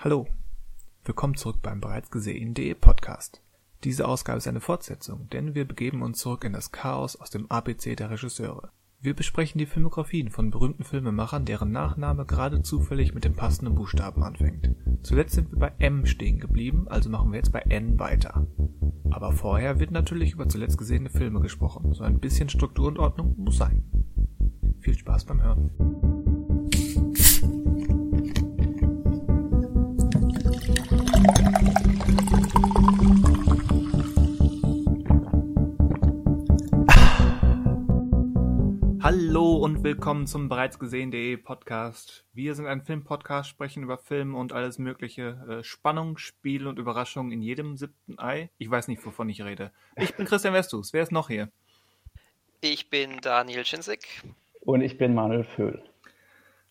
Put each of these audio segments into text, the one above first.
Hallo, willkommen zurück beim bereits gesehen.de Podcast. Diese Ausgabe ist eine Fortsetzung, denn wir begeben uns zurück in das Chaos aus dem ABC der Regisseure. Wir besprechen die Filmografien von berühmten Filmemachern, deren Nachname gerade zufällig mit dem passenden Buchstaben anfängt. Zuletzt sind wir bei M stehen geblieben, also machen wir jetzt bei N weiter. Aber vorher wird natürlich über zuletzt gesehene Filme gesprochen. So ein bisschen Struktur und Ordnung muss sein. Viel Spaß beim Hören. Und willkommen zum bereits gesehen.de Podcast. Wir sind ein Filmpodcast, sprechen über Filme und alles mögliche. Äh, Spannung, Spiel und Überraschung in jedem siebten Ei. Ich weiß nicht, wovon ich rede. Ich bin Christian Westus. Wer ist noch hier? Ich bin Daniel Schinzig. Und ich bin Manuel Föhl.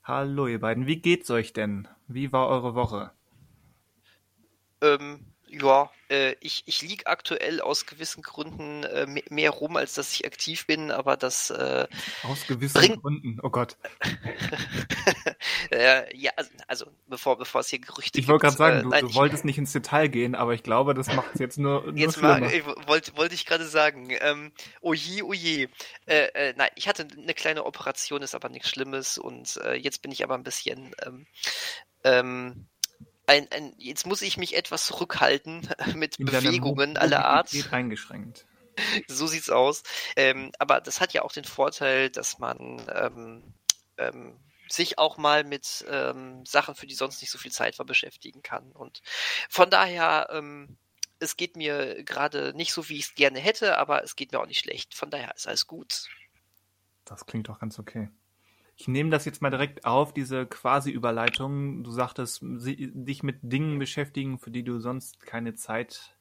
Hallo ihr beiden. Wie geht's euch denn? Wie war eure Woche? Ähm, ja, äh, ich, ich liege aktuell aus gewissen Gründen äh, mehr rum, als dass ich aktiv bin, aber das. Äh, aus gewissen bringt... Gründen, oh Gott. äh, ja, also, also, bevor, bevor es hier Gerüchte Ich wollte gerade sagen, äh, du, nein, du ich, wolltest nicht ins Detail gehen, aber ich glaube, das macht es jetzt nur. nur jetzt mal, wollte wollt ich gerade sagen, ähm, oje, oje. Äh, äh, nein, ich hatte eine kleine Operation, ist aber nichts Schlimmes und äh, jetzt bin ich aber ein bisschen. Ähm, ähm, ein, ein, jetzt muss ich mich etwas zurückhalten mit In Bewegungen aller Art. eingeschränkt. So sieht's aus. Ähm, aber das hat ja auch den Vorteil, dass man ähm, ähm, sich auch mal mit ähm, Sachen, für die sonst nicht so viel Zeit war, beschäftigen kann. Und von daher, ähm, es geht mir gerade nicht so, wie ich es gerne hätte, aber es geht mir auch nicht schlecht. Von daher ist alles gut. Das klingt doch ganz okay. Ich nehme das jetzt mal direkt auf, diese Quasi-Überleitung. Du sagtest, dich mit Dingen beschäftigen, für die du sonst keine Zeit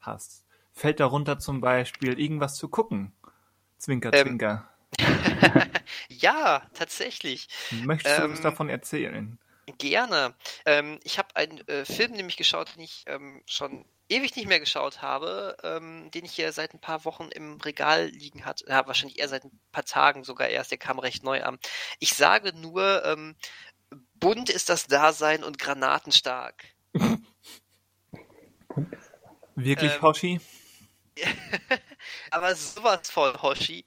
hast. Fällt darunter zum Beispiel irgendwas zu gucken? Zwinker, ähm, zwinker. ja, tatsächlich. Möchtest du ähm, uns davon erzählen? Gerne. Ähm, ich habe einen äh, Film nämlich geschaut, den ich ähm, schon ewig nicht mehr geschaut habe, ähm, den ich hier seit ein paar Wochen im Regal liegen hat, ja, wahrscheinlich eher seit ein paar Tagen sogar erst, der kam recht neu an. Ich sage nur, ähm, bunt ist das Dasein und granatenstark. Wirklich, ähm, Hoshi? aber sowas von Hoshi.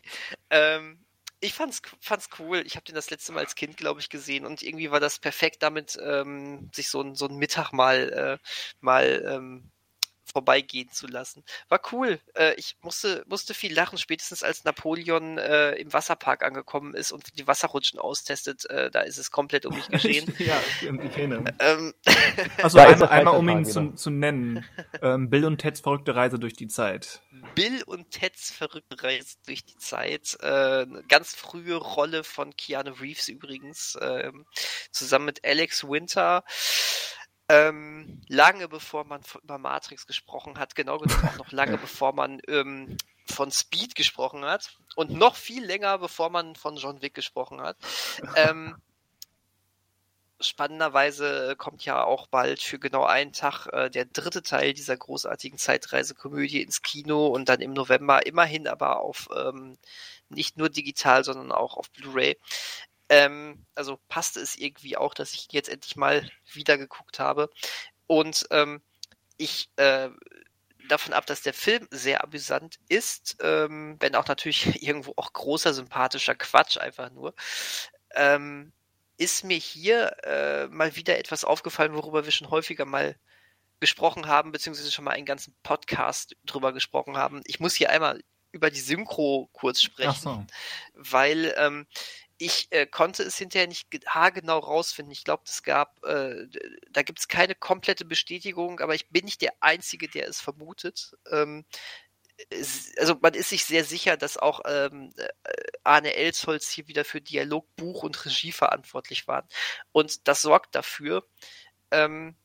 Ähm, ich fand's, fand's cool. Ich habe den das letzte Mal als Kind, glaube ich, gesehen und irgendwie war das perfekt damit, ähm, sich so ein, so ein Mittag mal, äh, mal ähm, vorbeigehen zu lassen. War cool. Äh, ich musste, musste viel lachen, spätestens als Napoleon äh, im Wasserpark angekommen ist und die Wasserrutschen austestet. Äh, da ist es komplett um mich geschehen. ja, ich erinnere mich. Ähm, also einmal, einmal um ihn zu, zu nennen. Ähm, Bill und Teds verrückte Reise durch die Zeit. Bill und Teds verrückte Reise durch die Zeit. Äh, ganz frühe Rolle von Keanu Reeves übrigens. Äh, zusammen mit Alex Winter. Ähm, lange bevor man über Matrix gesprochen hat, genau genommen auch noch lange bevor man ähm, von Speed gesprochen hat und noch viel länger bevor man von John Wick gesprochen hat. Ähm, spannenderweise kommt ja auch bald für genau einen Tag äh, der dritte Teil dieser großartigen Zeitreisekomödie ins Kino und dann im November immerhin aber auf ähm, nicht nur digital, sondern auch auf Blu-ray. Ähm, also passte es irgendwie auch, dass ich jetzt endlich mal wieder geguckt habe. Und ähm, ich äh, davon ab, dass der Film sehr amüsant ist, ähm, wenn auch natürlich irgendwo auch großer sympathischer Quatsch einfach nur, ähm, ist mir hier äh, mal wieder etwas aufgefallen, worüber wir schon häufiger mal gesprochen haben, beziehungsweise schon mal einen ganzen Podcast drüber gesprochen haben. Ich muss hier einmal über die Synchro kurz sprechen, so. weil ähm, ich äh, konnte es hinterher nicht haargenau rausfinden. Ich glaube, es gab, äh, da gibt es keine komplette Bestätigung, aber ich bin nicht der Einzige, der es vermutet. Ähm, also man ist sich sehr sicher, dass auch ähm, äh, Arne Elsholz hier wieder für Dialog, Buch und Regie verantwortlich waren. Und das sorgt dafür, ähm,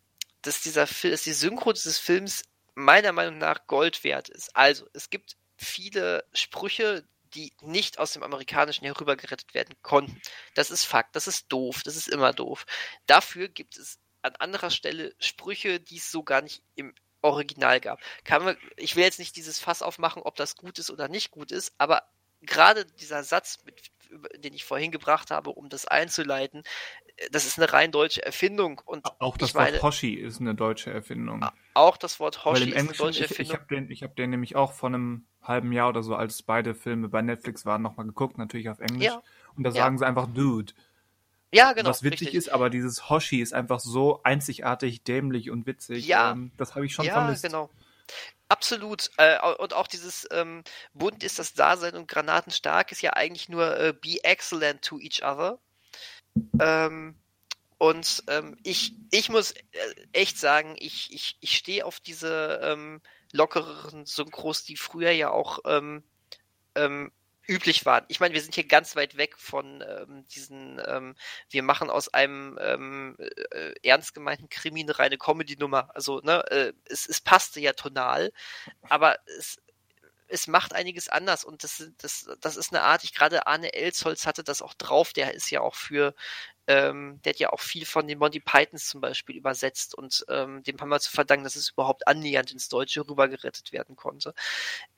dass dieser Film, dass die Synchro dieses Films meiner Meinung nach Gold wert ist. Also, es gibt viele Sprüche, die nicht aus dem Amerikanischen herübergerettet werden konnten. Das ist Fakt, das ist doof, das ist immer doof. Dafür gibt es an anderer Stelle Sprüche, die es so gar nicht im Original gab. Man, ich will jetzt nicht dieses Fass aufmachen, ob das gut ist oder nicht gut ist, aber gerade dieser Satz mit den ich vorhin gebracht habe, um das einzuleiten, äh, das ist eine rein deutsche Erfindung. Und auch das ich meine, Wort Hoshi ist eine deutsche Erfindung. Auch das Wort Hoshi ist eine deutsche ich, ich Erfindung. habe den, ich hab den nämlich auch vor einem halben Jahr oder so, als beide Filme bei Netflix waren, nochmal geguckt, natürlich auf Englisch. Ja. Und da Ja. sagen sie einfach Dude. Ja, genau. was witzig richtig. ist, aber dieses Hoshi ist einfach so einzigartig, dämlich und witzig. Ja. Ähm, das habe ich schon ja, vermisst. genau. Absolut. Äh, und auch dieses ähm, bunt ist das Dasein und granatenstark ist ja eigentlich nur äh, be excellent to each other. Ähm, und ähm, ich, ich muss äh, echt sagen, ich, ich, ich stehe auf diese ähm, lockereren Synchros, die früher ja auch ähm, ähm, üblich waren. Ich meine, wir sind hier ganz weit weg von ähm, diesen, ähm, wir machen aus einem ähm, äh, ernst gemeinten Krimi eine reine Comedy-Nummer. Also, ne, äh, es, es passte ja tonal, aber es, es macht einiges anders und das, das, das ist eine Art, ich gerade Arne Elsholz hatte das auch drauf, der ist ja auch für, ähm, der hat ja auch viel von den Monty Pythons zum Beispiel übersetzt und ähm, dem haben wir zu verdanken, dass es überhaupt annähernd ins Deutsche rübergerettet werden konnte.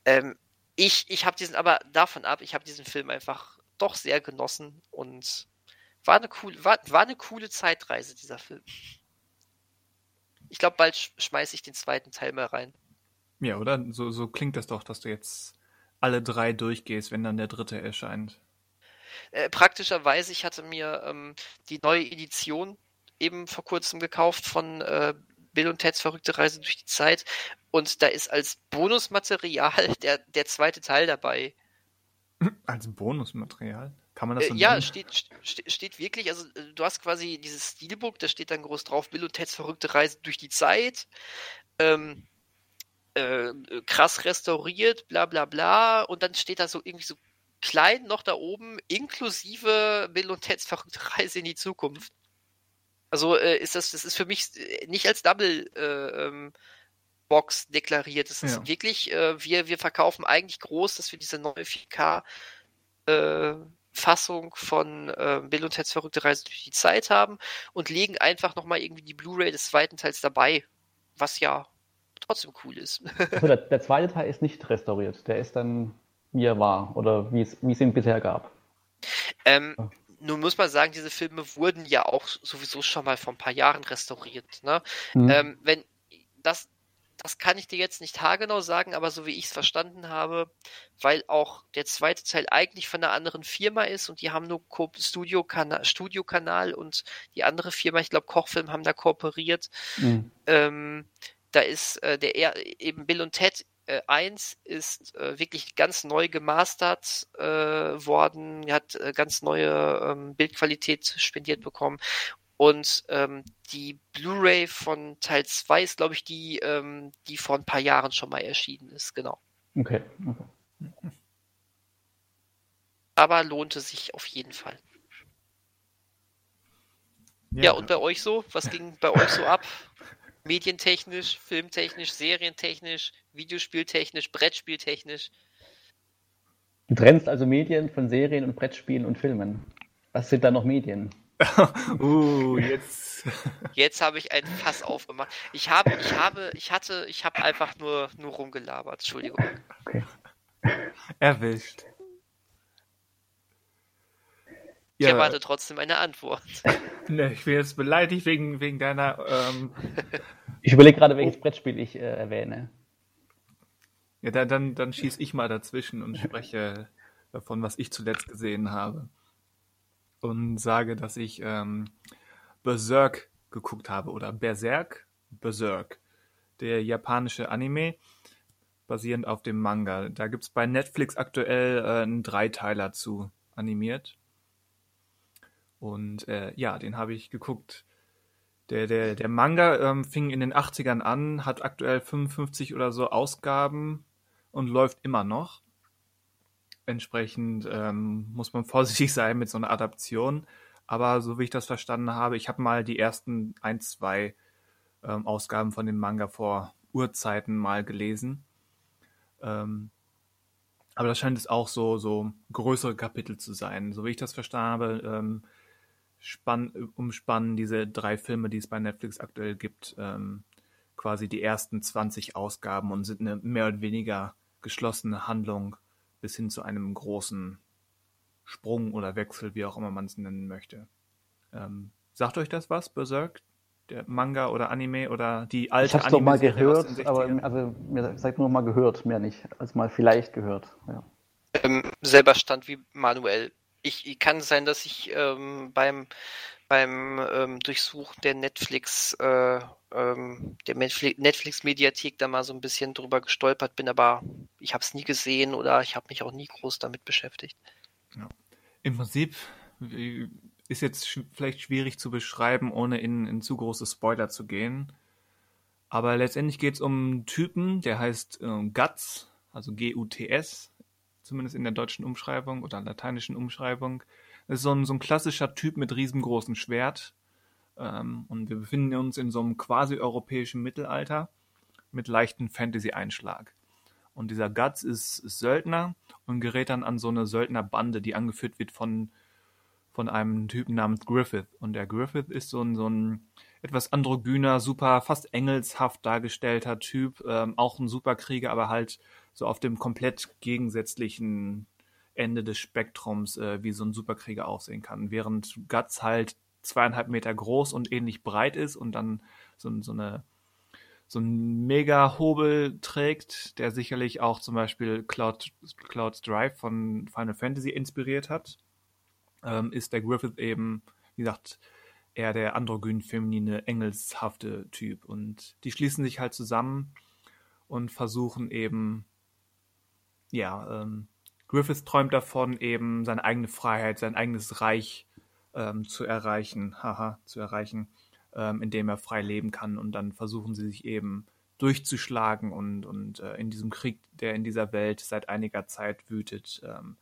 Ähm, ich ich habe diesen, aber davon ab, ich habe diesen Film einfach doch sehr genossen und war eine coole, war, war eine coole Zeitreise, dieser Film. Ich glaube, bald sch schmeiße ich den zweiten Teil mal rein. Ja, oder? So, so klingt das doch, dass du jetzt alle drei durchgehst, wenn dann der dritte erscheint. Äh, praktischerweise, ich hatte mir ähm, die neue Edition eben vor kurzem gekauft von äh, Bill und Teds verrückte Reise durch die Zeit und da ist als Bonusmaterial der, der zweite Teil dabei. Als Bonusmaterial? Kann man das Äh, so ja, nennen? steht, st- steht wirklich, also äh, du hast quasi dieses Steelbook, da steht dann groß drauf, Bill und Teds verrückte Reise durch die Zeit, ähm, äh, krass restauriert, bla bla bla, und dann steht da so irgendwie so klein noch da oben, inklusive Bill und Teds verrückte Reise in die Zukunft. Also äh, ist das, das ist für mich äh, nicht als Double äh, ähm, Box deklariert. Es ist Ja. wirklich, äh, wir, wir verkaufen eigentlich groß, dass wir diese neue 4K äh, Fassung von äh, Bill und Ted's verrückte Reise durch die Zeit haben und legen einfach nochmal irgendwie die Blu-ray des zweiten Teils dabei, was ja trotzdem cool ist. Also der, der zweite Teil ist nicht restauriert. Der ist dann, wie er war oder wie es, wie es ihn bisher gab. ähm, Ja. nun muss man sagen, diese Filme wurden ja auch sowieso schon mal vor ein paar Jahren restauriert. Ne? Hm. Ähm, wenn das, das kann ich dir jetzt nicht haargenau sagen, aber so wie ich es verstanden habe, weil auch der zweite Teil eigentlich von einer anderen Firma ist und die haben nur Studio-Kanal Studio-Kanal und die andere Firma, ich glaube Kochfilm, haben da kooperiert. Hm. Ähm, da ist äh, der er eben Bill und Ted äh, 1 ist äh, wirklich ganz neu gemastert äh, worden, hat äh, ganz neue ähm, Bildqualität spendiert bekommen. Und ähm, die Blu-ray von Teil 2 ist, glaube ich, die, ähm, die vor ein paar Jahren schon mal erschienen ist, genau. Okay. okay. Aber lohnte sich auf jeden Fall. Ja, und bei euch so? Was ging bei euch so ab? Medientechnisch, filmtechnisch, serientechnisch, Videospieltechnisch, Brettspieltechnisch. Du trennst also Medien von Serien und Brettspielen und Filmen. Was sind da noch Medien? uh, jetzt. Jetzt habe ich ein Fass aufgemacht. Ich habe, ich habe, ich hatte, ich habe einfach nur, nur rumgelabert. Entschuldigung. Okay. Erwischt. Ich erwarte trotzdem eine Antwort. ne, ich bin jetzt beleidigt wegen, wegen deiner. Ähm, Ich überlege gerade, welches Brettspiel ich äh, erwähne. ja, dann, dann, dann schieß ich mal dazwischen und spreche davon, was ich zuletzt gesehen habe. Und sage, dass ich ähm, Berserk geguckt habe oder Berserk, Berserk, der japanische Anime, basierend auf dem Manga. Da gibt's bei Netflix aktuell äh, einen Dreiteiler zu animiert. Und äh, ja, den habe ich geguckt. Der, der, der Manga ähm, fing in den 80ern an, hat aktuell 55 oder so Ausgaben und läuft immer noch. Entsprechend ähm, muss man vorsichtig sein mit so einer Adaption. Aber so wie ich das verstanden habe, ich habe mal die ersten ein, zwei ähm, Ausgaben von dem Manga vor Urzeiten mal gelesen. Ähm, aber das scheint es auch so, so größere Kapitel zu sein. So wie ich das verstanden habe, ähm, spann, umspannen diese drei Filme, die es bei Netflix aktuell gibt, ähm, quasi die ersten 20 Ausgaben und sind eine mehr oder weniger geschlossene Handlung bis hin zu einem großen Sprung oder Wechsel, wie auch immer man es nennen möchte. Ähm, sagt euch das was, Berserk? Der Manga oder Anime oder die alte Ich habe es doch mal gehört, aber also mir sagt nur mal gehört, mehr nicht. Also mal vielleicht gehört. Ja. Ähm, selber Stand wie Manuel. Ich, ich kann sein, dass ich ähm, beim beim ähm, Durchsuchen der Netflix, äh, ähm, der Netflix-Mediathek da mal so ein bisschen drüber gestolpert bin, aber ich habe es nie gesehen oder ich habe mich auch nie groß damit beschäftigt. Ja. Im Prinzip ist jetzt sch vielleicht schwierig zu beschreiben, ohne in, in zu große Spoiler zu gehen. Aber letztendlich geht es um einen Typen, der heißt äh, Guts, also G-U-T-S, zumindest in der deutschen Umschreibung oder lateinischen Umschreibung. Ist so ein, so ein klassischer Typ mit riesengroßem Schwert. Ähm, und wir befinden uns in so einem quasi europäischen Mittelalter mit leichten Fantasy-Einschlag. Und dieser Guts ist, ist Söldner und gerät dann an so eine Söldnerbande, die angeführt wird von, von einem Typen namens Griffith. Und der Griffith ist so ein, so ein etwas androgyner, super, fast engelshaft dargestellter Typ, ähm, auch ein Superkrieger, aber halt so auf dem komplett gegensätzlichen Ende des Spektrums, äh, wie so ein Superkrieger aussehen kann. Während Guts halt zweieinhalb Meter groß und ähnlich breit ist und dann so, so eine so ein Mega-Hobel trägt, der sicherlich auch zum Beispiel Cloud, Cloud's Drive von Final Fantasy inspiriert hat, ähm, ist der Griffith eben, wie gesagt, eher der androgyn-feminine, engelshafte Typ. Und die schließen sich halt zusammen und versuchen eben, ja, ähm, Griffith träumt davon, eben seine eigene Freiheit, sein eigenes Reich ähm, zu erreichen, haha, zu erreichen ähm, in dem er frei leben kann. Und dann versuchen sie sich eben durchzuschlagen und, und äh, in diesem Krieg, der in dieser Welt seit einiger Zeit wütet, ähm,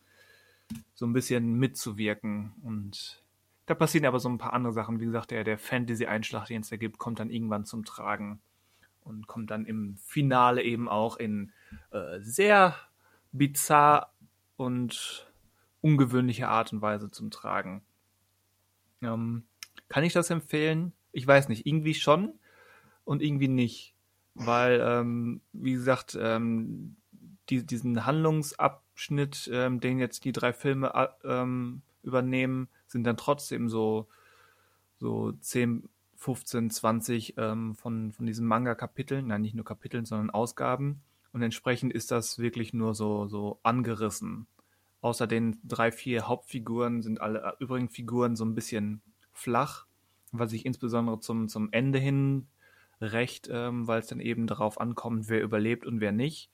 so ein bisschen mitzuwirken. Und da passieren aber so ein paar andere Sachen. Wie gesagt, der, der Fantasy-Einschlag, den es da gibt, kommt dann irgendwann zum Tragen und kommt dann im Finale eben auch in äh, sehr bizarr und ungewöhnliche Art und Weise zum Tragen. Ähm, kann ich das empfehlen? Ich weiß nicht, irgendwie schon und irgendwie nicht. Weil, ähm, wie gesagt, ähm, die, diesen Handlungsabschnitt, ähm, den jetzt die drei Filme äh, ähm, übernehmen, sind dann trotzdem so, so 10, 15, 20 ähm, von, von diesen Manga-Kapiteln, nein, nicht nur Kapiteln, sondern Ausgaben. Und entsprechend ist das wirklich nur so, so angerissen. Außer den drei, vier Hauptfiguren sind alle äh, übrigen Figuren so ein bisschen flach was ich insbesondere zum, zum Ende hin recht, ähm, weil es dann eben darauf ankommt, wer überlebt und wer nicht.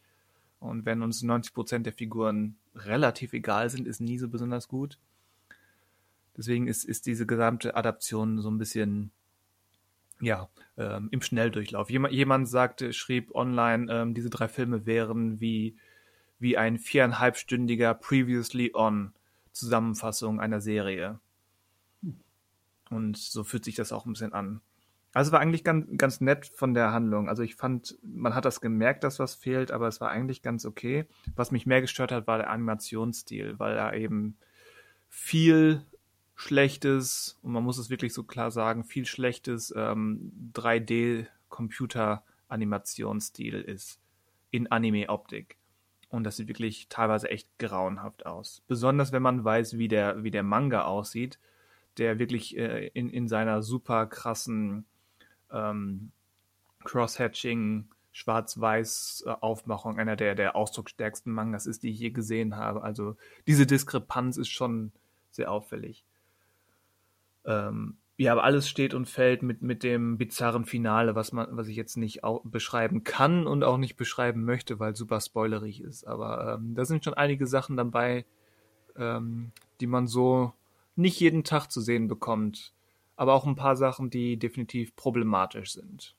Und wenn uns 90 Prozent der Figuren relativ egal sind, ist nie so besonders gut. Deswegen ist, ist diese gesamte Adaption so ein bisschen, ja, ähm, im Schnelldurchlauf. Jemand, jemand sagte, schrieb online, ähm, diese drei Filme wären wie, wie ein viereinhalbstündiger Previously On Zusammenfassung einer Serie. Und so fühlt sich das auch ein bisschen an. Also war eigentlich ganz, ganz nett von der Handlung. Also ich fand, man hat das gemerkt, dass was fehlt, aber es war eigentlich ganz okay. Was mich mehr gestört hat, war der Animationsstil, weil er eben viel schlechtes, und man muss es wirklich so klar sagen, viel schlechtes ähm, 3D-Computer-Animationsstil ist in Anime-Optik. Und das sieht wirklich teilweise echt grauenhaft aus. Besonders wenn man weiß, wie der, wie der Manga aussieht der wirklich äh, in, in seiner super krassen ähm, Crosshatching, schwarz-weiß Aufmachung einer der, der ausdrucksstärksten Mangas ist, die ich je gesehen habe. Also diese Diskrepanz ist schon sehr auffällig. Ähm, ja, aber alles steht und fällt mit, mit dem bizarren Finale, was man, was ich jetzt nicht beschreiben kann und auch nicht beschreiben möchte, weil super spoilerig ist. Aber ähm, da sind schon einige Sachen dabei, ähm, die man so nicht jeden Tag zu sehen bekommt, aber auch ein paar Sachen, die definitiv problematisch sind.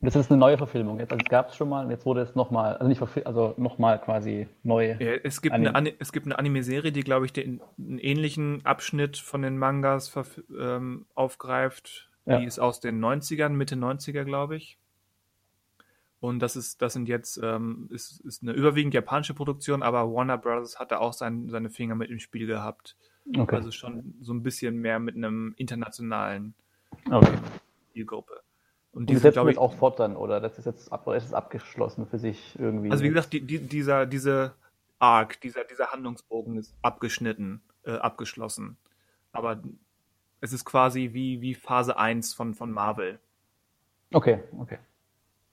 Das ist eine neue Verfilmung. Jetzt, also gab es schon mal und jetzt wurde es nochmal, also nicht also nochmal quasi neu. Ja, es gibt Anime. eine, es gibt eine Anime-Serie, die, glaube ich, den, einen ähnlichen Abschnitt von den Mangas ähm, aufgreift. Ja. Die ist aus den 90ern, Mitte 90er, glaube ich. Und das ist, das sind jetzt, ähm, ist, ist eine überwiegend japanische Produktion, aber Warner Brothers hat da auch sein, seine Finger mit im Spiel gehabt. Okay. Also schon so ein bisschen mehr mit einem internationalen okay. Zielgruppe. Und die setzen ich, auch fort dann, oder das ist jetzt ab, ist abgeschlossen für sich irgendwie. Also wie gesagt, die, die, dieser, diese Arc, dieser, dieser Handlungsbogen ist abgeschnitten, äh, abgeschlossen. Aber es ist quasi wie, wie Phase 1 von, von Marvel. Okay, okay.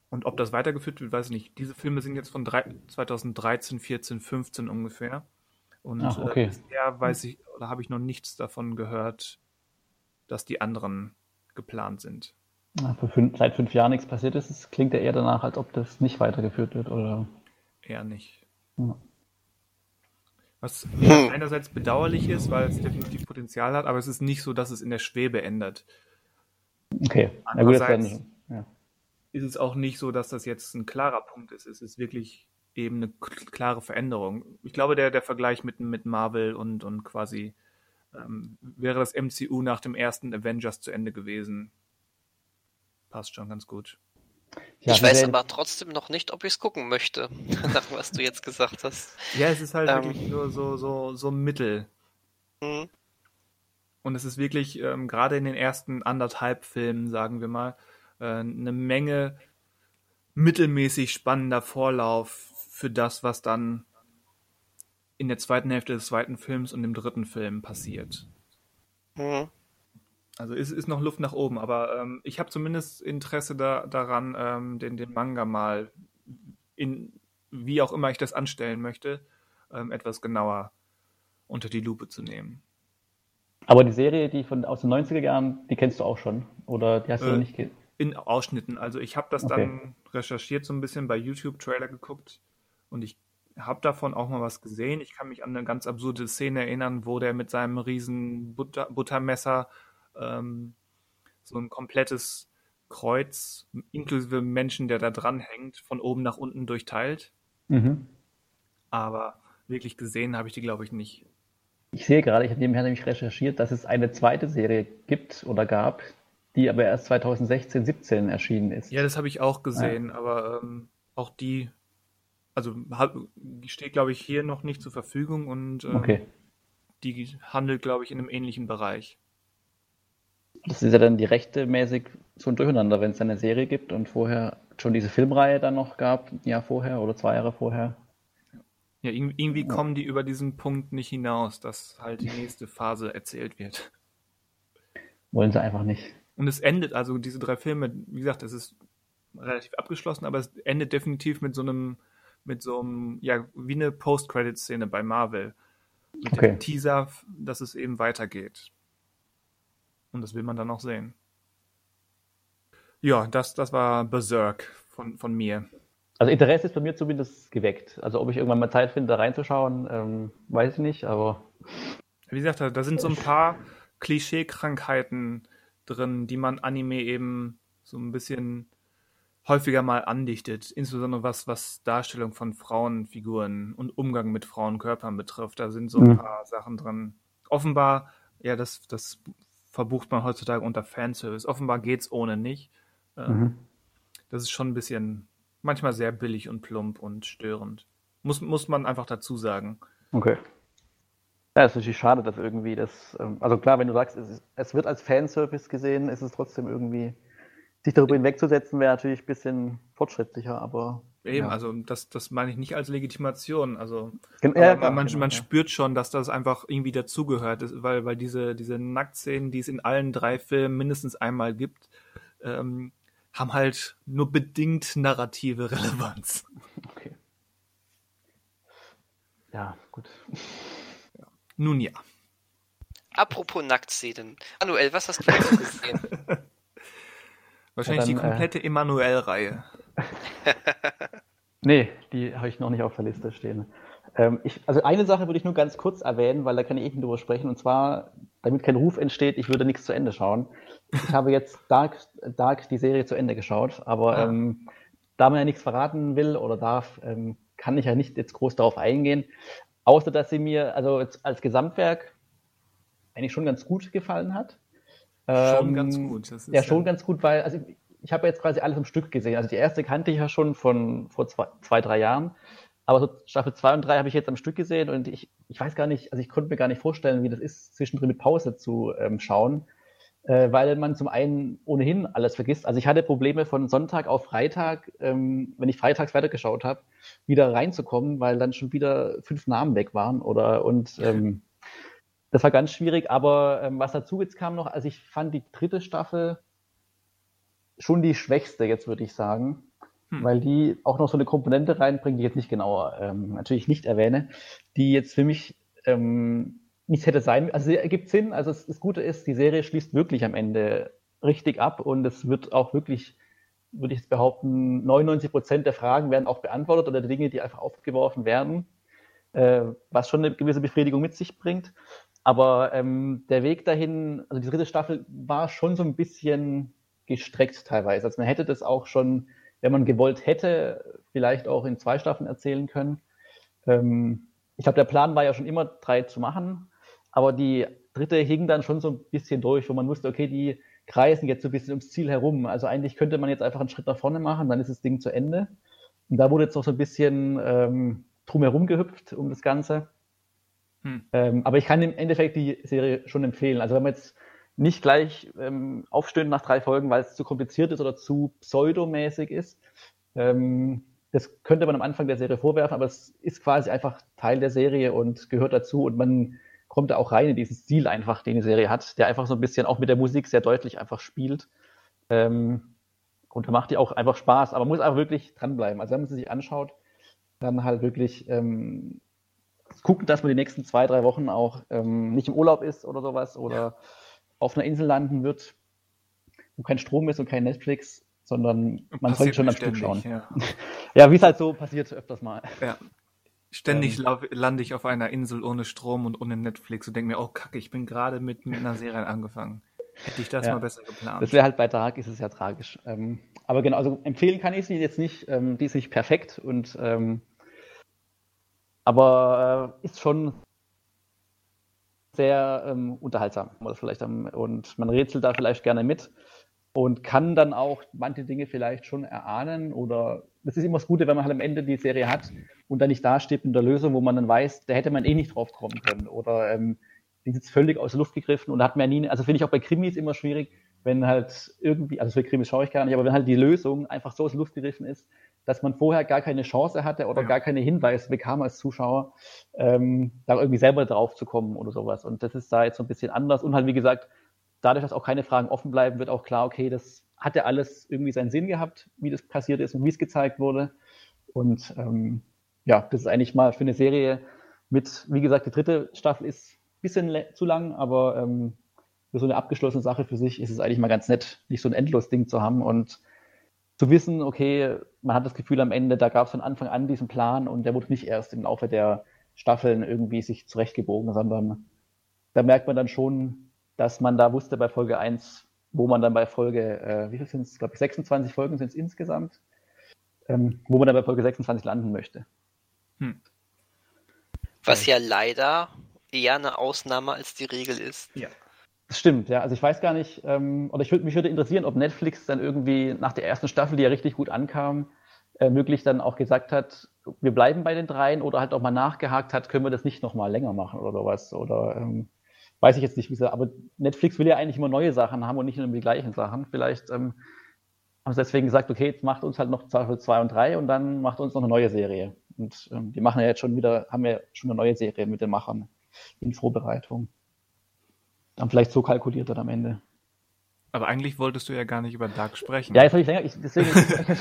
Und ob das weitergeführt wird, weiß ich nicht. Diese Filme sind jetzt von drei, 2013, 14, 15 ungefähr. Und Ach, okay. äh, bisher weiß ich, oder habe ich noch nichts davon gehört, dass die anderen geplant sind. Fünf, seit fünf Jahren nichts passiert ist, es klingt ja eher danach, als ob das nicht weitergeführt wird, oder? Eher nicht. Ja. Was ja einerseits bedauerlich ist, weil es definitiv Potenzial hat, aber es ist nicht so, dass es in der Schwebe ändert. Okay, na gut, das Andererseits- werden, ja. Ist es auch nicht so, dass das jetzt ein klarer Punkt ist. Es ist wirklich eben eine klare Veränderung. Ich glaube, der, der Vergleich mit, mit Marvel und, und quasi ähm, wäre das MCU nach dem ersten Avengers zu Ende gewesen. Passt schon ganz gut. Ja, ich weiß aber trotzdem noch nicht, ob ich es gucken möchte, nach was du jetzt gesagt hast. Ja, es ist halt Ähm. wirklich nur so, so, so Mittel. Hm. Und es ist wirklich, ähm, gerade in den ersten anderthalb Filmen, sagen wir mal, äh, eine Menge mittelmäßig spannender Vorlauf für das, was dann in der zweiten Hälfte des zweiten Films und im dritten Film passiert. Hm. Also es ist noch Luft nach oben, aber ähm, ich habe zumindest Interesse da, daran, ähm, den, den Manga mal in wie auch immer ich das anstellen möchte, ähm, etwas genauer unter die Lupe zu nehmen. Aber die Serie, die von aus den 90er Jahren, die kennst du auch schon? Oder die hast du Äh, noch nicht ge In Ausschnitten. Also ich habe das Okay. dann recherchiert, so ein bisschen bei YouTube Trailer geguckt und ich habe davon auch mal was gesehen. Ich kann mich an eine ganz absurde Szene erinnern, wo der mit seinem riesen Butter Buttermesser ähm, so ein komplettes Kreuz inklusive Menschen, der da dran hängt, von oben nach unten durchteilt. Mhm. Aber wirklich gesehen habe ich die, glaube ich, nicht. Ich sehe gerade, ich habe nebenher nämlich recherchiert, dass es eine zweite Serie gibt oder gab, die aber erst 2016, 17 erschienen ist. Ja, das habe ich auch gesehen, aber ähm, auch die, also hab, steht, glaube ich, hier noch nicht zur Verfügung und ähm, Okay. die handelt, glaube ich, in einem ähnlichen Bereich. Das ist ja dann die Rechte mäßig so ein Durcheinander, wenn es eine Serie gibt und vorher schon diese Filmreihe dann noch gab, ein Jahr vorher oder zwei Jahre vorher. Ja, irg- irgendwie kommen die über diesen Punkt nicht hinaus, dass halt die nächste Phase erzählt wird. Wollen sie einfach nicht. Und es endet, also diese drei Filme, wie gesagt, es ist relativ abgeschlossen, aber es endet definitiv mit so einem, mit so einem, ja, wie eine Post-Credit-Szene bei Marvel. Mit Okay. dem Teaser, dass es eben weitergeht. Und das will man dann auch sehen. Ja, das, das war Berserk von, von mir. Also Interesse ist bei mir zumindest geweckt. Also ob ich irgendwann mal Zeit finde, da reinzuschauen, ähm, weiß ich nicht, aber Wie gesagt, da, sind so ein paar Klischee-Krankheiten drin, die man Anime eben so ein bisschen häufiger mal andichtet. Insbesondere was, was Darstellung von Frauenfiguren und Umgang mit Frauenkörpern betrifft. Da sind so ein Mhm. paar Sachen drin. Offenbar, ja, das, das verbucht man heutzutage unter Fanservice. Offenbar geht's ohne nicht. Ähm, Mhm. Das ist schon ein bisschen, manchmal sehr billig und plump und störend. Muss, muss man einfach dazu sagen. okay. Ja, es ist natürlich schade, dass irgendwie das, ähm, also klar, wenn du sagst, es, es wird als Fanservice gesehen, ist es trotzdem irgendwie, sich darüber hinwegzusetzen, wäre natürlich ein bisschen fortschrittlicher, aber Eben, ja. also das, das meine ich nicht als Legitimation. Also Gen- aber ja, man, klar, man, genau, man ja. spürt schon, dass das einfach irgendwie dazugehört, ist, weil, weil diese, diese Nacktszenen, die es in allen drei Filmen mindestens einmal gibt, ähm, haben halt nur bedingt narrative Relevanz. Okay. Ja, gut. Nun ja. Apropos Nacktszenen. Manuel, was hast du gesehen? Wahrscheinlich Ja, die dann, äh, komplette Emanuel-Reihe. Nee, die habe ich noch nicht auf der Liste stehen. Ähm, ich, also eine Sache würde ich nur ganz kurz erwähnen, weil da kann ich eben drüber sprechen, und zwar, damit kein Ruf entsteht, ich würde nichts zu Ende schauen. Ich habe jetzt Dark, Dark die Serie zu Ende geschaut, aber Ah. ähm, da man ja nichts verraten will oder darf, ähm, kann ich ja nicht jetzt groß darauf eingehen, außer dass sie mir also jetzt als Gesamtwerk eigentlich schon ganz gut gefallen hat. Schon Ähm, ganz gut. Ja, schon ganz gut, weil, also ich, ich habe jetzt quasi alles im Stück gesehen. Also die erste kannte ich ja schon von vor zwei, zwei drei Jahren. Aber so Staffel 2 und 3 habe ich jetzt am Stück gesehen und ich, ich weiß gar nicht, also ich konnte mir gar nicht vorstellen, wie das ist, zwischendrin mit Pause zu ähm, schauen. äh, weil man zum einen ohnehin alles vergisst. Also ich hatte Probleme von Sonntag auf Freitag, ähm, wenn ich freitags weitergeschaut habe, wieder reinzukommen, weil dann schon wieder fünf Namen weg waren oder und ähm, das war ganz schwierig. Aber ähm, was dazu jetzt kam noch, also ich fand die dritte Staffel schon die schwächste, jetzt würde ich sagen, hm. weil die auch noch so eine Komponente reinbringt, die ich jetzt nicht genauer ähm, natürlich nicht erwähne, die jetzt für mich ähm, nicht hätte sein. Also sie ergibt Sinn. Also das Gute ist, die Serie schließt wirklich am Ende richtig ab und es wird auch wirklich, würde ich jetzt behaupten, 99 Prozent der Fragen werden auch beantwortet oder die Dinge, die einfach aufgeworfen werden, äh, was schon eine gewisse Befriedigung mit sich bringt. Aber ähm, der Weg dahin, also die dritte Staffel war schon so ein bisschen gestreckt teilweise. Also man hätte das auch schon, wenn man gewollt hätte, vielleicht auch in zwei Staffeln erzählen können. Ähm, ich glaube, der Plan war ja schon immer, drei zu machen, aber die dritte hing dann schon so ein bisschen durch, wo man wusste, okay, die kreisen jetzt so ein bisschen ums Ziel herum. Also eigentlich könnte man jetzt einfach einen Schritt nach vorne machen, dann ist das Ding zu Ende. Und da wurde jetzt noch so ein bisschen ähm, drumherum gehüpft um das Ganze. Hm. Ähm, aber ich kann im Endeffekt die Serie schon empfehlen. Also wenn man jetzt nicht gleich ähm, aufstöhnt nach drei Folgen, weil es zu kompliziert ist oder zu pseudomäßig ist, ähm, das könnte man am Anfang der Serie vorwerfen, aber es ist quasi einfach Teil der Serie und gehört dazu und man kommt da auch rein in diesen Stil einfach, den die Serie hat, der einfach so ein bisschen auch mit der Musik sehr deutlich einfach spielt. Ähm, und da macht die auch einfach Spaß, aber man muss einfach wirklich dranbleiben. Also wenn man sie sich anschaut, dann halt wirklich ähm, gucken, dass man die nächsten zwei, drei Wochen auch ähm, nicht im Urlaub ist oder sowas oder ja. auf einer Insel landen wird, wo kein Strom ist und kein Netflix, sondern man sollte schon am Stück schauen. Ja, ja wie es halt so passiert öfters mal. Ja. Ständig ähm, lande ich auf einer Insel ohne Strom und ohne Netflix und denke mir, oh Kacke, ich bin gerade mit, mit einer Serie angefangen. Hätte ich das ja, mal besser geplant. Das wäre halt bei Dark, ist es ja tragisch. Ähm, aber genau, also empfehlen kann ich sie jetzt nicht. Ähm, die ist nicht perfekt und ähm, aber äh, ist schon sehr ähm, unterhaltsam. Oder vielleicht, und man rätselt da vielleicht gerne mit und kann dann auch manche Dinge vielleicht schon erahnen oder das ist immer das Gute, wenn man halt am Ende die Serie hat und dann nicht dasteht mit der Lösung, wo man dann weiß, da hätte man eh nicht drauf kommen können oder ähm, die ist völlig aus der Luft gegriffen und hat mir nie, also finde ich auch bei Krimis immer schwierig, wenn halt irgendwie, also für Krimis schaue ich gar nicht, aber wenn halt die Lösung einfach so aus der Luft gegriffen ist, dass man vorher gar keine Chance hatte oder ja. gar keine Hinweise bekam als Zuschauer, ähm, da irgendwie selber drauf zu kommen oder sowas. Und das ist da jetzt so ein bisschen anders und halt, wie gesagt, dadurch, dass auch keine Fragen offen bleiben, wird auch klar, okay, das hat ja alles irgendwie seinen Sinn gehabt, wie das passiert ist und wie es gezeigt wurde. Und ähm, ja, das ist eigentlich mal für eine Serie mit, wie gesagt, die dritte Staffel ist ein bisschen zu lang, aber ähm, für so eine abgeschlossene Sache für sich ist es eigentlich mal ganz nett, nicht so ein endlos Ding zu haben und zu wissen, okay, man hat das Gefühl am Ende, da gab es von Anfang an diesen Plan und der wurde nicht erst im Laufe der Staffeln irgendwie sich zurechtgebogen, sondern da merkt man dann schon, dass man da wusste bei Folge 1, wo man dann bei Folge, äh, wie viel sind es, glaube ich, 26 Folgen sind es insgesamt, ähm, wo man dann bei Folge 26 landen möchte. Hm. Was ja leider eher eine Ausnahme als die Regel ist. Ja. Das stimmt, ja. Also ich weiß gar nicht, ähm, oder ich würd, mich würde interessieren, ob Netflix dann irgendwie nach der ersten Staffel, die ja richtig gut ankam, äh, möglich dann auch gesagt hat, wir bleiben bei den dreien oder halt auch mal nachgehakt hat, können wir das nicht nochmal länger machen oder sowas. Oder ähm, weiß ich jetzt nicht, wie sie, aber Netflix will ja eigentlich immer neue Sachen haben und nicht nur die gleichen Sachen. Vielleicht ähm, haben sie deswegen gesagt, okay, jetzt macht uns halt noch Staffel 2 und 3 und dann macht uns noch eine neue Serie. Und ähm, die machen ja jetzt schon wieder, haben ja schon eine neue Serie mit den Machern in Vorbereitung. Dann vielleicht so kalkuliert hat am Ende. Aber eigentlich wolltest du ja gar nicht über Dark sprechen. Ja, jetzt habe ich länger, ich, deswegen,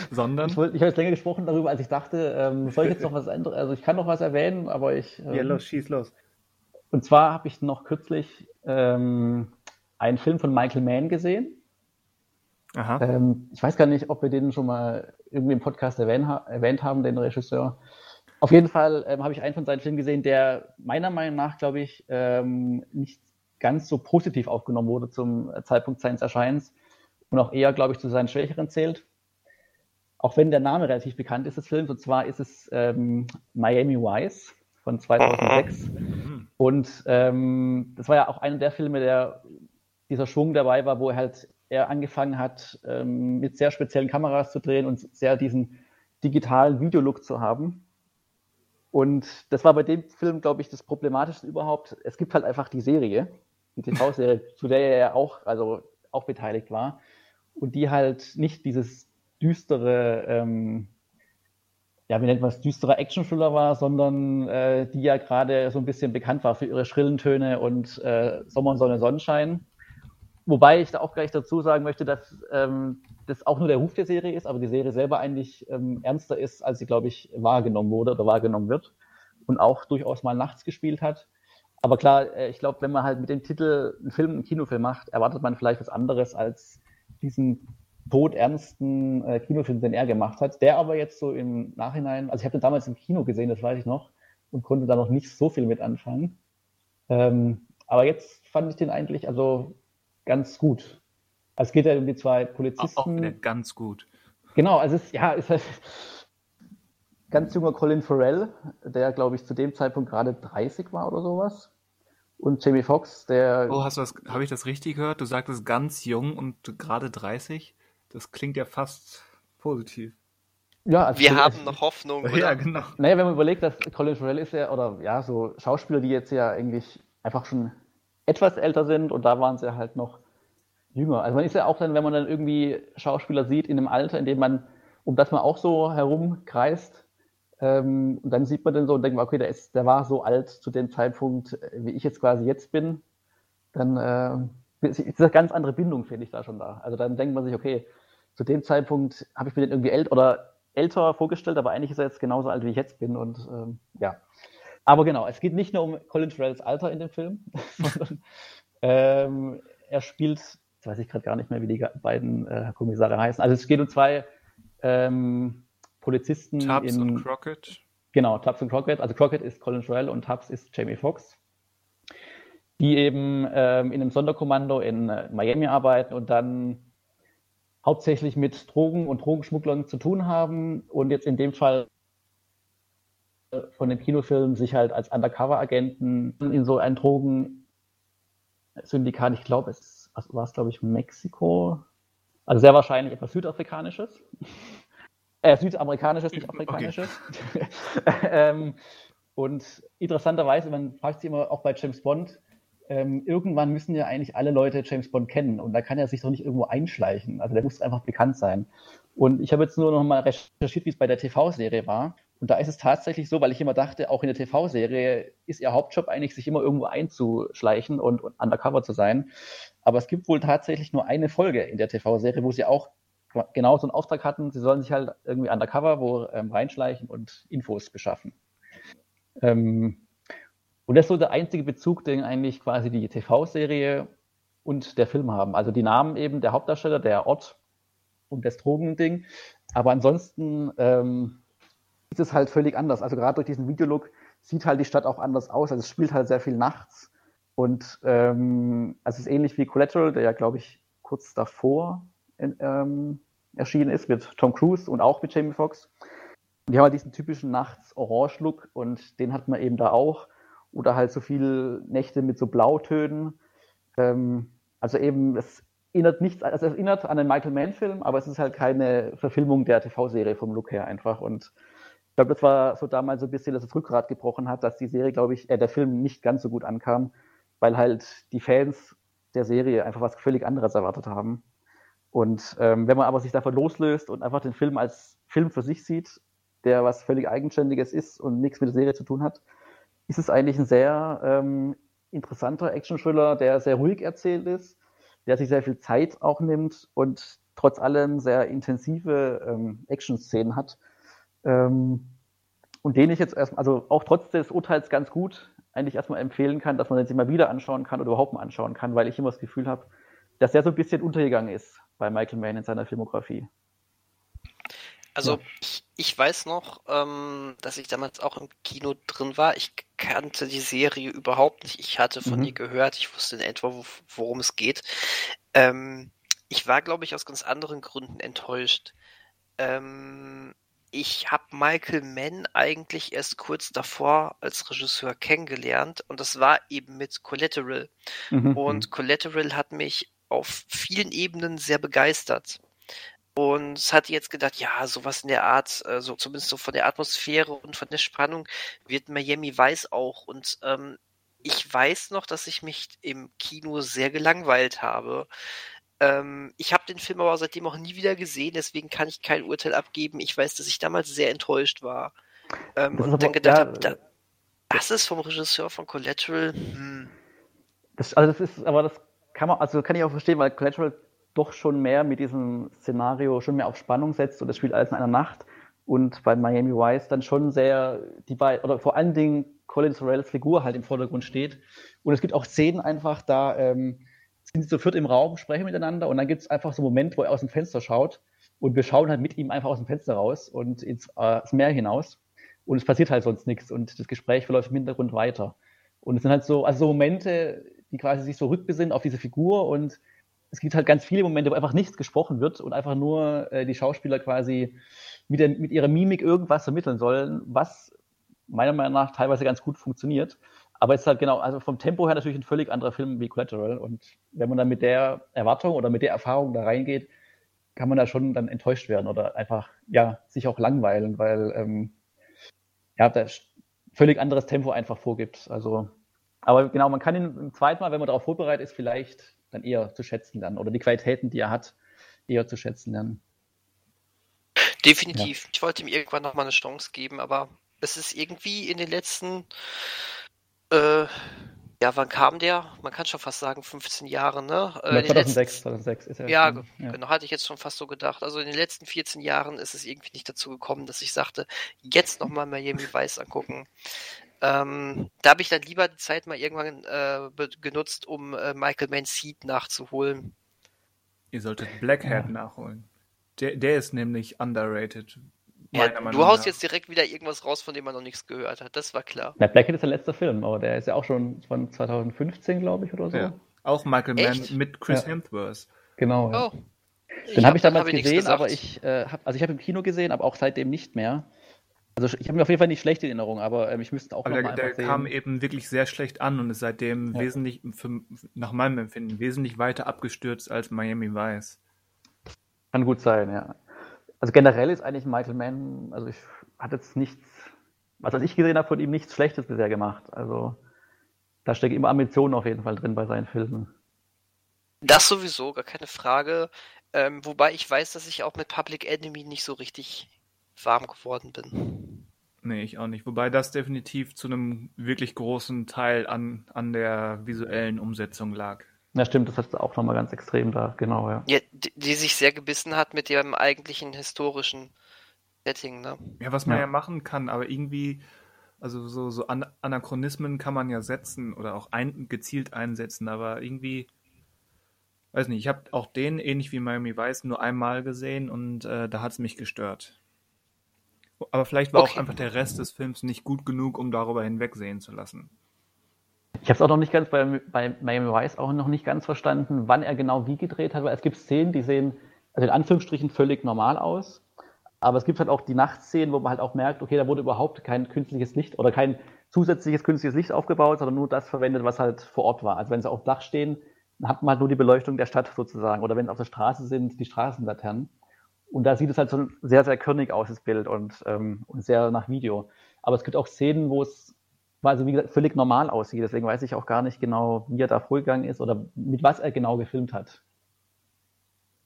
sondern ich, wollte, ich habe jetzt länger gesprochen darüber, als ich dachte, ähm, soll ich jetzt noch was anderes, also ich kann noch was erwähnen, aber ich. Ähm, ja, los, schieß los. Und zwar habe ich noch kürzlich ähm, einen Film von Michael Mann gesehen. Aha. Ähm, ich weiß gar nicht, ob wir den schon mal irgendwie im Podcast erwähnt, erwähnt haben, den Regisseur. Auf jeden Fall ähm, habe ich einen von seinen Filmen gesehen, der meiner Meinung nach, glaube ich, ähm, nicht ganz so positiv aufgenommen wurde zum Zeitpunkt seines Erscheinens und auch eher, glaube ich, zu seinen Schwächeren zählt. Auch wenn der Name relativ bekannt ist des Films, und zwar ist es ähm, Miami Vice von 2006. Mhm. Und ähm, das war ja auch einer der Filme, der dieser Schwung dabei war, wo er halt er angefangen hat, ähm, mit sehr speziellen Kameras zu drehen und sehr diesen digitalen Videolook zu haben. Und das war bei dem Film, glaube ich, das Problematischste überhaupt. Es gibt halt einfach die Serie, die TV-Serie, zu der er ja auch, also auch beteiligt war und die halt nicht dieses düstere, ähm, ja, wie nennt man es, düsterer Action-Thriller war, sondern äh, die ja gerade so ein bisschen bekannt war für ihre schrillen Töne und äh, Sommer, Sonne, Sonnenschein. Wobei ich da auch gleich dazu sagen möchte, dass ähm, das auch nur der Ruf der Serie ist, aber die Serie selber eigentlich ähm, ernster ist, als sie, glaube ich, wahrgenommen wurde oder wahrgenommen wird und auch durchaus mal nachts gespielt hat. Aber klar, äh, ich glaube, wenn man halt mit dem Titel einen Film, einen Kinofilm macht, erwartet man vielleicht was anderes als diesen todernsten äh, Kinofilm, den er gemacht hat, der aber jetzt so im Nachhinein, also ich habe den damals im Kino gesehen, das weiß ich noch, und konnte da noch nicht so viel mit anfangen. Ähm, aber jetzt fand ich den eigentlich also ganz gut. Also es geht ja um die zwei Polizisten. Auch nicht ganz gut. Genau, also es ist, ja, ist halt ganz junger Colin Farrell, der glaube ich zu dem Zeitpunkt gerade 30 war oder sowas. Und Jamie Foxx, der. Oh, hast du das, habe ich das richtig gehört? Du sagtest ganz jung und gerade 30? Das klingt ja fast positiv. Ja, also wir haben noch Hoffnung. Oder? Ja, genau. Naja, wenn man überlegt, dass Colin Farrell ist ja, oder ja, so Schauspieler, die jetzt ja eigentlich einfach schon etwas älter sind und da waren sie halt noch jünger. Also man ist ja auch dann, wenn man dann irgendwie Schauspieler sieht in einem Alter, in dem man, um das man auch so herumkreist, ähm, und dann sieht man dann so und denkt, okay, der, ist, der war so alt zu dem Zeitpunkt, wie ich jetzt quasi jetzt bin, dann äh, ist eine ganz andere Bindung, finde ich, da schon da. Also dann denkt man sich, okay, zu dem Zeitpunkt habe ich mir den irgendwie älter oder älter vorgestellt, aber eigentlich ist er jetzt genauso alt, wie ich jetzt bin. Und ähm, ja. Aber genau, es geht nicht nur um Colin Farrells Alter in dem Film, sondern ähm, er spielt, jetzt weiß ich gerade gar nicht mehr, wie die beiden äh, Kommissare heißen. Also es geht um zwei ähm, Polizisten Tubbs in, und Crockett. Genau, Tubbs und Crockett. Also Crockett ist Colin Farrell und Tubbs ist Jamie Foxx die eben ähm, in einem Sonderkommando in äh, Miami arbeiten und dann hauptsächlich mit Drogen und Drogenschmugglern zu tun haben und jetzt in dem Fall von dem Kinofilm sich halt als Undercover-Agenten in so ein Drogensyndikat, ich glaube, es war es, glaube ich, Mexiko, also sehr wahrscheinlich etwas Südafrikanisches. Äh, Südamerikanisches, nicht Afrikanisches. Okay. ähm, und interessanterweise, man fragt sich immer auch bei James Bond, ähm, irgendwann müssen ja eigentlich alle Leute James Bond kennen und da kann er sich doch nicht irgendwo einschleichen. Also der muss einfach bekannt sein. Und ich habe jetzt nur noch mal recherchiert, wie es bei der TV-Serie war. Und da ist es tatsächlich so, weil ich immer dachte, auch in der TV-Serie ist ihr Hauptjob eigentlich, sich immer irgendwo einzuschleichen und, und undercover zu sein. Aber es gibt wohl tatsächlich nur eine Folge in der TV-Serie, wo sie auch genau so einen Auftrag hatten, sie sollen sich halt irgendwie undercover wo ähm, reinschleichen und Infos beschaffen. Ähm, und das ist so der einzige Bezug, den eigentlich quasi die TV-Serie und der Film haben. Also die Namen eben, der Hauptdarsteller, der Ort und das Drogending. Aber ansonsten ähm, ist es halt völlig anders. Also gerade durch diesen Videolook sieht halt die Stadt auch anders aus. Also es spielt halt sehr viel nachts. Und ähm, also es ist ähnlich wie Collateral, der ja, glaube ich, kurz davor ähm, erschienen ist mit Tom Cruise und auch mit Jamie Foxx. Die haben halt diesen typischen Nachts-Orange-Look und den hat man eben da auch oder halt so viele Nächte mit so Blautönen. Ähm, also eben, es erinnert nichts, also es erinnert an einen Michael Mann-Film, aber es ist halt keine Verfilmung der TV-Serie vom Look her einfach. Und ich glaube, das war so damals so ein bisschen, dass das Rückgrat gebrochen hat, dass die Serie, glaube ich, äh, der Film nicht ganz so gut ankam, weil halt die Fans der Serie einfach was völlig anderes erwartet haben. Und ähm, wenn man aber sich davon loslöst und einfach den Film als Film für sich sieht, der was völlig Eigenständiges ist und nichts mit der Serie zu tun hat, ist es eigentlich ein sehr ähm, interessanter Action-Thriller, der sehr ruhig erzählt ist, der sich sehr viel Zeit auch nimmt und trotz allem sehr intensive ähm, Action-Szenen hat. Ähm, und den ich jetzt erstmal, also auch trotz des Urteils ganz gut eigentlich erstmal empfehlen kann, dass man den sich mal wieder anschauen kann oder überhaupt mal anschauen kann, weil ich immer das Gefühl habe, dass der so ein bisschen untergegangen ist bei Michael Mann in seiner Filmografie. Also ja. ich, ich weiß noch, ähm, dass ich damals auch im Kino drin war. Ich kannte die Serie überhaupt nicht. Ich hatte von mhm. ihr gehört. Ich wusste in etwa, wo, worum es geht. Ähm, ich war, glaube ich, aus ganz anderen Gründen enttäuscht. Ähm, ich habe Michael Mann eigentlich erst kurz davor als Regisseur kennengelernt und das war eben mit Collateral. Mhm. Und. Collateral hat mich auf vielen Ebenen sehr begeistert. Und hatte jetzt gedacht, ja, sowas in der Art, äh, so zumindest so von der Atmosphäre und von der Spannung wird Miami Weiß auch. Und ähm, ich weiß noch, dass ich mich im Kino sehr gelangweilt habe. Ähm, ich habe den Film aber seitdem auch nie wieder gesehen, deswegen kann ich kein Urteil abgeben. Ich weiß, dass ich damals sehr enttäuscht war. Ähm, und dann gedacht ja, habe, da, das ist vom Regisseur von Collateral. Hm. Das, also das ist, aber das kann man, also kann ich auch verstehen, weil Collateral doch schon mehr mit diesem Szenario schon mehr auf Spannung setzt und das spielt alles in einer Nacht. Und bei Miami Vice dann schon sehr die beiden oder vor allen Dingen Colin Sorrells Figur halt im Vordergrund steht. Und es gibt auch Szenen einfach da ähm, sind sie zu viert im Raum sprechen miteinander und dann gibt es einfach so einen Moment wo er aus dem Fenster schaut und wir schauen halt mit ihm einfach aus dem Fenster raus und ins, äh, Meer hinaus. Und es passiert halt sonst nichts und das Gespräch verläuft im Hintergrund weiter. Und es sind halt so also so Momente die quasi sich so rückbesinnen auf diese Figur und es gibt halt ganz viele Momente, wo einfach nichts gesprochen wird und einfach nur äh, die Schauspieler quasi mit, der, mit ihrer Mimik irgendwas vermitteln sollen, was meiner Meinung nach teilweise ganz gut funktioniert. Aber es ist halt genau, also vom Tempo her natürlich ein völlig anderer Film wie Collateral. Und wenn man dann mit der Erwartung oder mit der Erfahrung da reingeht, kann man da schon dann enttäuscht werden oder einfach, ja, sich auch langweilen, weil, ähm, ja, das völlig anderes Tempo einfach vorgibt. Also, aber genau, man kann ihn im zweiten Mal, wenn man darauf vorbereitet ist, vielleicht dann eher zu schätzen lernen oder die Qualitäten, die er hat, eher zu schätzen lernen. Definitiv. Ja. Ich wollte ihm irgendwann nochmal eine Chance geben, aber es ist irgendwie in den letzten, äh, ja, wann kam der? Man kann schon fast sagen 15 Jahre, ne? Äh, 2006, letzten, 2006 ist er. Ja, ja, genau, hatte ich jetzt schon fast so gedacht. Also in den letzten 14 Jahren ist es irgendwie nicht dazu gekommen, dass ich sagte, jetzt nochmal Miami Vice angucken. Ähm, da habe ich dann lieber die Zeit mal irgendwann äh, genutzt, um äh, Michael Seed nachzuholen. Ihr solltet Blackhead ja. nachholen. Der, der ist nämlich underrated. Ja, du haust nach. jetzt direkt wieder irgendwas raus, von dem man noch nichts gehört hat. Das war klar. Na, Blackhead ist der letzte Film, aber der ist ja auch schon von 2015, glaube ich, oder so. Ja. Auch Michael Mann mit Chris ja. Hemsworth. Genau. Ja. Oh. Den habe ich damals hab ich gesehen, aber ich äh, habe also ich habe im Kino gesehen, aber auch seitdem nicht mehr. Also ich habe mir auf jeden Fall nicht schlechte Erinnerungen, aber ähm, ich müsste auch aber noch der, mal der kam eben wirklich sehr schlecht an und ist seitdem ja. wesentlich, für, nach meinem Empfinden, wesentlich weiter abgestürzt als Miami Vice. Kann gut sein, ja. Also generell ist eigentlich Michael Mann, also ich hatte jetzt nichts, was ich gesehen habe von ihm, nichts Schlechtes bisher gemacht. Also da steckt immer Ambitionen auf jeden Fall drin bei seinen Filmen. Das sowieso, gar keine Frage. Ähm, wobei ich weiß, dass ich auch mit Public Enemy nicht so richtig warm geworden bin. Nee, ich auch nicht. Wobei das definitiv zu einem wirklich großen Teil an, an der visuellen Umsetzung lag. Ja, stimmt, das hat auch nochmal ganz extrem da, genau, ja. ja die, die, sich sehr gebissen hat mit dem eigentlichen historischen Setting, ne? Ja, was man ja, ja machen kann, aber irgendwie, also so, so An Anachronismen kann man ja setzen oder auch ein, gezielt einsetzen, aber irgendwie, weiß nicht, ich habe auch den, ähnlich wie Miami Vice, nur einmal gesehen und äh, da hat es mich gestört. Aber vielleicht war okay. auch einfach der Rest des Films nicht gut genug, um darüber hinwegsehen zu lassen. Ich habe es auch noch nicht ganz bei, bei Miami Vice auch noch nicht ganz verstanden, wann er genau wie gedreht hat, weil es gibt Szenen, die sehen also in Anführungsstrichen völlig normal aus. Aber es gibt halt auch die Nachtszenen, wo man halt auch merkt, okay, da wurde überhaupt kein künstliches Licht oder kein zusätzliches künstliches Licht aufgebaut, sondern nur das verwendet, was halt vor Ort war. Also wenn sie auf dem Dach stehen, dann hat man halt nur die Beleuchtung der Stadt sozusagen. Oder wenn sie auf der Straße sind, die Straßenlaternen. Und da sieht es halt so sehr, sehr körnig aus, das Bild und, ähm, und sehr nach Video. Aber es gibt auch Szenen, wo es quasi, wie gesagt, völlig normal aussieht. Deswegen weiß ich auch gar nicht genau, wie er da vorgegangen ist oder mit was er genau gefilmt hat.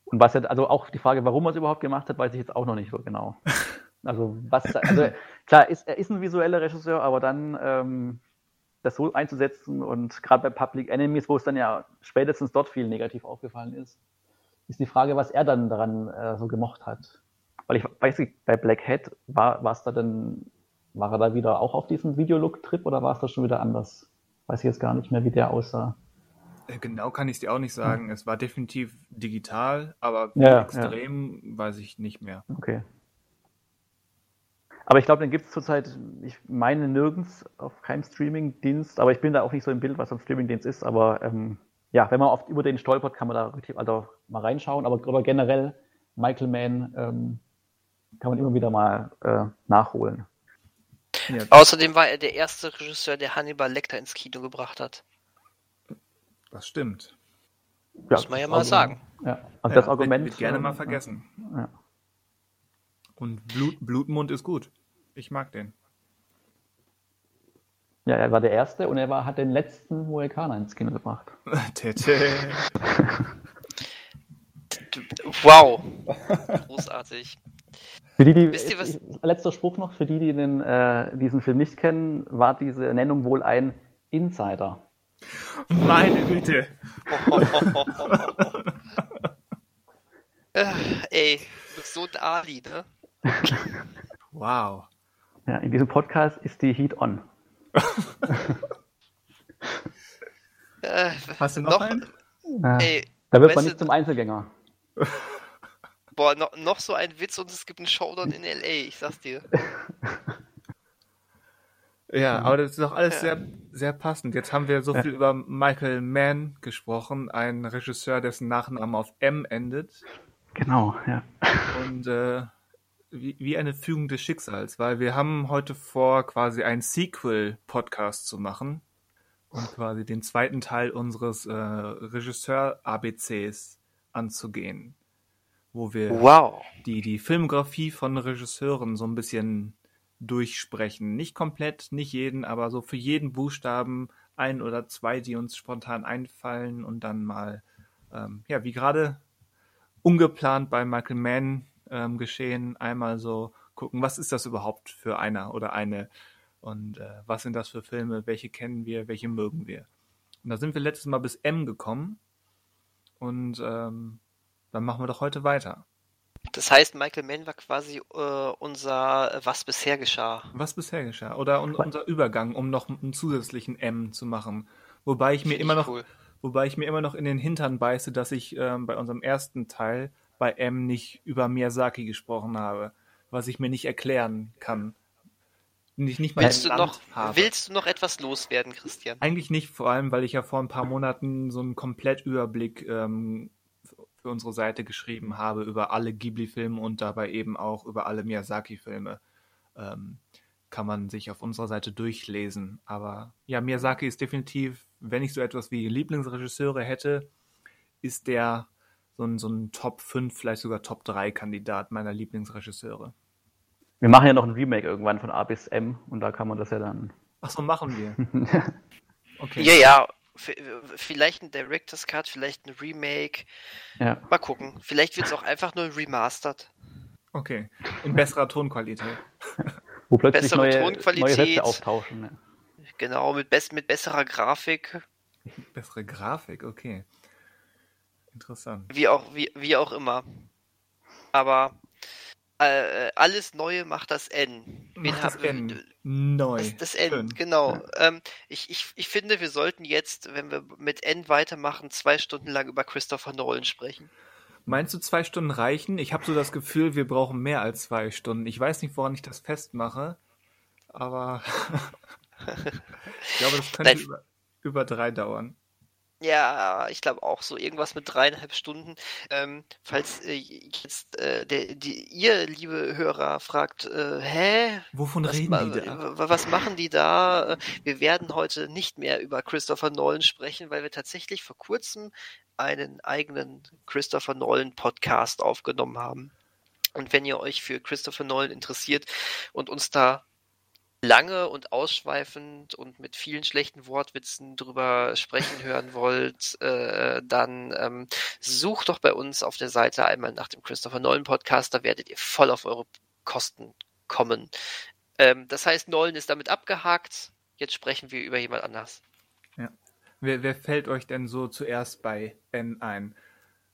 Und was er, also auch die Frage, warum er es überhaupt gemacht hat, weiß ich jetzt auch noch nicht so genau. Also was, also klar, ist, er ist ein visueller Regisseur, aber dann ähm, das so einzusetzen und gerade bei Public Enemies, wo es dann ja spätestens dort viel negativ aufgefallen ist, ist die Frage, was er dann daran äh, so gemocht hat. Weil ich weiß nicht, bei Black Hat war es da denn, war er da wieder auch auf diesem Videolook-Trip oder war es da schon wieder anders? Weiß ich jetzt gar nicht mehr, wie der aussah. Äh, genau kann ich es dir auch nicht sagen. Ja. Es war definitiv digital, aber ja, extrem ja. weiß ich nicht mehr. Okay. Aber ich glaube, den gibt es zurzeit, ich meine nirgends auf keinem Streaming-Dienst, aber ich bin da auch nicht so im Bild, was ein Streaming-Dienst ist, aber ähm, ja, wenn man oft über den stolpert, kann man da relativ, also mal reinschauen. Aber, aber generell, Michael Mann ähm, kann man immer wieder mal äh, nachholen. Ja. Außerdem war er der erste Regisseur, der Hannibal Lecter ins Kino gebracht hat. Das stimmt. Ja, Muss man ja mal Argument, sagen. Ja, also das Argument. Wird, wird gerne mal vergessen. Ja. Und Blut, Blutmund ist gut. Ich mag den. Ja, er war der Erste und er war, hat den letzten Mohikaner ins Kino gebracht. Tete. Wow. Großartig. Für die, die, Wisst ihr, was- letzter Spruch noch, für die, die den, äh, diesen Film nicht kennen, war diese Nennung wohl ein Insider. Meine Güte. äh, ey, du bist so ein Ali, ne? Wow. Ja, in diesem Podcast ist die Heat on. Äh, Hast du noch, einen? Ja, Ey, da wird man nicht zum Einzelgänger. boah, no, noch so ein Witz und es gibt einen Showdown in L.A., ich sag's dir. Ja, aber das ist doch alles Ja. sehr, sehr passend. Jetzt haben wir so viel über Michael Mann gesprochen, ein Regisseur, dessen Nachname auf M endet. Genau, ja. Und äh, wie, eine Fügung des Schicksals, weil wir haben heute vor, quasi einen Sequel-Podcast zu machen und quasi den zweiten Teil unseres äh, Regisseur-ABCs anzugehen, wo wir Wow. die, die Filmografie von Regisseuren so ein bisschen durchsprechen. Nicht komplett, nicht jeden, aber so für jeden Buchstaben ein oder zwei, die uns spontan einfallen und dann mal, ähm, ja, wie gerade ungeplant bei Michael Mann ähm, geschehen, einmal so gucken, was ist das überhaupt für einer oder eine und äh, was sind das für Filme, welche kennen wir, welche mögen wir. Und da sind wir letztes Mal bis M gekommen und ähm, dann machen wir doch heute weiter. Das heißt, Michael Mann war quasi äh, unser Was bisher geschah. Was bisher geschah. Oder un unser Übergang, um noch einen zusätzlichen M zu machen. Wobei ich mir immer ich noch, cool. wobei ich mir immer noch in den Hintern beiße, dass ich ähm, bei unserem ersten Teil bei M nicht über Miyazaki gesprochen habe, was ich mir nicht erklären kann. Nicht, nicht mal Willst du, noch, habe. willst du noch etwas loswerden, Christian? Eigentlich nicht, vor allem, weil ich ja vor ein paar Monaten so einen Komplettüberblick ähm, für unsere Seite geschrieben habe über alle Ghibli-Filme und dabei eben auch über alle Miyazaki-Filme. Ähm, kann man sich auf unserer Seite durchlesen. Aber ja, Miyazaki ist definitiv, wenn ich so etwas wie Lieblingsregisseure hätte, ist der so ein, so ein Top 5, vielleicht sogar Top 3 Kandidat meiner Lieblingsregisseure. Wir machen ja noch ein Remake irgendwann von A bis M und da kann man das ja dann. Ach so, machen wir. Okay. Ja, ja. Vielleicht ein Director's Cut, vielleicht ein Remake. Ja. Mal gucken. Vielleicht wird es auch einfach nur remastered. Okay. In besserer Tonqualität. Wo plötzlich Bessere neue, Tonqualität. neue Sätze auftauschen. Ja. Genau, mit, bess mit besserer Grafik. Bessere Grafik, okay. Interessant. Wie auch, wie, wie auch immer. Aber äh, alles Neue macht das N. Wen Macht das N neu. Das, das N, Schön. genau. Ähm, ich, ich, ich finde, wir sollten jetzt, wenn wir mit N weitermachen, zwei Stunden lang über Christopher Nolan sprechen. Meinst du, zwei Stunden reichen? Ich habe so das Gefühl, wir brauchen mehr als zwei Stunden. Ich weiß nicht, woran ich das festmache, aber ich glaube, das könnte über, über drei dauern. Ja, ich glaube auch so irgendwas mit dreieinhalb Stunden. Ähm, falls äh, jetzt äh, der, die, ihr, liebe Hörer, fragt, äh, hä? Wovon Was, reden die da? wa- was machen die da? Äh, Wir werden heute nicht mehr über Christopher Nolan sprechen, weil wir tatsächlich vor kurzem einen eigenen Christopher Nolan Podcast aufgenommen haben. Und wenn ihr euch für Christopher Nolan interessiert und uns da lange und ausschweifend und mit vielen schlechten Wortwitzen drüber sprechen hören wollt, äh, dann ähm, sucht doch bei uns auf der Seite einmal nach dem Christopher Nolan Podcast, da werdet ihr voll auf eure Kosten kommen. Ähm, das heißt, Nolan ist damit abgehakt. Jetzt sprechen wir über jemand anders. Wer, wer fällt euch denn so zuerst bei N ein?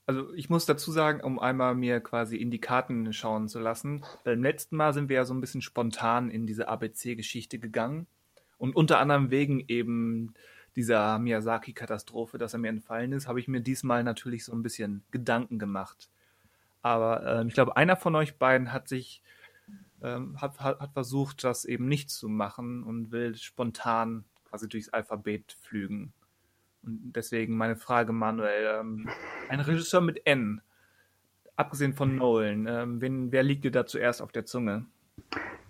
Also ich muss dazu sagen, um einmal mir quasi in die Karten schauen zu lassen, beim letzten Mal sind wir ja so ein bisschen spontan in diese ABC-Geschichte gegangen und unter anderem wegen eben dieser Miyazaki-Katastrophe, dass er mir entfallen ist, habe ich mir diesmal natürlich so ein bisschen Gedanken gemacht. Aber ähm, ich glaube, einer von euch beiden hat sich ähm, hat, hat, hat versucht, das eben nicht zu machen und will spontan quasi durchs Alphabet flügen. Und deswegen meine Frage, Manuel, ähm, ein Regisseur mit N, abgesehen von Nolan, ähm, wen, wer liegt dir da zuerst auf der Zunge?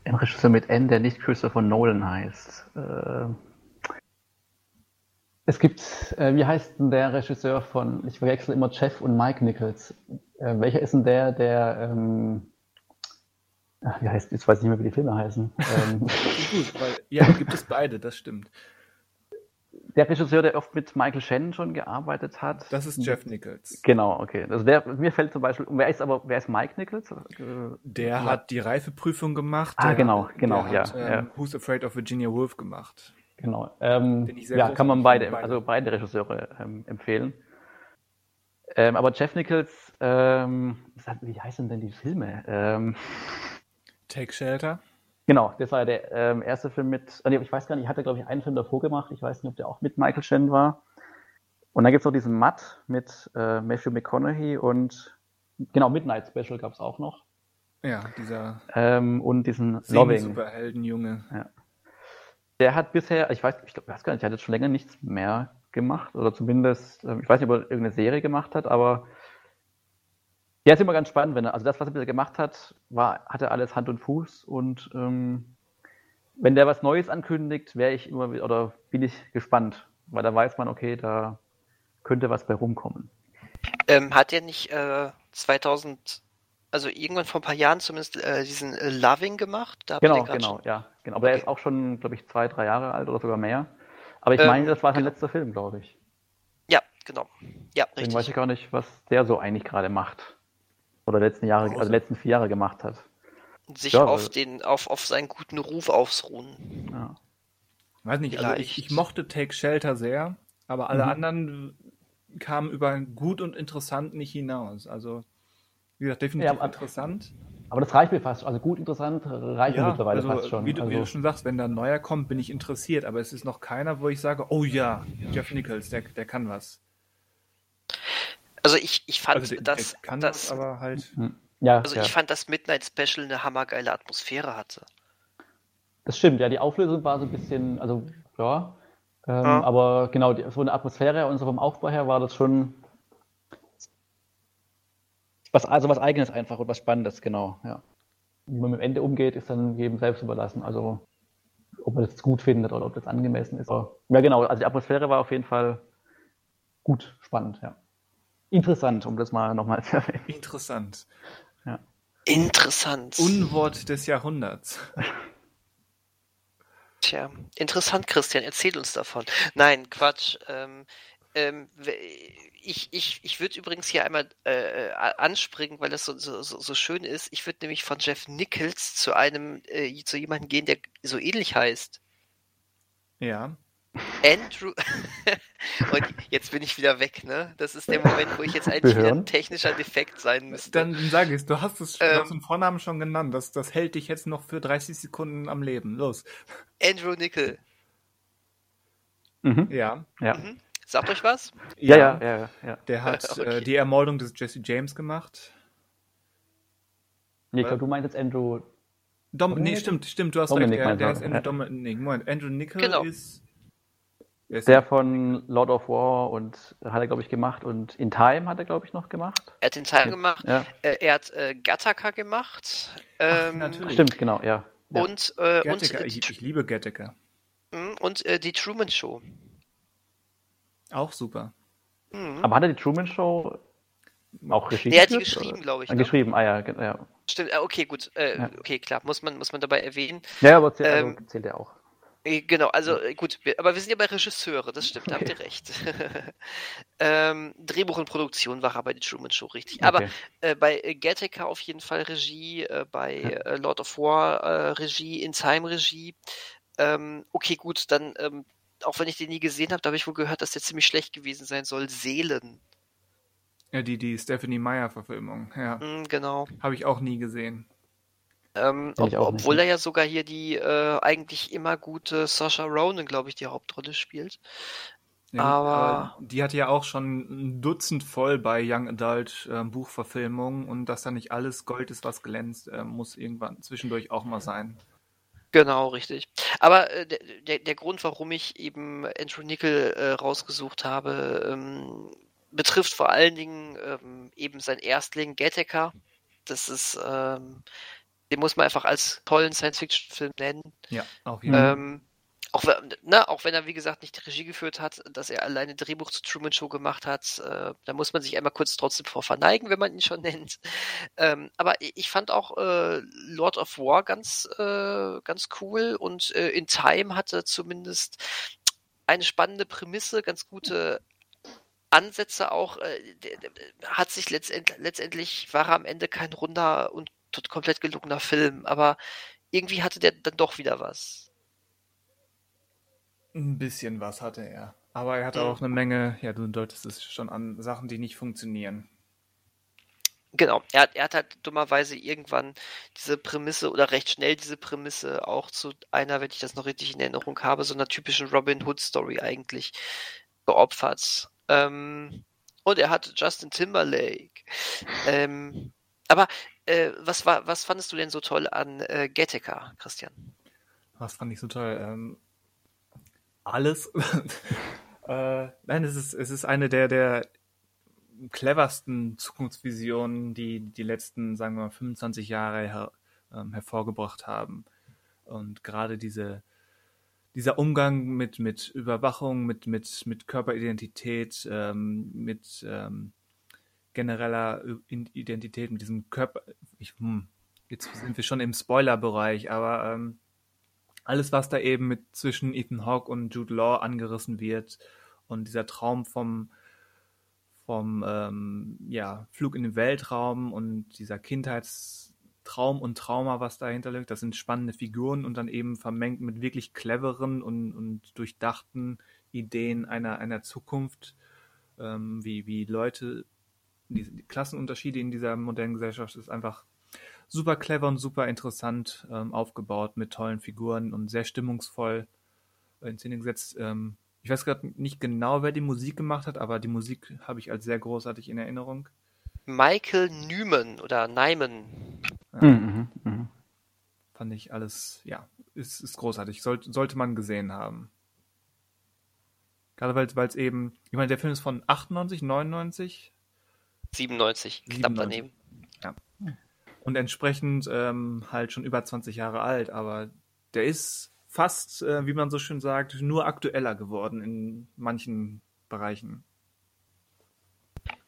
Ein Regisseur mit N, der nicht Christopher Nolan heißt. Äh, es gibt, äh, wie heißt denn der Regisseur von, ich verwechsel immer Jeff und Mike Nichols. Äh, welcher ist denn der, der, ähm, ach, wie heißt, jetzt weiß ich nicht mehr, wie die Filme heißen. Ähm, Gut, weil, ja, gibt es beide, das stimmt. Der Regisseur, der oft mit Michael Shannon schon gearbeitet hat. Das ist Jeff Nichols. Genau, okay. Also der, mir fällt zum Beispiel, wer ist aber, wer ist Mike Nichols? Der Ja. hat die Reifeprüfung gemacht. Ah, der, genau, genau, der hat, ja, Ähm, Who's Afraid of Virginia Woolf gemacht. Genau. Ähm, ja, kann man beide, beide. also beide Regisseure ähm, empfehlen. Ähm, aber Jeff Nichols, ähm, wie heißen denn die Filme? Ähm, Take Shelter. Genau, das war der ähm, erste Film mit, nee, ich weiß gar nicht, ich hatte glaube ich einen Film davor gemacht, ich weiß nicht, ob der auch mit Michael Shannon war. Und dann gibt es noch diesen Matt mit äh, Matthew McConaughey und genau, Midnight Special gab es auch noch. Ja, dieser Ähm, und diesen Loving. Semi-Superheldenjunge. Der hat bisher, ich weiß, ich glaub, weiß gar nicht, der hat jetzt schon länger nichts mehr gemacht oder zumindest, ähm, ich weiß nicht, ob er irgendeine Serie gemacht hat, aber der ist immer ganz spannend, wenn er, also das, was er bisher gemacht hat, war, hatte alles Hand und Fuß und ähm, wenn der was Neues ankündigt, wäre ich immer oder bin ich gespannt, weil da weiß man, okay, da könnte was bei rumkommen. Ähm, hat er nicht äh, 2000, also irgendwann vor ein paar Jahren zumindest äh, diesen äh, Loving gemacht? Genau, genau, schon- ja, genau. Aber er Okay. ist auch schon, glaube ich, zwei, drei Jahre alt oder sogar mehr. Aber ich Ähm, meine, das war sein genau. letzter Film, glaube ich. Ja, genau. Ja, Deswegen weiß richtig. ich gar nicht, was der so eigentlich gerade macht. Oder letzten Jahre, also letzten vier Jahre gemacht hat. Sich Ja, auf den, auf, auf seinen guten Ruf ausruhen. Ja. Weiß nicht, also ich, ich mochte Take Shelter sehr, aber alle Mhm. anderen kamen über gut und interessant nicht hinaus. Also, wie gesagt, definitiv Ja, aber- interessant. Aber das reicht mir fast. Also gut interessant reicht mir mittlerweile also, fast schon. Wie, du, wie du also, schon sagst, wenn da ein neuer kommt, bin ich interessiert, aber es ist noch keiner, wo ich sage, oh ja, Jeff Nichols, der, der kann was. Also ich, ich fand, Also der, der kann dass, was, aber halt. hm. ja, also ja, ich fand, dass Midnight Special eine hammergeile Atmosphäre hatte. das stimmt. Ja, die Auflösung war so ein bisschen, also ja. Ähm, Ja. Aber genau, die, so eine Atmosphäre und so vom Aufbau her war das schon was, also was Eigenes einfach und was Spannendes, genau. Ja. Wie man mit dem Ende umgeht, ist dann jedem selbst überlassen. Also ob man das gut findet oder ob das angemessen ist. Aber, ja, genau. Also die Atmosphäre war auf jeden Fall gut, spannend, ja. Interessant, um das mal nochmal zu erwähnen. Interessant. Interessant. Unwort des Jahrhunderts. Tja, interessant, Christian, erzähl uns davon. Nein, Quatsch. Ähm, ähm, ich ich, ich würde übrigens hier einmal äh, anspringen, weil das so, so, so so schön ist. Ich würde nämlich von Jeff Nichols zu einem, äh, zu jemandem gehen, der so ähnlich heißt. Ja. Andrew. Und jetzt bin ich wieder weg, ne? Das ist der Moment, wo ich jetzt eigentlich wieder ein technischer Defekt sein müsste. Dann sag ich du hast es du Ähm. hast den Vornamen schon genannt. Das, das hält dich jetzt noch für 30 Sekunden am Leben. Los. Andrew Nickel. Mhm. Ja. Ja. Mhm. Sagt euch was? Ja, ja, ja, ja, ja. Der hat Okay. äh, die Ermordung des Jesse James gemacht. Nee, ich glaube, du meinst jetzt Andrew. Dom nee, Dominik? stimmt, stimmt, du hast Dominik recht. Der, der du, ist Andrew ja. Dominik. Moment, Andrew Nickel Genau. ist. Der von Lord of War und hat er, glaube ich, gemacht und In Time hat er, glaube ich, noch gemacht. Er hat den Teil gemacht. Ja, Äh, er hat äh, Gattaca gemacht. Ähm, natürlich. stimmt, genau, ja. ja. Und, äh, und, Gattaca. äh, Ich, ich liebe Gattaca. Tr- und äh, die Truman Show. Auch super. Mhm. Aber hat er die Truman Show auch Regie Der hat die geschrieben, glaube ich. Ah, Ne? geschrieben, ah ja, ja. Stimmt, äh, okay, gut. Äh, Ja. Okay, klar, muss man, muss man dabei erwähnen. Ja, aber zählt, Ähm, also, zählt er auch. Äh, Genau, also äh, gut, wir, aber wir sind ja bei Regisseure, das stimmt, da habt ihr recht. ähm, Drehbuch und Produktion war aber die Truman Show richtig. Aber Okay. äh, bei äh, Gattaca auf jeden Fall Regie, äh, bei äh, Lord of War Regie, In Time Regie. Ähm, okay, gut, dann, ähm, auch wenn ich den nie gesehen habe, da habe ich wohl gehört, dass der ziemlich schlecht gewesen sein soll. Seelen. Ja, die, die Stephanie Meyer-Verfilmung. Ja. Mm, genau. Habe ich auch nie gesehen. Ähm, ob, obwohl er ja sogar hier die äh, eigentlich immer gute Sasha Ronan, glaube ich, die Hauptrolle spielt. Ja, Aber- die hatte ja auch schon ein Dutzend voll bei Young Adult ähm, Buchverfilmungen und dass da nicht alles Gold ist, was glänzt, äh, muss irgendwann zwischendurch auch mal sein. Genau, richtig. Aber äh, der, der, der Grund, warum ich eben Andrew Nickel äh, rausgesucht habe, ähm, betrifft vor allen Dingen ähm, eben sein Erstling Gattaca. Das ist, ähm, den muss man einfach als tollen Science-Fiction-Film nennen. Ja, jeden Fall. Ähm, auch, wenn- ne, auch wenn er, wie gesagt, nicht die Regie geführt hat, dass er alleine Drehbuch zur Truman Show gemacht hat, äh, da muss man sich einmal kurz trotzdem vor verneigen, wenn man ihn schon nennt. Ähm, aber ich fand auch äh, Lord of War ganz, äh, ganz cool und äh, in Time hatte zumindest eine spannende Prämisse, ganz gute Ansätze auch. Äh, hat sich letztendlich, letztendlich war er am Ende kein runder und komplett gelungener Film, aber irgendwie hatte der dann doch wieder was. Ein bisschen was hatte er. Aber er hatte mhm. auch eine Menge, ja, du deutest es schon an, Sachen, die nicht funktionieren. Genau, er hat, er hat halt dummerweise irgendwann diese Prämisse oder recht schnell diese Prämisse auch zu einer, wenn ich das noch richtig in Erinnerung habe, so einer typischen Robin Hood Story eigentlich geopfert. Ähm, und er hat Justin Timberlake. Ähm, aber äh, was war, was fandest du denn so toll an äh, Gattaca, Christian? Was fand ich so toll? Ähm, alles. äh, nein, es ist, es ist eine der, der cleversten Zukunftsvisionen, die die letzten, sagen wir mal, 25 Jahre her, ähm, hervorgebracht haben. Und gerade diese, dieser Umgang mit, mit Überwachung, mit, mit, mit Körperidentität, ähm, mit ähm, genereller Identität, mit diesem Körper, ich, hm, jetzt sind wir schon im Spoiler-Bereich, aber ähm, alles, was da eben mit zwischen Ethan Hawke und Jude Law angerissen wird und dieser Traum vom vom ähm, ja, Flug in den Weltraum und dieser Kindheitstraum und Trauma, was dahinter liegt, das sind spannende Figuren und dann eben vermengt mit wirklich cleveren und, und durchdachten Ideen einer, einer Zukunft, ähm, wie, wie Leute, die, die Klassenunterschiede in dieser modernen Gesellschaft ist einfach super clever und super interessant ähm, aufgebaut mit tollen Figuren und sehr stimmungsvoll in Szene gesetzt. Ähm, ich weiß gerade nicht genau, wer die Musik gemacht hat, aber die Musik habe ich als sehr großartig in Erinnerung. Michael Nyman oder Nyman. Ja. Mhm, mh. Fand ich alles, ja, ist, ist großartig. Soll, sollte man gesehen haben. Gerade weil es eben, ich meine, der Film ist von 98, 99? 97, knapp daneben. Ja und entsprechend ähm, halt schon über 20 Jahre alt, aber der ist fast, äh, wie man so schön sagt, nur aktueller geworden in manchen Bereichen.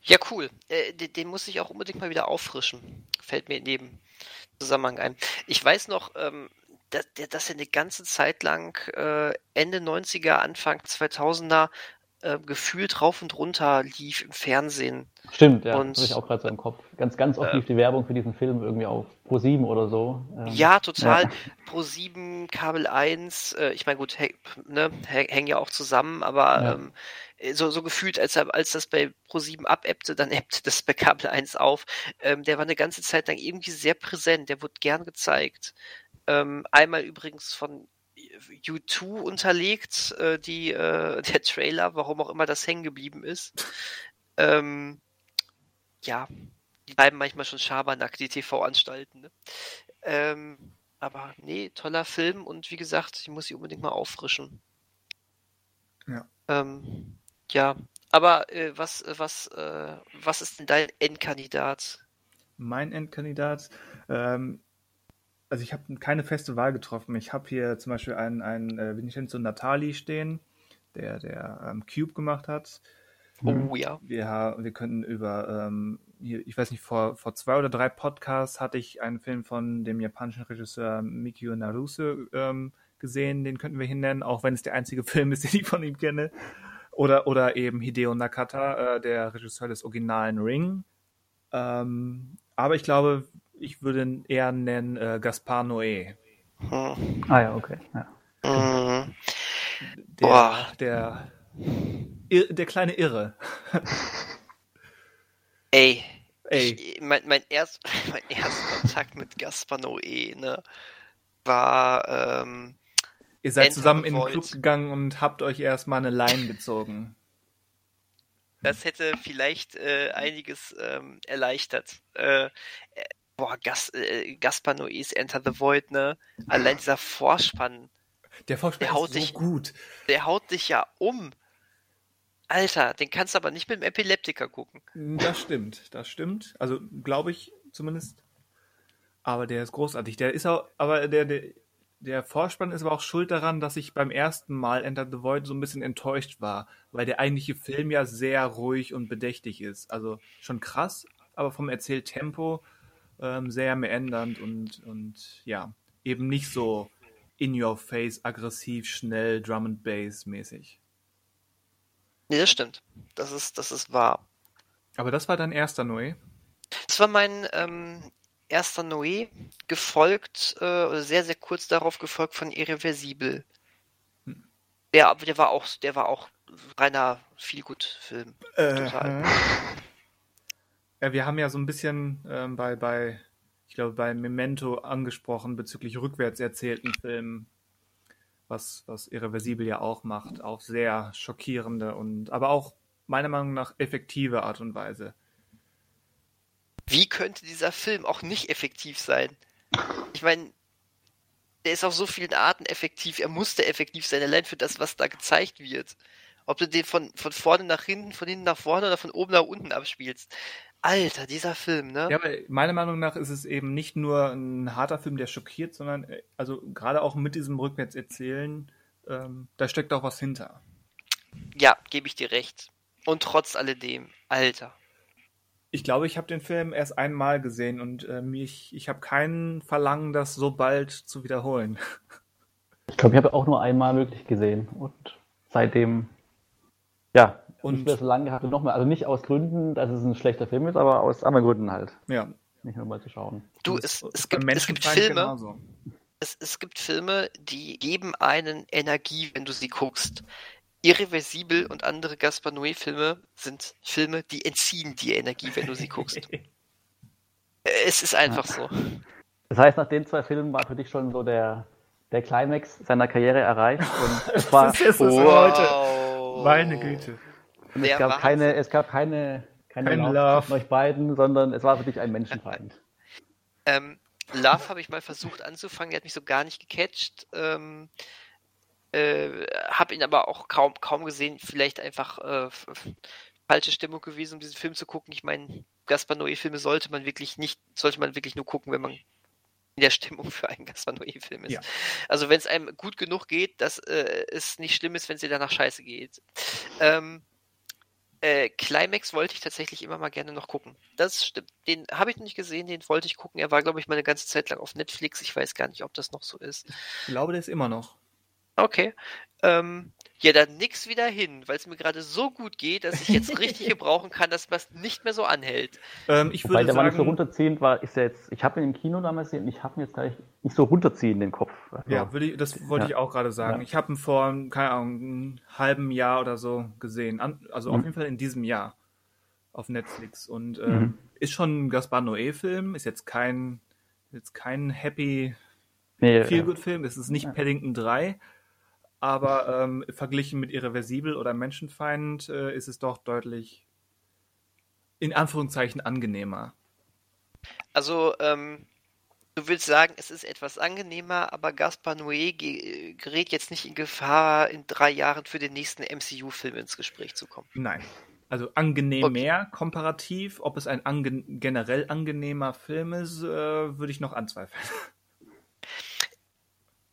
Ja, cool. Äh, den, den, muss ich auch unbedingt mal wieder auffrischen. Fällt mir in dem Zusammenhang ein. Ich weiß noch, ähm, dass, dass er eine ganze Zeit lang äh, Ende 90er, Anfang 2000er äh, gefühlt rauf und runter lief im Fernsehen. Stimmt, ja, und, habe ich auch gerade so im Kopf. Ganz, ganz oft äh, lief die Werbung für diesen Film irgendwie auf Pro7 oder so. Ähm, ja, total. Ja. Pro7, Kabel 1, äh, ich meine, gut, ne, hängen ja auch zusammen, aber ja. ähm, so, so gefühlt, als, als das bei Pro7 abebbte, dann ebbte das bei Kabel 1 auf. Ähm, der war eine ganze Zeit lang irgendwie sehr präsent, der wurde gern gezeigt. Ähm, einmal übrigens von U2 unterlegt, äh, die, äh, der Trailer, warum auch immer das hängen geblieben ist. Ähm, ja, die bleiben manchmal schon Schabernack, die TV-Anstalten. Ne? Ähm, aber nee, toller Film und wie gesagt, ich muss sie unbedingt mal auffrischen. Ja. Ähm, ja, aber äh, was, was, äh, was ist denn dein Endkandidat? Mein Endkandidat, ähm, also ich habe keine feste Wahl getroffen. Ich habe hier zum Beispiel einen, einen äh, Vincenzo Natali stehen, der, der ähm, Cube gemacht hat. Oh ja. Wir, wir könnten über, ähm, hier, ich weiß nicht, vor, vor zwei oder drei Podcasts hatte ich einen Film von dem japanischen Regisseur Mikio Naruse ähm, gesehen, den könnten wir hinnennen, auch wenn es der einzige Film ist, den ich von ihm kenne. Oder, oder eben Hideo Nakata, äh, der Regisseur des originalen Ring. Ähm, aber ich glaube, ich würde ihn eher nennen äh, Gaspar Noé. Hm. Ah ja, okay. Ja. Mhm. Der, Boah. der, der, kleine Irre. Ey. Ey. Ich, mein, mein, erst, mein erster Kontakt mit Gaspar Noé, ne, war, ähm, Ihr seid zusammen in den Club gegangen und habt euch erstmal eine Line gezogen. Das hätte vielleicht äh, einiges ähm, erleichtert. Äh, boah, Gas, äh, Gaspar Noés Enter the Void, ne? Allein dieser Vorspann. Der Vorspann der haut ist so dich, gut. Der haut dich ja um. Alter, den kannst du aber nicht mit dem Epileptiker gucken. Das stimmt, das stimmt. Also glaube ich zumindest. Aber der ist großartig. Der ist auch, aber der, der, der Vorspann ist aber auch schuld daran, dass ich beim ersten Mal Enter the Void so ein bisschen enttäuscht war, weil der eigentliche Film ja sehr ruhig und bedächtig ist. Also schon krass, aber vom Erzähltempo ähm, sehr meandernd und, und ja, eben nicht so in your face, aggressiv, schnell, Drum and Bass mäßig. Nee, das stimmt. Das ist, das ist wahr. Aber das war dein erster Noé? Das war mein ähm, erster Noé, gefolgt, äh, oder sehr, sehr kurz darauf gefolgt von Irreversibel. Hm. Der, der war auch, der war auch reiner Feelgood-Film. Total. Ja, wir haben ja so ein bisschen ähm, bei, bei, ich glaube, bei Memento angesprochen bezüglich rückwärts erzählten Filmen, was, was Irreversibel ja auch macht, auf sehr schockierende und aber auch meiner Meinung nach effektive Art und Weise. Wie könnte dieser Film auch nicht effektiv sein? Ich meine, der ist auf so vielen Arten effektiv. Er musste effektiv sein, allein für das, was da gezeigt wird. Ob du den von, von vorne nach hinten, von hinten nach vorne oder von oben nach unten abspielst. Alter, dieser Film, ne? Ja, aber meiner Meinung nach ist es eben nicht nur ein harter Film, der schockiert, sondern äh, also gerade auch mit diesem Rückwärtserzählen, ähm, da steckt auch was hinter. Ja, gebe ich dir recht. Und trotz alledem, Alter. Ich glaube, ich habe den Film erst einmal gesehen und äh, mich, ich habe kein Verlangen, das so bald zu wiederholen. Ich glaube, ich habe auch nur einmal wirklich gesehen und seitdem, ja, Und- nicht mehr so lange gehabt und nochmal. Also nicht aus Gründen, dass es ein schlechter Film ist, aber aus anderen Gründen halt. Ja. Nicht nur mal zu schauen. Du, es, es, gibt, es gibt Filme, genauso. es, es gibt Filme, die geben einen Energie, wenn du sie guckst. Irreversibel und andere Gaspar Noé-Filme sind Filme, die entziehen dir Energie, wenn du sie guckst. es ist einfach so. Das heißt, nach den zwei Filmen war für dich schon so der, der Climax seiner Karriere erreicht und es war, Das ist es heute. Meine Güte. Und es gab keine, es gab keine, keine Kein Love zwischen euch beiden, sondern es war für dich ein Menschenfeind. Ähm, Love habe ich mal versucht anzufangen, der hat mich so gar nicht gecatcht. Ähm, äh, habe ihn aber auch kaum, kaum gesehen. Vielleicht einfach äh, falsche Stimmung gewesen, um diesen Film zu gucken. Ich meine, Gaspar Noé-Filme sollte man wirklich nicht, sollte man wirklich nur gucken, wenn man in der Stimmung für einen Gaspar Noé-Film ist. Ja. Also wenn es einem gut genug geht, dass äh, es nicht schlimm ist, wenn es dir danach scheiße geht. Ähm, äh, Climax wollte ich tatsächlich immer mal gerne noch gucken. Das stimmt. Den habe ich noch nicht gesehen, den wollte ich gucken. Er war, glaube ich, mal eine ganze Zeit lang auf Netflix. Ich weiß gar nicht, ob das noch so ist. Ich glaube, der ist immer noch. Okay. Ähm, ja, dann nix wieder hin, weil es mir gerade so gut geht, dass ich jetzt richtig gebrauchen kann, dass es nicht mehr so anhält. Ähm, ich Weil würde der war nicht so sagen, runterziehend, war, ist er jetzt, ich habe ihn im Kino damals gesehen und ich habe ihn jetzt gleich nicht so runterziehen, den Kopf. Also, ja, würde ich, das wollte Ja. ich auch gerade sagen. Ja. Ich habe ihn vor, keine Ahnung, einem halben Jahr oder so gesehen. An, also auf Mhm. jeden Fall in diesem Jahr auf Netflix. Und ähm, Mhm. ist schon ein Gaspar Noé-Film, ist jetzt kein, jetzt kein Happy nee, Feel-Good-Film, es ist nicht Ja. Paddington 3, aber ähm, verglichen mit Irreversibel oder Menschenfeind äh, ist es doch deutlich in Anführungszeichen angenehmer. Also, ähm, du willst sagen, es ist etwas angenehmer, aber Gaspar Noé ge gerät jetzt nicht in Gefahr, in drei Jahren für den nächsten MCU-Film ins Gespräch zu kommen. Nein. Also angenehm Okay. mehr komparativ. Ob es ein ange generell angenehmer Film ist, äh, würde ich noch anzweifeln.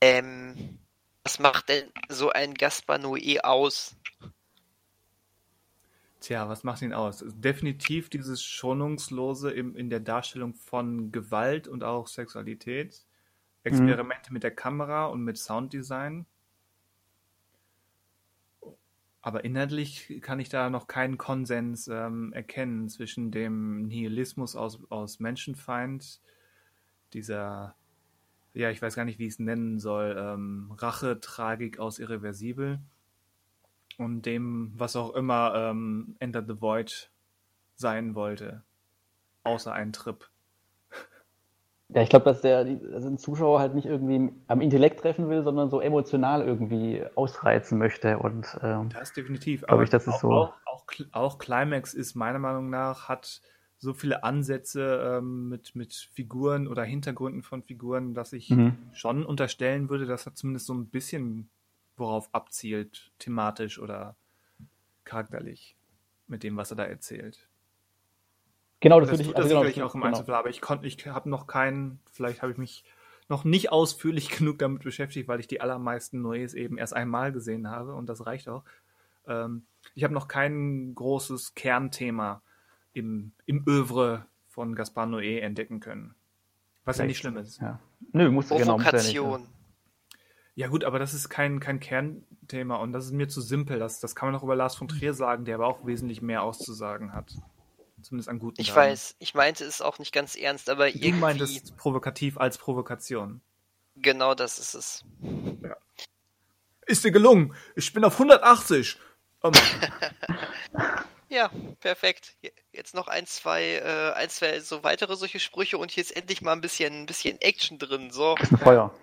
Ähm, was macht denn so ein Gaspar Noé aus? Tja, was macht ihn aus? Definitiv dieses Schonungslose im, in der Darstellung von Gewalt und auch Sexualität. Experimente mit der Kamera und mit Sounddesign. Aber inhaltlich kann ich da noch keinen Konsens ähm, erkennen zwischen dem Nihilismus aus, aus Menschenfeind, dieser, ja, ich weiß gar nicht, wie ich es nennen soll, ähm, Rache-Tragik aus Irreversibel und dem, was auch immer ähm, Enter the Void sein wollte. Außer ein Trip. Ja, ich glaube, dass der also ein Zuschauer halt nicht irgendwie am Intellekt treffen will, sondern so emotional irgendwie ausreizen möchte. Und ähm, Das definitiv. Glaub ich, das ist auch, so. Auch, auch, auch Climax ist meiner Meinung nach, hat so viele Ansätze ähm, mit, mit Figuren oder Hintergründen von Figuren, dass ich Mhm. schon unterstellen würde, dass er zumindest so ein bisschen worauf abzielt, thematisch oder charakterlich, mit dem, was er da erzählt. genau, das, Das, würde ich also das genau, sicherlich auch im genau. Einzelfall, aber ich konnte, ich habe noch keinen, vielleicht habe ich mich noch nicht ausführlich genug damit beschäftigt, weil ich die allermeisten Neues eben erst einmal gesehen habe und das reicht auch. Ähm, ich habe noch kein großes Kernthema im, im Övre von Gaspar Noé entdecken können. Was ja nicht schlimm ist. Ja. Nö, muss genau, muss ja nicht. Provokation. Ja gut, aber das ist kein, kein Kernthema und das ist mir zu simpel. Das, das kann man auch über Lars von Trier sagen, der aber auch wesentlich mehr auszusagen hat. Zumindest an guten Ich Tagen. weiß, ich meinte es auch nicht ganz ernst, aber Du irgendwie. meintest provokativ als Provokation. Genau das ist es. Ist dir gelungen? Ich bin auf 180. Ähm, Ja, perfekt. Jetzt noch ein, zwei, äh, ein, zwei so weitere solche Sprüche und hier ist endlich mal ein bisschen, ein bisschen Action drin. So. Feuer.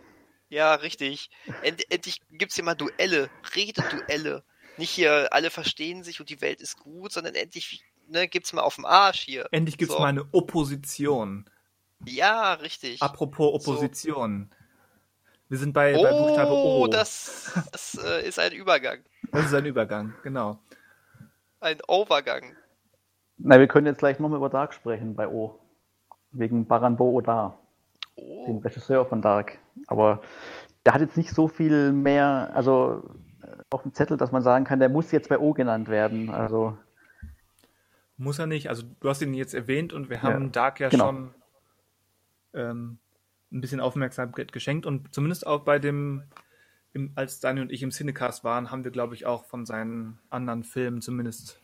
Ja, richtig. End, endlich gibt's hier mal Duelle, Rededuelle. Nicht hier, alle verstehen sich und die Welt ist gut, sondern endlich ne, gibt's mal auf dem Arsch hier. endlich gibt's So. mal eine Opposition. Ja, richtig. Apropos Opposition. Wir sind bei, bei Buchstabe oh, O. das, das äh, ist ein Übergang. das ist ein Übergang, genau. Ein Overgang. Na, wir können jetzt gleich nochmal über Dark sprechen bei O. Wegen Baran Bo Odar, dem Oh, Regisseur von Dark. Aber der hat jetzt nicht so viel mehr, also äh, auf dem Zettel, dass man sagen kann, der muss jetzt bei O genannt werden. Also Muss er nicht. Also du hast ihn jetzt erwähnt und wir haben Ja, Dark ja genau. schon ähm, ein bisschen Aufmerksamkeit geschenkt und zumindest auch bei dem, im, als Daniel und ich im Cinecast waren, haben wir, glaube ich, auch von seinen anderen Filmen zumindest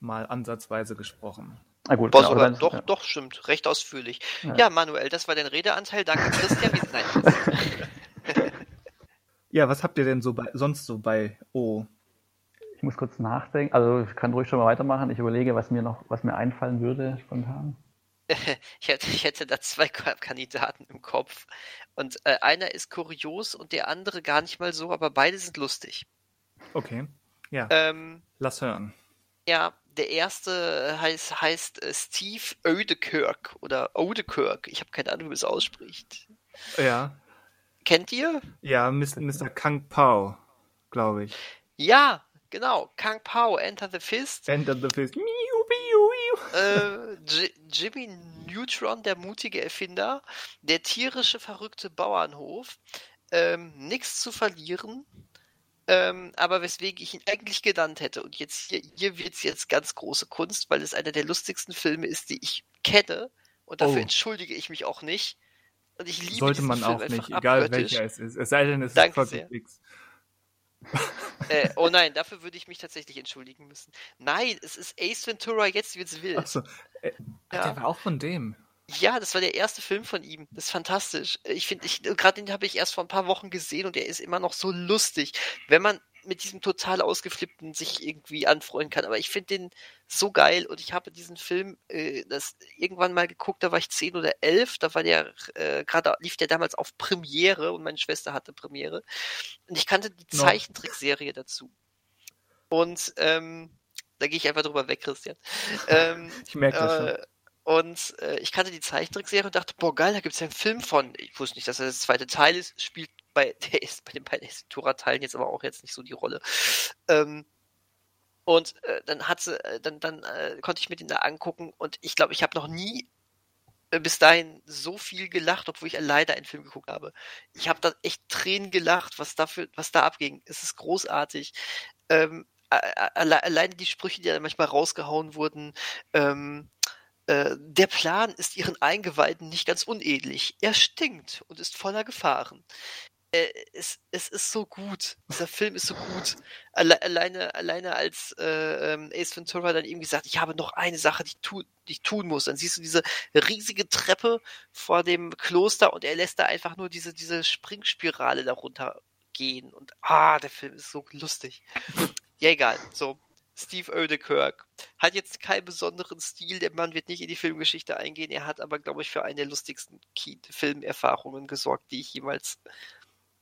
mal ansatzweise gesprochen. na gut, boah, genau, doch, ja. doch, stimmt. Recht ausführlich. Ja. Ja. Manuel, das war dein Redeanteil. Danke, Christian. Nein, Ja, was habt ihr denn so bei, sonst so bei O? Ich muss kurz nachdenken. Also ich kann ruhig schon mal weitermachen. Ich überlege, was mir noch, was mir einfallen würde spontan. ich, hätte, ich hätte da zwei Ka- Kandidaten im Kopf. Und äh, einer ist kurios und der andere gar nicht mal so, aber beide sind lustig. Okay. Ja, Ähm, lass hören. ja, der erste heißt, heißt äh, Steve Oedekirk oder Oedekirk. Ich habe keine Ahnung, wie man es ausspricht. Ja. Kennt ihr? Ja, Mis- Mr. Kang Pao, glaube ich. Ja, genau. Kang Pao, Enter the Fist. Enter the Fist. Miu. äh, Jimmy Neutron, der mutige Erfinder, der tierische, verrückte Bauernhof, ähm, nichts zu verlieren, ähm, aber weswegen ich ihn eigentlich genannt hätte. Und jetzt hier, hier wird es jetzt ganz große Kunst, weil es einer der lustigsten Filme ist, die ich kenne. Und dafür Oh. entschuldige ich mich auch nicht. Und ich liebe Sollte man Film auch nicht, egal abgöttisch. welcher es ist. Es sei denn, es Danke ist sehr. Project X. Äh, oh nein, dafür würde ich mich tatsächlich entschuldigen müssen. Nein, es ist Ace Ventura, jetzt wird's wild. Achso. Äh, Ja. Der war auch von dem. Ja, das war der erste Film von ihm. Das ist fantastisch. Ich finde, ich, gerade den habe ich erst vor ein paar Wochen gesehen und er ist immer noch so lustig, wenn man mit diesem total ausgeflippten sich irgendwie anfreunden kann. Aber ich finde den so geil und ich habe diesen Film äh, das irgendwann mal geguckt, da war ich zehn oder elf, da war der äh, gerade lief der damals auf Premiere und meine Schwester hatte Premiere und ich kannte die No. Zeichentrickserie dazu. Und ähm, da gehe ich einfach drüber weg, Christian. Ähm, Ich merke das schon. äh, und äh, ich kannte die Zeichentrickserie und dachte, boah, geil, da gibt es ja einen Film von. Ich wusste nicht, dass das der zweite Teil ist. Spielt bei, der ist bei den beiden Ventura-Teilen jetzt aber auch jetzt nicht so die Rolle. Ähm, und äh, dann hat sie, äh, dann, dann äh, konnte ich mir den da angucken und ich glaube, ich habe noch nie äh, bis dahin so viel gelacht, obwohl ich leider einen Film geguckt habe. Ich habe da echt Tränen gelacht, was dafür, was da abging. Es ist großartig. Ähm, alle, alleine die Sprüche, die da manchmal rausgehauen wurden, ähm, äh, der Plan ist ihren Eingeweiden nicht ganz unähnlich. Er stinkt und ist voller Gefahren. Äh, es, es ist so gut. Dieser Film ist so gut. Alle, alleine, alleine als äh, ähm, Ace Ventura dann irgendwie sagt, ich habe noch eine Sache, die, tu, die ich tun muss. Dann siehst du diese riesige Treppe vor dem Kloster und er lässt da einfach nur diese, diese Springspirale darunter gehen. Und ah, der Film ist so lustig. Ja, egal. So, Steve Oedekirk hat jetzt keinen besonderen Stil. Der Mann wird nicht in die Filmgeschichte eingehen. Er hat aber, glaube ich, für eine der lustigsten Filmerfahrungen gesorgt, die ich jemals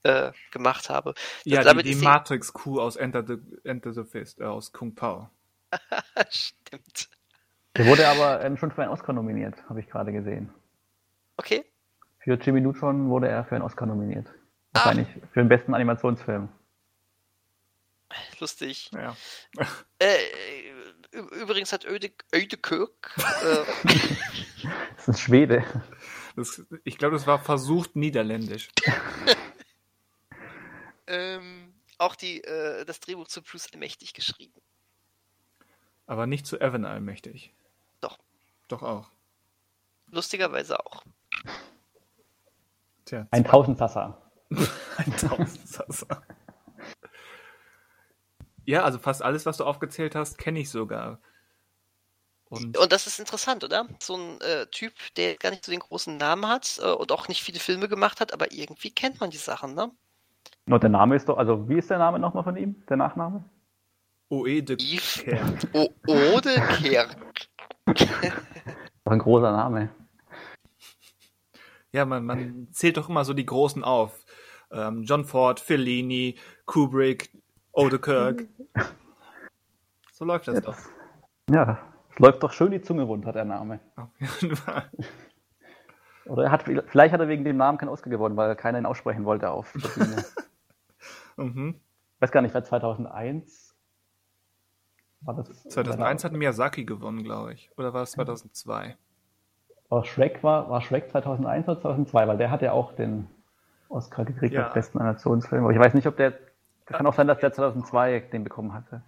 äh, gemacht habe. Ja, die, damit die die- Matrix-Kuh aus Enter the, Enter the Fist, äh, aus Kung Pao. Stimmt. Der wurde aber ähm, schon für einen Oscar nominiert, habe ich gerade gesehen. Okay. Für Jimmy Neutron wurde er für einen Oscar nominiert. Ah. Wahrscheinlich für den besten Animationsfilm. Lustig. Ja. Äh, übrigens hat Öde, Ödekirk äh, Das ist Schwede. Das, ich glaube, das war versucht niederländisch. ähm, auch die, äh, das Drehbuch zu Bruce Allmächtig geschrieben. Aber nicht zu Evan allmächtig. Doch. Doch auch. Lustigerweise auch. Tja, Ein Tausendsasser. Ein Tausendsasser. Ja, also fast alles, was du aufgezählt hast, kenne ich sogar. Und, und, das ist interessant, oder? So ein äh, Typ, der gar nicht so den großen Namen hat äh, und auch nicht viele Filme gemacht hat, aber irgendwie kennt man die Sachen, ne? No, der Name ist doch, also wie ist der Name nochmal von ihm? Der Nachname? Oe de Kerk. O de Kerk. Doch ein großer Name. Ja, man, man zählt doch immer so die Großen auf. Ähm, John Ford, Fellini, Kubrick, Odenkirk. So läuft das ja, doch. Ja, es läuft doch schön die Zunge runter, der Name. Auf jeden Fall. Oder er hat, vielleicht hat er wegen dem Namen keinen Oscar gewonnen, weil keiner ihn aussprechen wollte auf der Bühne. mhm. Ich weiß gar nicht, war 2001? War das 2001 hat Miyazaki gewonnen, glaube ich. Oder war es 2002? War Shrek, war, war Shrek 2001 oder 2002? Weil der hat ja auch den Oscar gekriegt ja. als besten Animationsfilm. Aber ich weiß nicht, ob der. Kann auch sein, dass der 2002 den bekommen hatte.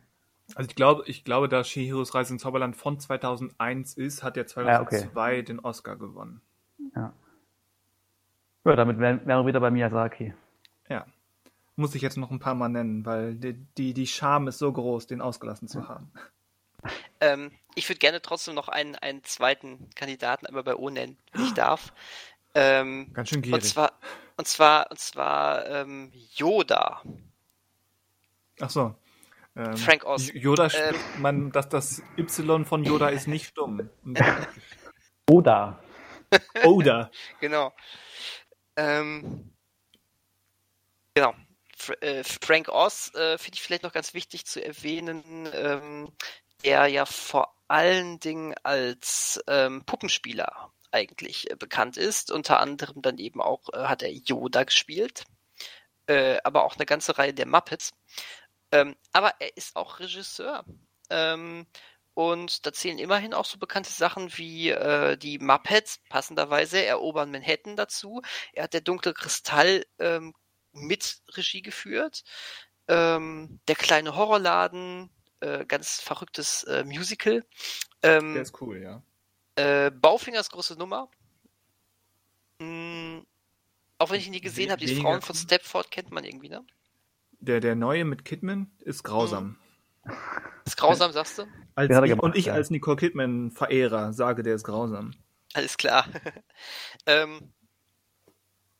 Also ich glaube, ich glaube, da Shihiros Reise ins Zauberland von 2001 ist, hat er 2002 ja, okay. den Oscar gewonnen. Ja. Ja, damit wären wir wieder bei Miyazaki. Ja. Muss ich jetzt noch ein paar Mal nennen, weil die, die, die Scham ist so groß, den ausgelassen zu haben. Ähm, ich würde gerne trotzdem noch einen, einen zweiten Kandidaten einmal bei O nennen, wenn ich darf. Ähm, Ganz schön gierig. Und zwar, und zwar, und zwar ähm, Yoda. Ach so. Ähm, Frank Oz. Yoda ähm, man, dass das Y von Yoda ist nicht stumm. Oda. Oda. genau. Ähm, genau. Äh, Frank Oz äh, finde ich vielleicht noch ganz wichtig zu erwähnen, ähm, der ja vor allen Dingen als ähm, Puppenspieler eigentlich äh, bekannt ist. Unter anderem dann eben auch äh, hat er Yoda gespielt, äh, aber auch eine ganze Reihe der Muppets. Ähm, aber er ist auch Regisseur. Und da zählen immerhin auch so bekannte Sachen wie äh, die Muppets, passenderweise, erobern Manhattan dazu. Er hat der dunkle Kristall ähm, mit Regie geführt. Ähm, der kleine Horrorladen, äh, ganz verrücktes äh, Musical. Ähm, der ist cool, ja. Äh, Baufingers große Nummer. Hm, auch wenn ich ihn nie gesehen habe, die Frauen von Stepford kennt man irgendwie, ne? Der, der neue mit Kidman ist grausam. Hm. Ist grausam, sagst du? Als ich, gemacht, und ich ja. als Nicole Kidman-Verehrer sage, der ist grausam. Alles klar. ähm,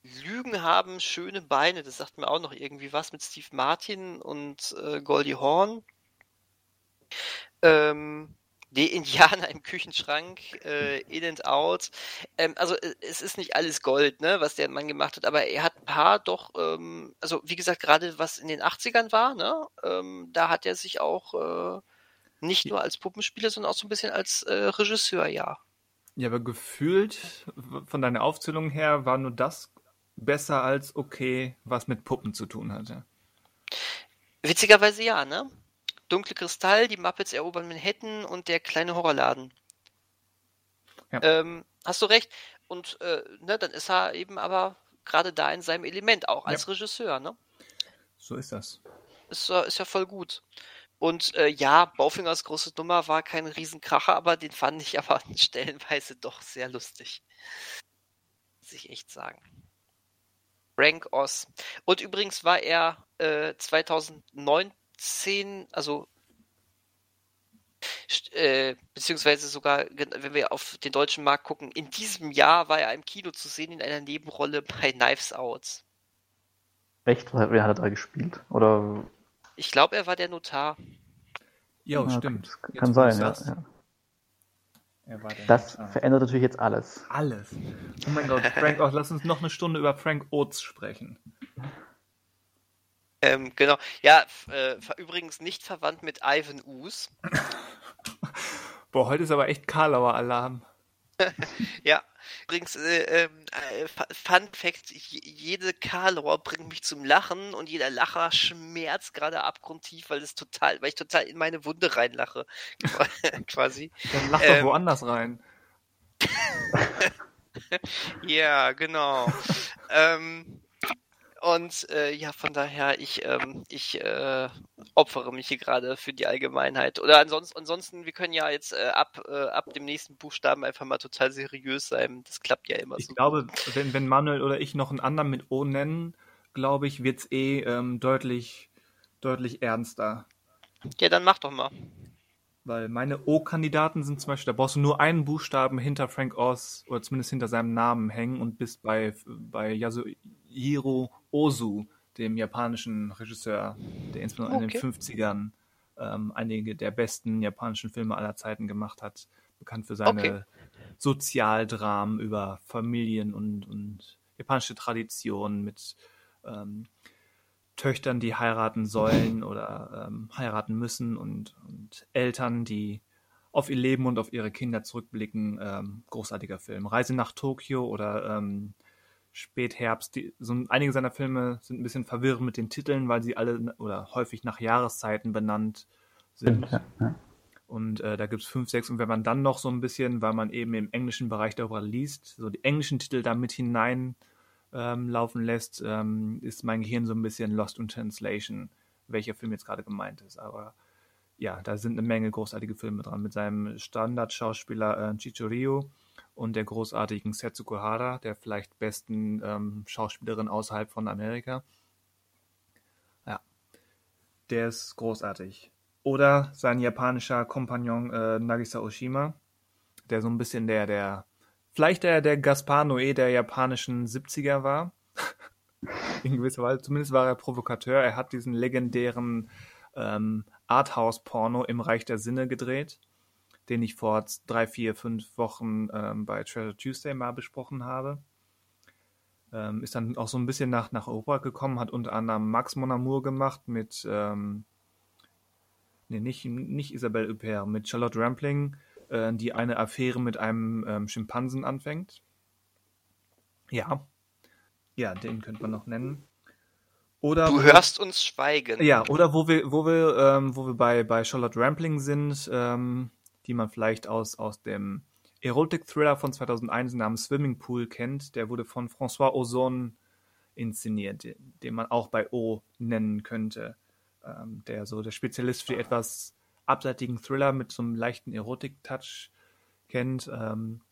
Lügen haben schöne Beine, das sagt mir auch noch irgendwie was mit Steve Martin und äh, Goldie Horn. Ähm, die Indianer im Küchenschrank, äh, In and Out. Ähm, also äh, es ist nicht alles Gold, ne, was der Mann gemacht hat, aber er hat ein paar doch, ähm, also wie gesagt, gerade was in den 80ern war, ne, ähm, da hat er sich auch äh, nicht nur als Puppenspieler, sondern auch so ein bisschen als äh, Regisseur, ja. Ja, aber gefühlt, von deiner Aufzählung her, war nur das besser als okay, was mit Puppen zu tun hatte. Witzigerweise ja, ne? Dunkle Kristall, die Muppets erobern Manhattan und der kleine Horrorladen. Ja. Ähm, hast du recht. Und äh, ne, dann ist er eben aber gerade da in seinem Element, auch als ja. Regisseur, ne? So ist das. Ist, ist ja voll gut. Und äh, ja, Baufingers große Nummer war kein Riesenkracher, aber den fand ich aber stellenweise doch sehr lustig. Muss ich echt sagen. Frank Oz. Und übrigens war er äh, 2009 10, also äh, beziehungsweise sogar, wenn wir auf den deutschen Markt gucken, in diesem Jahr war er im Kino zu sehen in einer Nebenrolle bei Knives Out. Echt? Wer hat er da gespielt? Oder? Ich glaube, er war der Notar. Jo, ja, stimmt. Kann, kann sein, ja. ja. Das Notar. verändert natürlich jetzt alles. Alles. Oh mein Gott, Frank, auch lass uns noch eine Stunde über Frank Oates sprechen. Ähm, genau. Ja, äh, übrigens nicht verwandt mit Ivan Us. Boah, heute ist aber echt Karlauer Alarm. ja, übrigens, äh, äh, Fun Fact: jede Karlauer bringt mich zum Lachen und jeder Lacher schmerzt gerade abgrundtief, weil es total, weil ich total in meine Wunde reinlache. quasi. Dann lach doch ähm, woanders rein. ja, genau. ähm, und äh, ja, von daher, ich, ähm, ich äh, opfere mich hier gerade für die Allgemeinheit. Oder ansonsten, ansonsten, wir können ja jetzt äh, ab, äh, ab dem nächsten Buchstaben einfach mal total seriös sein. Das klappt ja immer ich so. Ich glaube, wenn, wenn Manuel oder ich noch einen anderen mit O nennen, glaube ich, wird es eh ähm, deutlich, deutlich ernster. Ja, dann mach doch mal. Weil meine O-Kandidaten sind zum Beispiel, da brauchst du nur einen Buchstaben hinter Frank Oz oder zumindest hinter seinem Namen hängen und bist bei, bei Yasuhiro Ozu, dem japanischen Regisseur, der insbesondere okay. in den 50ern ähm, einige der besten japanischen Filme aller Zeiten gemacht hat. Bekannt für seine okay. Sozialdramen über Familien und, und japanische Traditionen mit ähm, Töchtern, die heiraten sollen oder ähm, heiraten müssen und, und, Eltern, die auf ihr Leben und auf ihre Kinder zurückblicken. Ähm, großartiger Film. Reise nach Tokio oder ähm, Spätherbst. Die, so einige seiner Filme sind ein bisschen verwirrend mit den Titeln, weil sie alle oder häufig nach Jahreszeiten benannt sind. Ja, ja. Und äh, da gibt es fünf, sechs. Und wenn man dann noch so ein bisschen, weil man eben im englischen Bereich darüber liest, so die englischen Titel da mit hinein ähm, laufen lässt, ähm, ist mein Gehirn so ein bisschen lost in translation, welcher Film jetzt gerade gemeint ist. Aber ja, da sind eine Menge großartige Filme dran mit seinem Standardschauspieler äh, Chichuryu und der großartigen Setsuko Hara, der vielleicht besten ähm, Schauspielerin außerhalb von Amerika. Ja, der ist großartig. Oder sein japanischer Kompagnon äh, Nagisa Oshima, der so ein bisschen der, der vielleicht der, der Gaspar Noé der japanischen 70er war. In gewisser Weise. Zumindest war er Provokateur. Er hat diesen legendären ähm, Arthouse-Porno im Reich der Sinne gedreht, den ich vor drei, vier, fünf Wochen ähm, bei Treasure Tuesday mal besprochen habe. Ähm, ist dann auch so ein bisschen nach, nach Europa gekommen, hat unter anderem Max Mon Amour gemacht mit, ähm, nee, nicht, nicht Isabelle Huppert, mit Charlotte Rampling äh, die eine Affäre mit einem ähm, Schimpansen anfängt. Ja. Ja, den könnte man noch nennen. Oder du hörst wir, uns schweigen. Ja, oder wo wir, wo wir, ähm, wo wir bei, bei Charlotte Rampling sind, ähm, die man vielleicht aus, aus dem Erotic-Thriller von 2001 namens Swimming Pool kennt. Der wurde von François Ozon inszeniert, den man auch bei O nennen könnte. Ähm, der so der Spezialist für etwas abseitigen Thriller mit so einem leichten Erotik-Touch kennt. Ähm,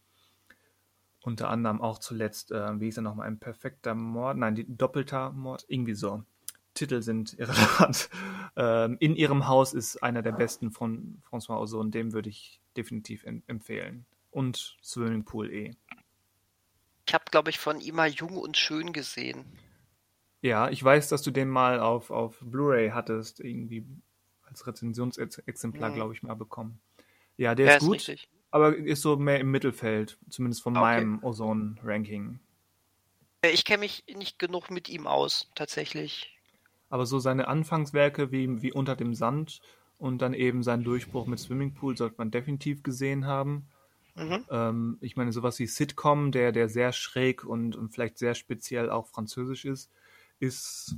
unter anderem auch zuletzt, äh, wie hieß er nochmal, ein perfekter Mord, nein, die, doppelter Mord, irgendwie so. Titel sind irrelevant. Ähm, in ihrem Haus ist einer der besten von François Ozon, dem würde ich definitiv empfehlen. Und Swimming Pool eh. Ich habe, glaube ich, von ihm mal Jung und Schön gesehen. Ja, ich weiß, dass du den mal auf, auf Blu-ray hattest, irgendwie als Rezensionsexemplar, mhm. glaube ich, mal bekommen. Ja, der ja, ist, ist gut, richtig. Aber ist so mehr im Mittelfeld, zumindest von okay. meinem Ozone-Ranking. Ich kenne mich nicht genug mit ihm aus, tatsächlich. Aber so seine Anfangswerke wie, wie Unter dem Sand und dann eben sein Durchbruch mit Swimmingpool sollte man definitiv gesehen haben. Mhm. Ähm, ich meine, sowas wie Sitcom, der, der sehr schräg und, und vielleicht sehr speziell auch französisch ist, ist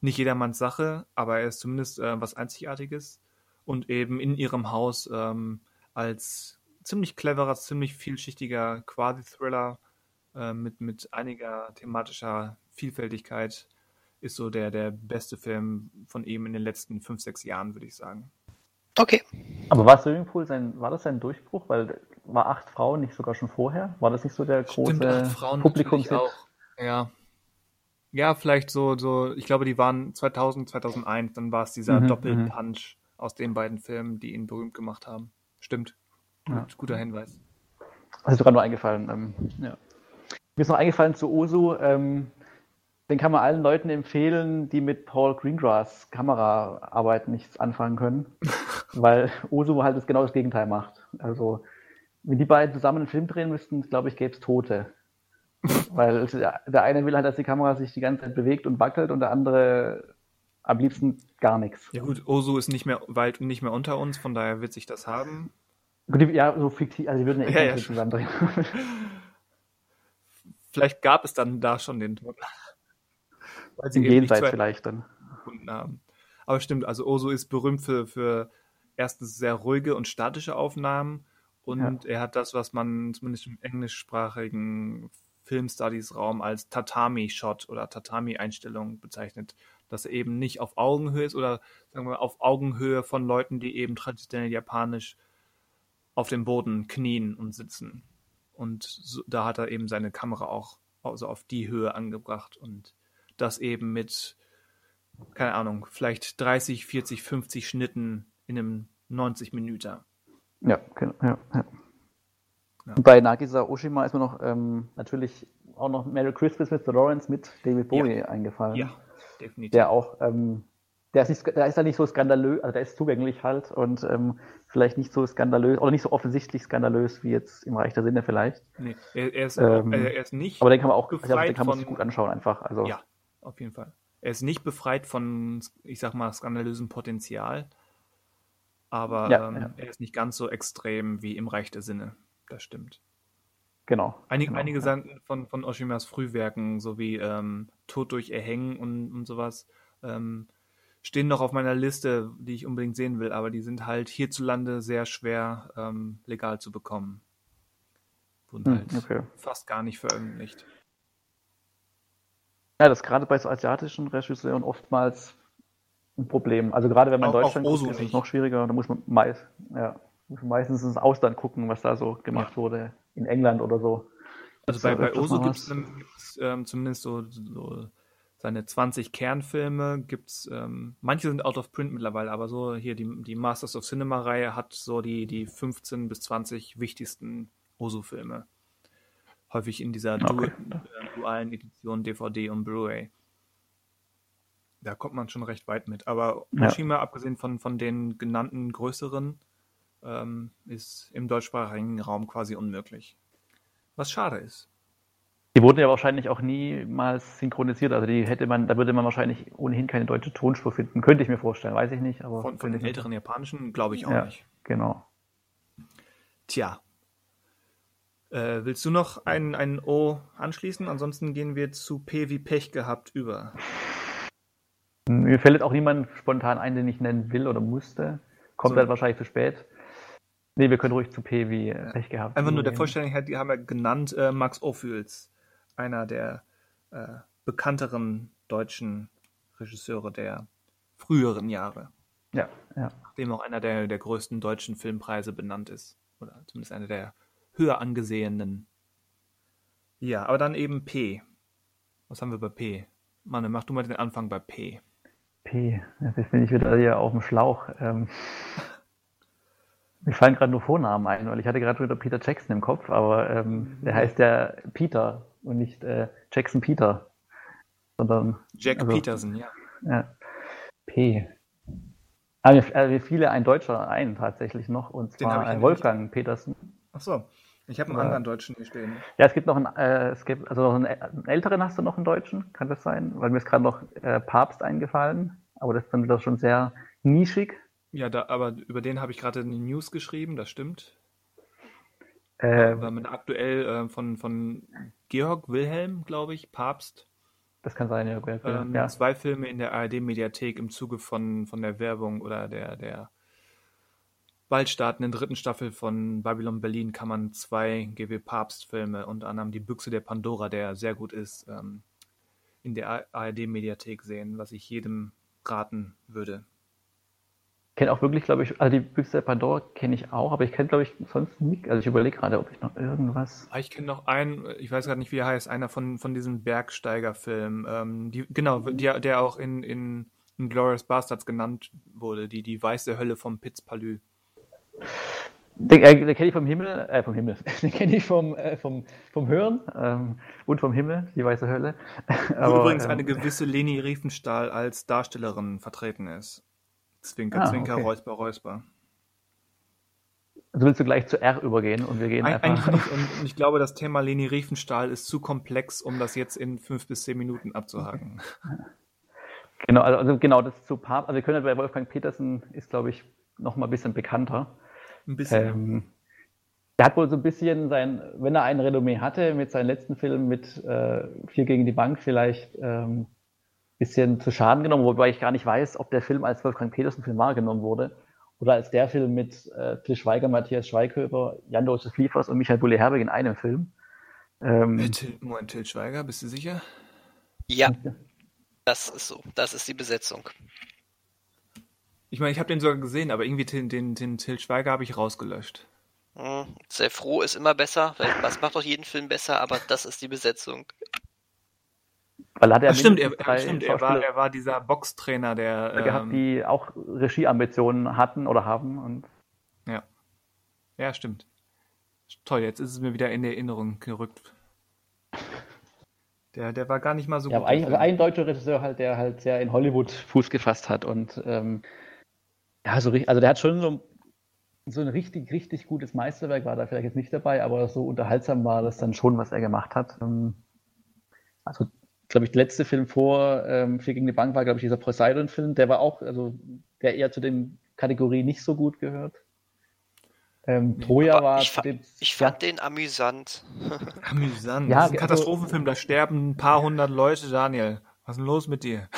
nicht jedermanns Sache, aber er ist zumindest äh, was Einzigartiges und eben in ihrem Haus ähm, als ziemlich cleverer, ziemlich vielschichtiger Quasi-Thriller äh, mit, mit einiger thematischer Vielfältigkeit ist so der, der beste Film von ihm in den letzten fünf, sechs Jahren, würde ich sagen. Okay. Aber war Swimmingpool sein, war das sein Durchbruch? Weil war acht Frauen nicht sogar schon vorher? War das nicht so der große Publikum? Ja, ja, vielleicht so, so, ich glaube, die waren 2000, 2001, dann war es dieser mhm, Doppelpunch mhm. aus den beiden Filmen, die ihn berühmt gemacht haben. Stimmt. Ja. Guter Hinweis. Das ist sogar nur eingefallen. Ähm, ja. Mir ist noch eingefallen zu Osu, ähm, den kann man allen Leuten empfehlen, die mit Paul Greengrass Kameraarbeit nichts anfangen können, weil Osu halt das genau das Gegenteil macht. Also, wenn die beiden zusammen einen Film drehen müssten, glaube ich, gäbe es Tote. Weil der eine will halt, dass die Kamera sich die ganze Zeit bewegt und wackelt und der andere am liebsten gar nichts. Ja gut, Osu ist nicht mehr weit und nicht mehr unter uns, von daher wird sich das haben. Gut, ja, so fiktiv, also die würden ja eh ja, ja. zusammendrehen. Vielleicht gab es dann da schon den Tod. Weil sie Im Jenseits vielleicht dann. Haben. Aber stimmt, also Osu ist berühmt für, für erstens sehr ruhige und statische Aufnahmen und ja. er hat das, was man zumindest im englischsprachigen Film-Studies-Raum als Tatami-Shot oder Tatami-Einstellung bezeichnet, dass er eben nicht auf Augenhöhe ist oder sagen wir auf Augenhöhe von Leuten, die eben traditionell japanisch auf dem Boden knien und sitzen. Und so, da hat er eben seine Kamera auch also auf die Höhe angebracht und das eben mit, keine Ahnung, vielleicht 30, 40, 50 Schnitten in einem 90 Minuten. Ja, genau. Ja, ja. Ja. Bei Nagisa Oshima ist mir noch ähm, natürlich auch noch Merry Christmas Mr. Lawrence mit David Bowie eingefallen. Ja, definitiv. Der auch, ähm, der ist, nicht, der ist halt nicht so skandalös, also der ist zugänglich halt und ähm, vielleicht nicht so skandalös oder nicht so offensichtlich skandalös wie jetzt im Reich der Sinne vielleicht. Nee, er, er ist, ähm, er ist nicht. Aber den kann man auch befreit den kann man sich gut anschauen einfach. Also. Ja, auf jeden Fall. Er ist nicht befreit von, ich sag mal, skandalösem Potenzial, aber ja, ähm, ja. er ist nicht ganz so extrem wie im Reich der Sinne. Das stimmt. Genau. Einige, genau, einige ja. von, von Oshimas Frühwerken, so wie ähm, Tod durch Erhängen und, und sowas, ähm, stehen noch auf meiner Liste, die ich unbedingt sehen will, aber die sind halt hierzulande sehr schwer ähm, legal zu bekommen. Wurden hm, halt okay. fast gar nicht veröffentlicht. Ja, das ist gerade bei so asiatischen Regisseuren oftmals ein Problem. Also gerade wenn man in Deutschland guckt, ist es noch schwieriger. Da muss man meist, ja, muss man meistens ins Ausland gucken, was da so gemacht ja. wurde, in England oder so. Also bei, bei Oso gibt es ähm, zumindest so, so seine 20 Kernfilme gibt's, ähm, manche sind out of print mittlerweile, aber so hier die, die Masters of Cinema Reihe hat so die, die 15 bis 20 wichtigsten Osu-Filme. Häufig in dieser okay. äh, dualen Edition DVD und Blu-ray. Da kommt man schon recht weit mit. Aber ja. Oshima, abgesehen von, von den genannten größeren, ähm, ist im deutschsprachigen Raum quasi unmöglich. Was schade ist. Die wurden ja wahrscheinlich auch niemals synchronisiert. Also die hätte man, da würde man wahrscheinlich ohnehin keine deutsche Tonspur finden. Könnte ich mir vorstellen, weiß ich nicht. Aber von, von den älteren japanischen glaube ich auch ja, nicht. Genau. Tja. Äh, willst du noch einen, einen O anschließen? Ansonsten gehen wir zu P wie Pech gehabt über. Mir fällt auch niemand spontan ein, den ich nennen will oder musste. Kommt so. halt wahrscheinlich zu spät. Nee, wir können ruhig zu P wie Pech gehabt. Einfach nur der Vollständigkeit, die haben wir genannt äh, Max Ophüls einer der äh, bekannteren deutschen Regisseure der früheren Jahre. Ja, ja. Dem auch einer der, der größten deutschen Filmpreise benannt ist. Oder zumindest einer der höher angesehenen. Ja, aber dann eben P. Was haben wir bei P? Manne, mach du mal den Anfang bei P. P, jetzt bin ich wieder hier auf dem Schlauch. Ähm, mir fallen gerade nur Vornamen ein, weil ich hatte gerade wieder Peter Jackson im Kopf, aber ähm, der heißt ja Peter und nicht äh, Jackson Peter, sondern Jack also, Peterson, ja. ja. P. Aber mir, äh, mir fiel ein Deutscher ein tatsächlich noch, und zwar ein Wolfgang nicht. Petersen. Ach so. Ich habe einen ja. anderen Deutschen hier stehen. Ja, es gibt noch einen, äh, es gibt, also noch einen, einen, älteren hast du noch einen Deutschen, kann das sein? Weil mir ist gerade noch äh, Papst eingefallen, aber das ist dann wieder schon sehr nischig. Ja, da, aber über den habe ich gerade in den News geschrieben, das stimmt. Äh, mit aktuell äh, von, von Georg Wilhelm, glaube ich, Papst. Das kann sein, ja. Ähm, ja. Zwei Filme in der ARD-Mediathek im Zuge von, von der Werbung oder der, der bald startenden dritten Staffel von Babylon Berlin kann man zwei GW Papst-Filme, unter anderem Die Büchse der Pandora, der sehr gut ist, ähm, in der ARD-Mediathek sehen, was ich jedem raten würde kenne auch wirklich, glaube ich, also die Büchse der Pandora kenne ich auch, aber ich kenne, glaube ich, sonst nicht. Also ich überlege gerade, ob ich noch irgendwas. Ah, ich kenne noch einen, ich weiß gerade nicht, wie er heißt, einer von, von diesem Bergsteiger-Film. Ähm, die, genau, die, der auch in, in, in Glorious Bastards genannt wurde, die, die weiße Hölle vom Pitzpalü. Den, äh, den kenne ich vom Himmel, äh, vom Himmel. Den kenne ich vom, äh, vom, vom Hören ähm, und vom Himmel, die weiße Hölle. Aber, Wo übrigens ähm, eine gewisse Leni Riefenstahl als Darstellerin vertreten ist. Zwinker, ah, Zwinker, okay. Räusper, Räusper. Also willst du gleich zu R übergehen und wir gehen Eig einfach. Eigentlich nicht. Und ich glaube, das Thema Leni Riefenstahl ist zu komplex, um das jetzt in fünf bis zehn Minuten abzuhaken. Genau, also, also genau, das zu Papst. Also wir können bei Wolfgang Petersen ist, glaube ich, noch mal ein bisschen bekannter. Ein bisschen. Ähm, er hat wohl so ein bisschen sein, wenn er ein Renommee hatte mit seinem letzten Film mit äh, Vier gegen die Bank vielleicht ähm, bisschen zu Schaden genommen, wobei ich gar nicht weiß, ob der Film als Wolfgang Petersen-Film wahrgenommen wurde oder als der Film mit äh, Till Schweiger, Matthias Schweighöfer, Jan Josef Liefers und Michael Bulli-Herbig in einem Film. Ähm, äh, Till, Moment, Till Schweiger, bist du sicher? Ja, das ist so. Das ist die Besetzung. Ich meine, ich habe den sogar gesehen, aber irgendwie den, den, den Till Schweiger habe ich rausgelöscht. Hm, sehr froh ist immer besser. Was macht doch jeden Film besser, aber das ist die Besetzung. Weil hat er stimmt, er, stimmt er, war, er war dieser Boxtrainer, der. Ähm, gehabt, die auch Regieambitionen hatten oder haben. Und ja. Ja, stimmt. Toll, jetzt ist es mir wieder in Erinnerung gerückt. Der, der war gar nicht mal so ja, gut. Ein, also ein deutscher Regisseur halt, der halt sehr in Hollywood Fuß gefasst hat und ähm, ja, so also der hat schon so, so ein richtig, richtig gutes Meisterwerk, war da vielleicht jetzt nicht dabei, aber so unterhaltsam war das dann schon, was er gemacht hat. Ähm, also, glaube ich, der letzte Film vor ähm, Vier gegen die Bank war, glaube ich, dieser Poseidon-Film, der war auch, also der eher zu den Kategorien nicht so gut gehört. Ähm, Troja war. Ich, fa dem, ich fand ja. den amüsant. amüsant. Ja, das ist ein also Katastrophenfilm, da sterben ein paar hundert Leute, Daniel. Was ist denn los mit dir?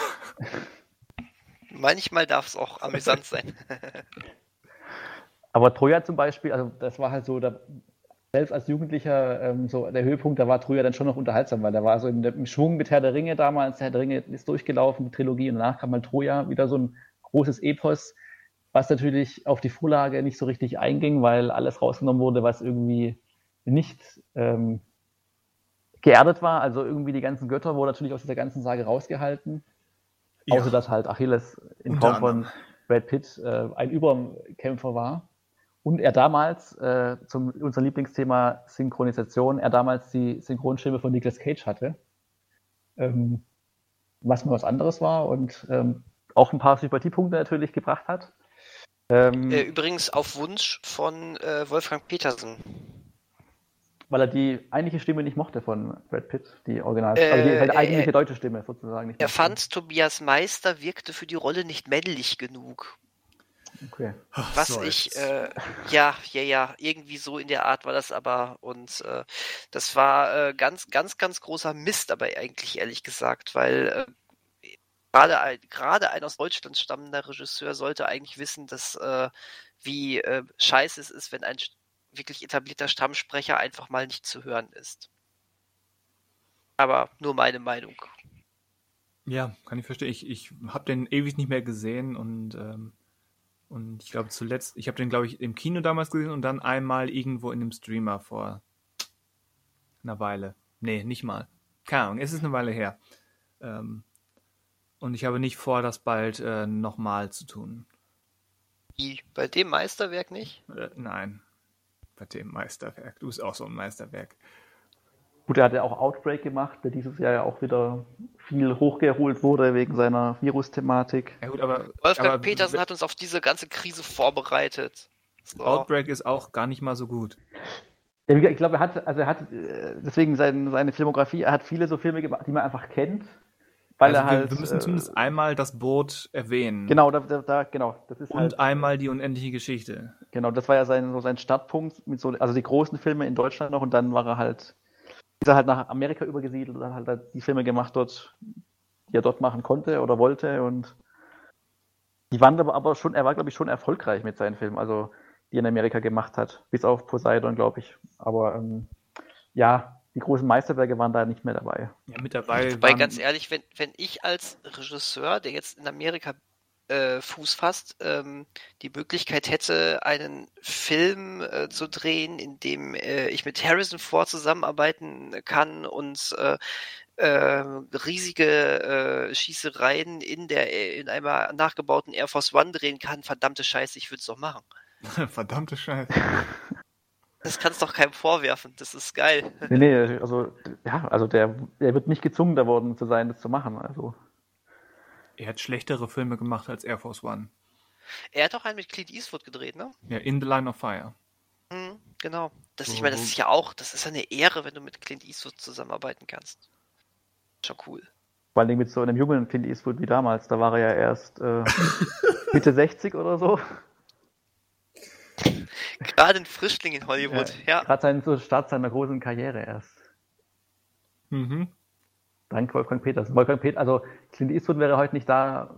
Manchmal darf es auch amüsant sein. Aber Troja zum Beispiel, also das war halt so, da, selbst als Jugendlicher, ähm, so der Höhepunkt, da war Troja dann schon noch unterhaltsam, weil der war so im, im Schwung mit Herr der Ringe damals. Herr der Ringe ist durchgelaufen, die Trilogie, und danach kam mal Troja, wieder so ein großes Epos was natürlich auf die Vorlage nicht so richtig einging, weil alles rausgenommen wurde, was irgendwie nicht ähm, geerdet war. Also irgendwie die ganzen Götter wurden natürlich aus dieser ganzen Sage rausgehalten. Ja. Außer dass halt Achilles in Form von Brad Pitt äh, ein Überkämpfer war. Und er damals, äh, zum unser Lieblingsthema Synchronisation, er damals die Synchronstimme von Nicolas Cage hatte. Ähm, was mal was anderes war und ähm, auch ein paar Sympathiepunkte natürlich gebracht hat. Ähm, äh, übrigens auf Wunsch von äh, Wolfgang Petersen. Weil er die eigentliche Stimme nicht mochte von Brad Pitt, die Original, äh, also die, seine eigentliche äh, deutsche Stimme sozusagen. Nicht er fand, Tobias Meister wirkte für die Rolle nicht männlich genug. Okay. Was so ich, äh, ja, ja, ja, irgendwie so in der Art war das aber und äh, das war äh, ganz, ganz, ganz großer Mist, aber eigentlich ehrlich gesagt, weil äh, gerade ein, gerade ein aus Deutschland stammender Regisseur sollte eigentlich wissen, dass äh, wie äh, scheiße es ist, wenn ein wirklich etablierter Stammsprecher einfach mal nicht zu hören ist. Aber nur meine Meinung. Ja, kann ich verstehen. Ich, ich habe den ewig nicht mehr gesehen und ähm, und ich glaube zuletzt, ich habe den glaube ich im Kino damals gesehen und dann einmal irgendwo in einem Streamer vor einer Weile. Nee, nicht mal. Keine Ahnung, es ist eine Weile her. Ähm, und ich habe nicht vor, das bald äh, nochmal zu tun. Wie? Bei dem Meisterwerk nicht? Äh, nein. Bei dem Meisterwerk. Du bist auch so ein Meisterwerk. Gut, er hat ja auch Outbreak gemacht, der dieses Jahr ja auch wieder viel hochgeholt wurde wegen seiner Virus-Thematik. Ja, gut, aber. Wolfgang aber, Petersen hat uns auf diese ganze Krise vorbereitet. So. Outbreak ist auch gar nicht mal so gut. Ja, ich glaube, er hat, also er hat, äh, deswegen seine, seine Filmografie, er hat viele so Filme gemacht, die man einfach kennt, weil also er halt, wir, müssen äh, zumindest einmal das Boot erwähnen. Genau, da, da, genau. Das ist Und halt, einmal die unendliche Geschichte. Genau, das war ja sein, so sein Startpunkt mit so, also die großen Filme in Deutschland noch und dann war er halt, ist er halt nach Amerika übergesiedelt und hat halt die Filme gemacht dort, die er dort machen konnte oder wollte und die waren aber, aber schon, er war glaube ich schon erfolgreich mit seinen Filmen, also die er in Amerika gemacht hat, bis auf Poseidon, glaube ich. Aber ähm, ja, die großen Meisterwerke waren da nicht mehr dabei. Ja, mit dabei. Weil ganz ehrlich, wenn, wenn ich als Regisseur, der jetzt in Amerika äh, Fuß fasst, ähm, die Möglichkeit hätte, einen Film äh, zu drehen, in dem äh, ich mit Harrison Ford zusammenarbeiten kann und äh, äh, riesige äh, Schießereien in der in einer nachgebauten Air Force One drehen kann, verdammte Scheiße, ich würde es doch machen. verdammte Scheiße. Das kannst doch keinem vorwerfen, das ist geil. Nee, nee, also, ja, also der, der wird nicht gezwungen da worden zu sein, das zu machen, also. Er hat schlechtere Filme gemacht als Air Force One. Er hat auch einen mit Clint Eastwood gedreht, ne? Ja, In the Line of Fire. Mhm, genau. Das, ich meine, das ist ja auch, das ist eine Ehre, wenn du mit Clint Eastwood zusammenarbeiten kannst. Schon cool. Vor allem mit so einem jungen Clint Eastwood wie damals, da war er ja erst äh, Mitte 60 oder so. Gerade ein Frischling in Hollywood, ja. ja. Gerade sein so Start seiner großen Karriere erst. Mhm. Dank Wolfgang Peters. Wolfgang Peters, also Clint Eastwood wäre heute nicht da,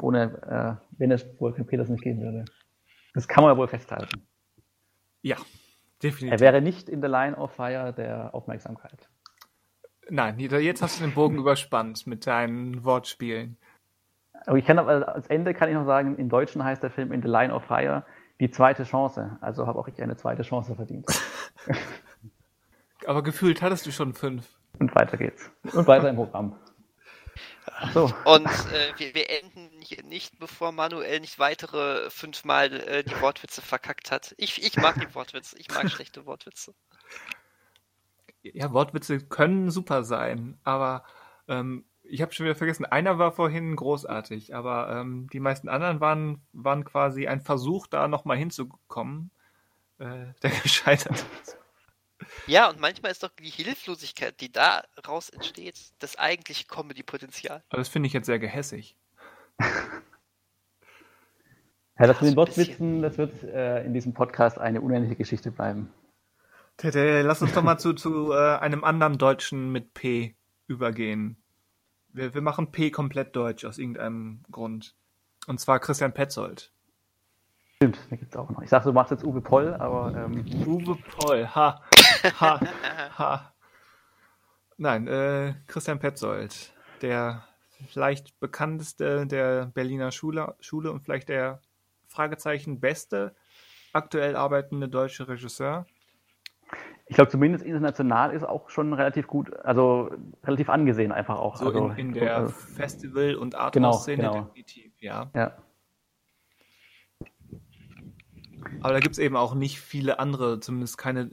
ohne, äh, wenn es Wolfgang Peters nicht geben würde. Das kann man ja wohl festhalten. Ja, definitiv. Er wäre nicht in the line of fire der Aufmerksamkeit. Nein, jetzt hast du den Bogen überspannt mit deinen Wortspielen. Aber ich kann aber als Ende kann ich noch sagen, in Deutschen heißt der Film In the Line of Fire die zweite Chance. Also habe auch ich eine zweite Chance verdient. Aber gefühlt hattest du schon fünf. Und weiter geht's. Und weiter im Programm. So. Und äh, wir, wir, enden hier nicht, bevor Manuel nicht weitere fünfmal äh, die Wortwitze verkackt hat. Ich, ich mag die Wortwitze, ich mag schlechte Wortwitze. Ja, Wortwitze können super sein, aber ähm, ich habe schon wieder vergessen, einer war vorhin großartig, aber ähm, die meisten anderen waren, waren quasi ein Versuch, da nochmal hinzukommen, äh, der gescheitert ist. Ja, und manchmal ist doch die Hilflosigkeit, die daraus entsteht, das eigentliche Comedy-Potenzial. Aber das finde ich jetzt sehr gehässig. Ja, das mit den Wortwitzen, das wird äh, in diesem Podcast eine unendliche Geschichte bleiben. Tete, lass uns doch mal zu, zu äh, einem anderen Deutschen mit P übergehen. Wir, wir machen P komplett deutsch aus irgendeinem Grund. Und zwar Christian Petzold. Stimmt, da gibt es auch noch. Ich sag, du machst jetzt Uwe Poll, aber. Ähm... Uwe Poll, ha, ha, ha. Nein, äh, Christian Petzold, der vielleicht bekannteste der Berliner Schule, Schule und vielleicht der Fragezeichen beste aktuell arbeitende deutsche Regisseur. Ich glaube, zumindest international ist auch schon relativ gut, also relativ angesehen einfach auch. So also, in, in der also, Festival- und Arthouse-Szene genau, genau. definitiv, ja. Ja. Aber da gibt es eben auch nicht viele andere, zumindest keine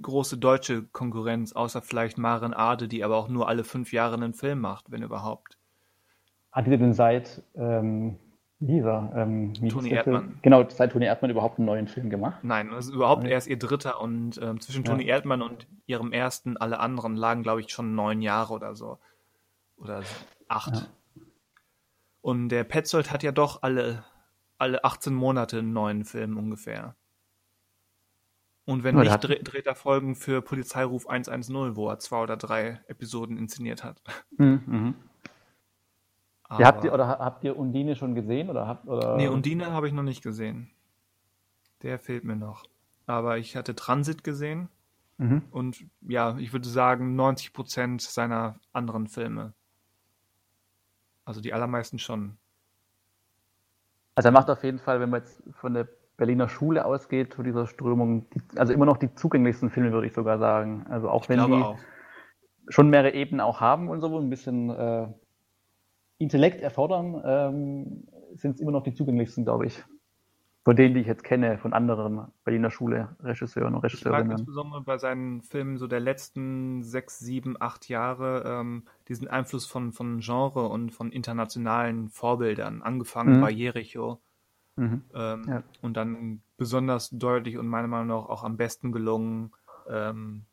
große deutsche Konkurrenz, außer vielleicht Maren Ade, die aber auch nur alle fünf Jahre einen Film macht, wenn überhaupt. Hat die denn seit ähm, dieser, ähm, Toni Erdmann. Genau, seit Toni Erdmann überhaupt einen neuen Film gemacht? Nein, das ist überhaupt erst ihr dritter und ähm, zwischen ja. Toni Erdmann und ihrem ersten, alle anderen lagen, glaube ich, schon neun Jahre oder so. Oder acht. Ja. Und der Petzold hat ja doch alle alle 18 Monate einen neuen Film ungefähr. Und wenn nicht, dreht, dreht er Folgen für Polizeiruf 110, wo er zwei oder drei Episoden inszeniert hat. Mhm. mhm. Ja, habt ihr, oder habt ihr Undine schon gesehen? Oder habt, oder? Nee, Undine habe ich noch nicht gesehen. Der fehlt mir noch. Aber ich hatte Transit gesehen. Mhm. Und ja, ich würde sagen 90 Prozent seiner anderen Filme. Also die allermeisten schon. Also er macht auf jeden Fall, wenn man jetzt von der Berliner Schule ausgeht, von dieser Strömung, die, also immer noch die zugänglichsten Filme, würde ich sogar sagen. Also auch ich wenn die auch. schon mehrere Ebenen auch haben und so, ein bisschen äh, Intellekt erfordern, ähm, sind es immer noch die zugänglichsten, glaube ich. Von denen, die ich jetzt kenne, von anderen Berliner Schule Regisseuren und Regisseurinnen. Ich mag insbesondere bei seinen Filmen so der letzten sechs, sieben, acht Jahre ähm, diesen Einfluss von, von Genre und von internationalen Vorbildern, angefangen mhm. bei Jericho. Mhm. Ähm, ja. Und dann besonders deutlich und meiner Meinung nach auch am besten gelungen ähm,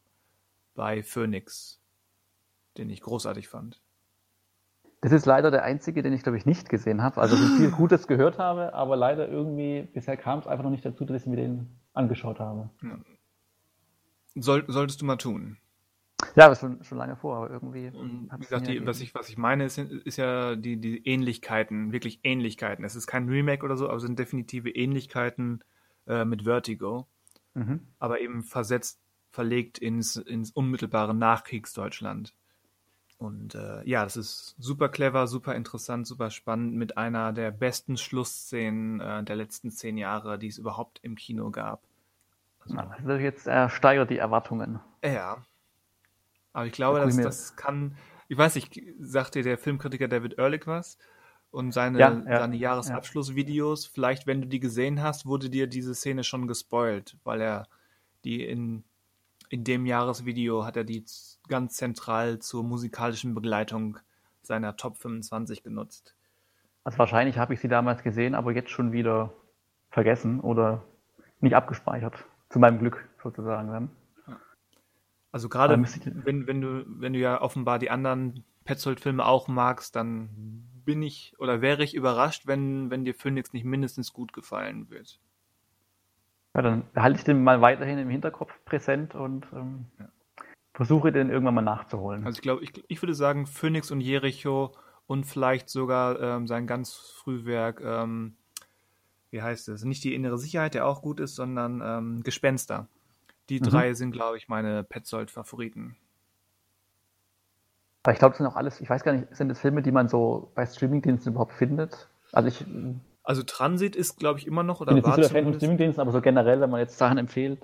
bei Phoenix, den ich großartig fand. Das ist leider der einzige, den ich glaube ich nicht gesehen habe. Also viel Gutes gehört habe, aber leider irgendwie bisher kam es einfach noch nicht dazu, dass ich mir den angeschaut habe. Ja. Soll, solltest du mal tun. Ja, aber schon, schon lange vor, aber irgendwie. Und wie gesagt, die, was, ich, was ich meine, ist, ist ja die, die Ähnlichkeiten, wirklich Ähnlichkeiten. Es ist kein Remake oder so, aber es sind definitive Ähnlichkeiten äh, mit Vertigo. Mhm. Aber eben versetzt, verlegt ins, ins unmittelbare Nachkriegsdeutschland. Und äh, ja, das ist super clever, super interessant, super spannend mit einer der besten Schlussszenen äh, der letzten zehn Jahre, die es überhaupt im Kino gab. Also, also jetzt äh, steigert die Erwartungen. Ja. Aber ich glaube, dass das kann. Ich weiß nicht, sagt dir der Filmkritiker David Ehrlich was? Und seine, ja, ja, seine Jahresabschlussvideos, ja. vielleicht, wenn du die gesehen hast, wurde dir diese Szene schon gespoilt, weil er die in in dem Jahresvideo hat er die ganz zentral zur musikalischen Begleitung seiner Top 25 genutzt. Also wahrscheinlich habe ich sie damals gesehen, aber jetzt schon wieder vergessen oder nicht abgespeichert. Zu meinem Glück sozusagen. Also gerade wenn, wenn du, wenn du ja offenbar die anderen Petzold-Filme auch magst, dann bin ich oder wäre ich überrascht, wenn, wenn dir Phoenix nicht mindestens gut gefallen wird. Ja, dann behalte ich den mal weiterhin im Hinterkopf präsent und ähm, ja. versuche den irgendwann mal nachzuholen. Also ich glaube, ich, ich würde sagen, Phoenix und Jericho und vielleicht sogar ähm, sein ganz Frühwerk, ähm, wie heißt es? Nicht die innere Sicherheit, der auch gut ist, sondern ähm, Gespenster. Die mhm. drei sind, glaube ich, meine Petzold-Favoriten. Aber ich glaube, das sind auch alles, ich weiß gar nicht, sind das Filme, die man so bei Streamingdiensten überhaupt findet? Also ich also Transit ist, glaube ich, immer noch oder ich bin war so der Fan von Streamingdiensten, aber so generell, wenn man jetzt Sachen empfiehlt.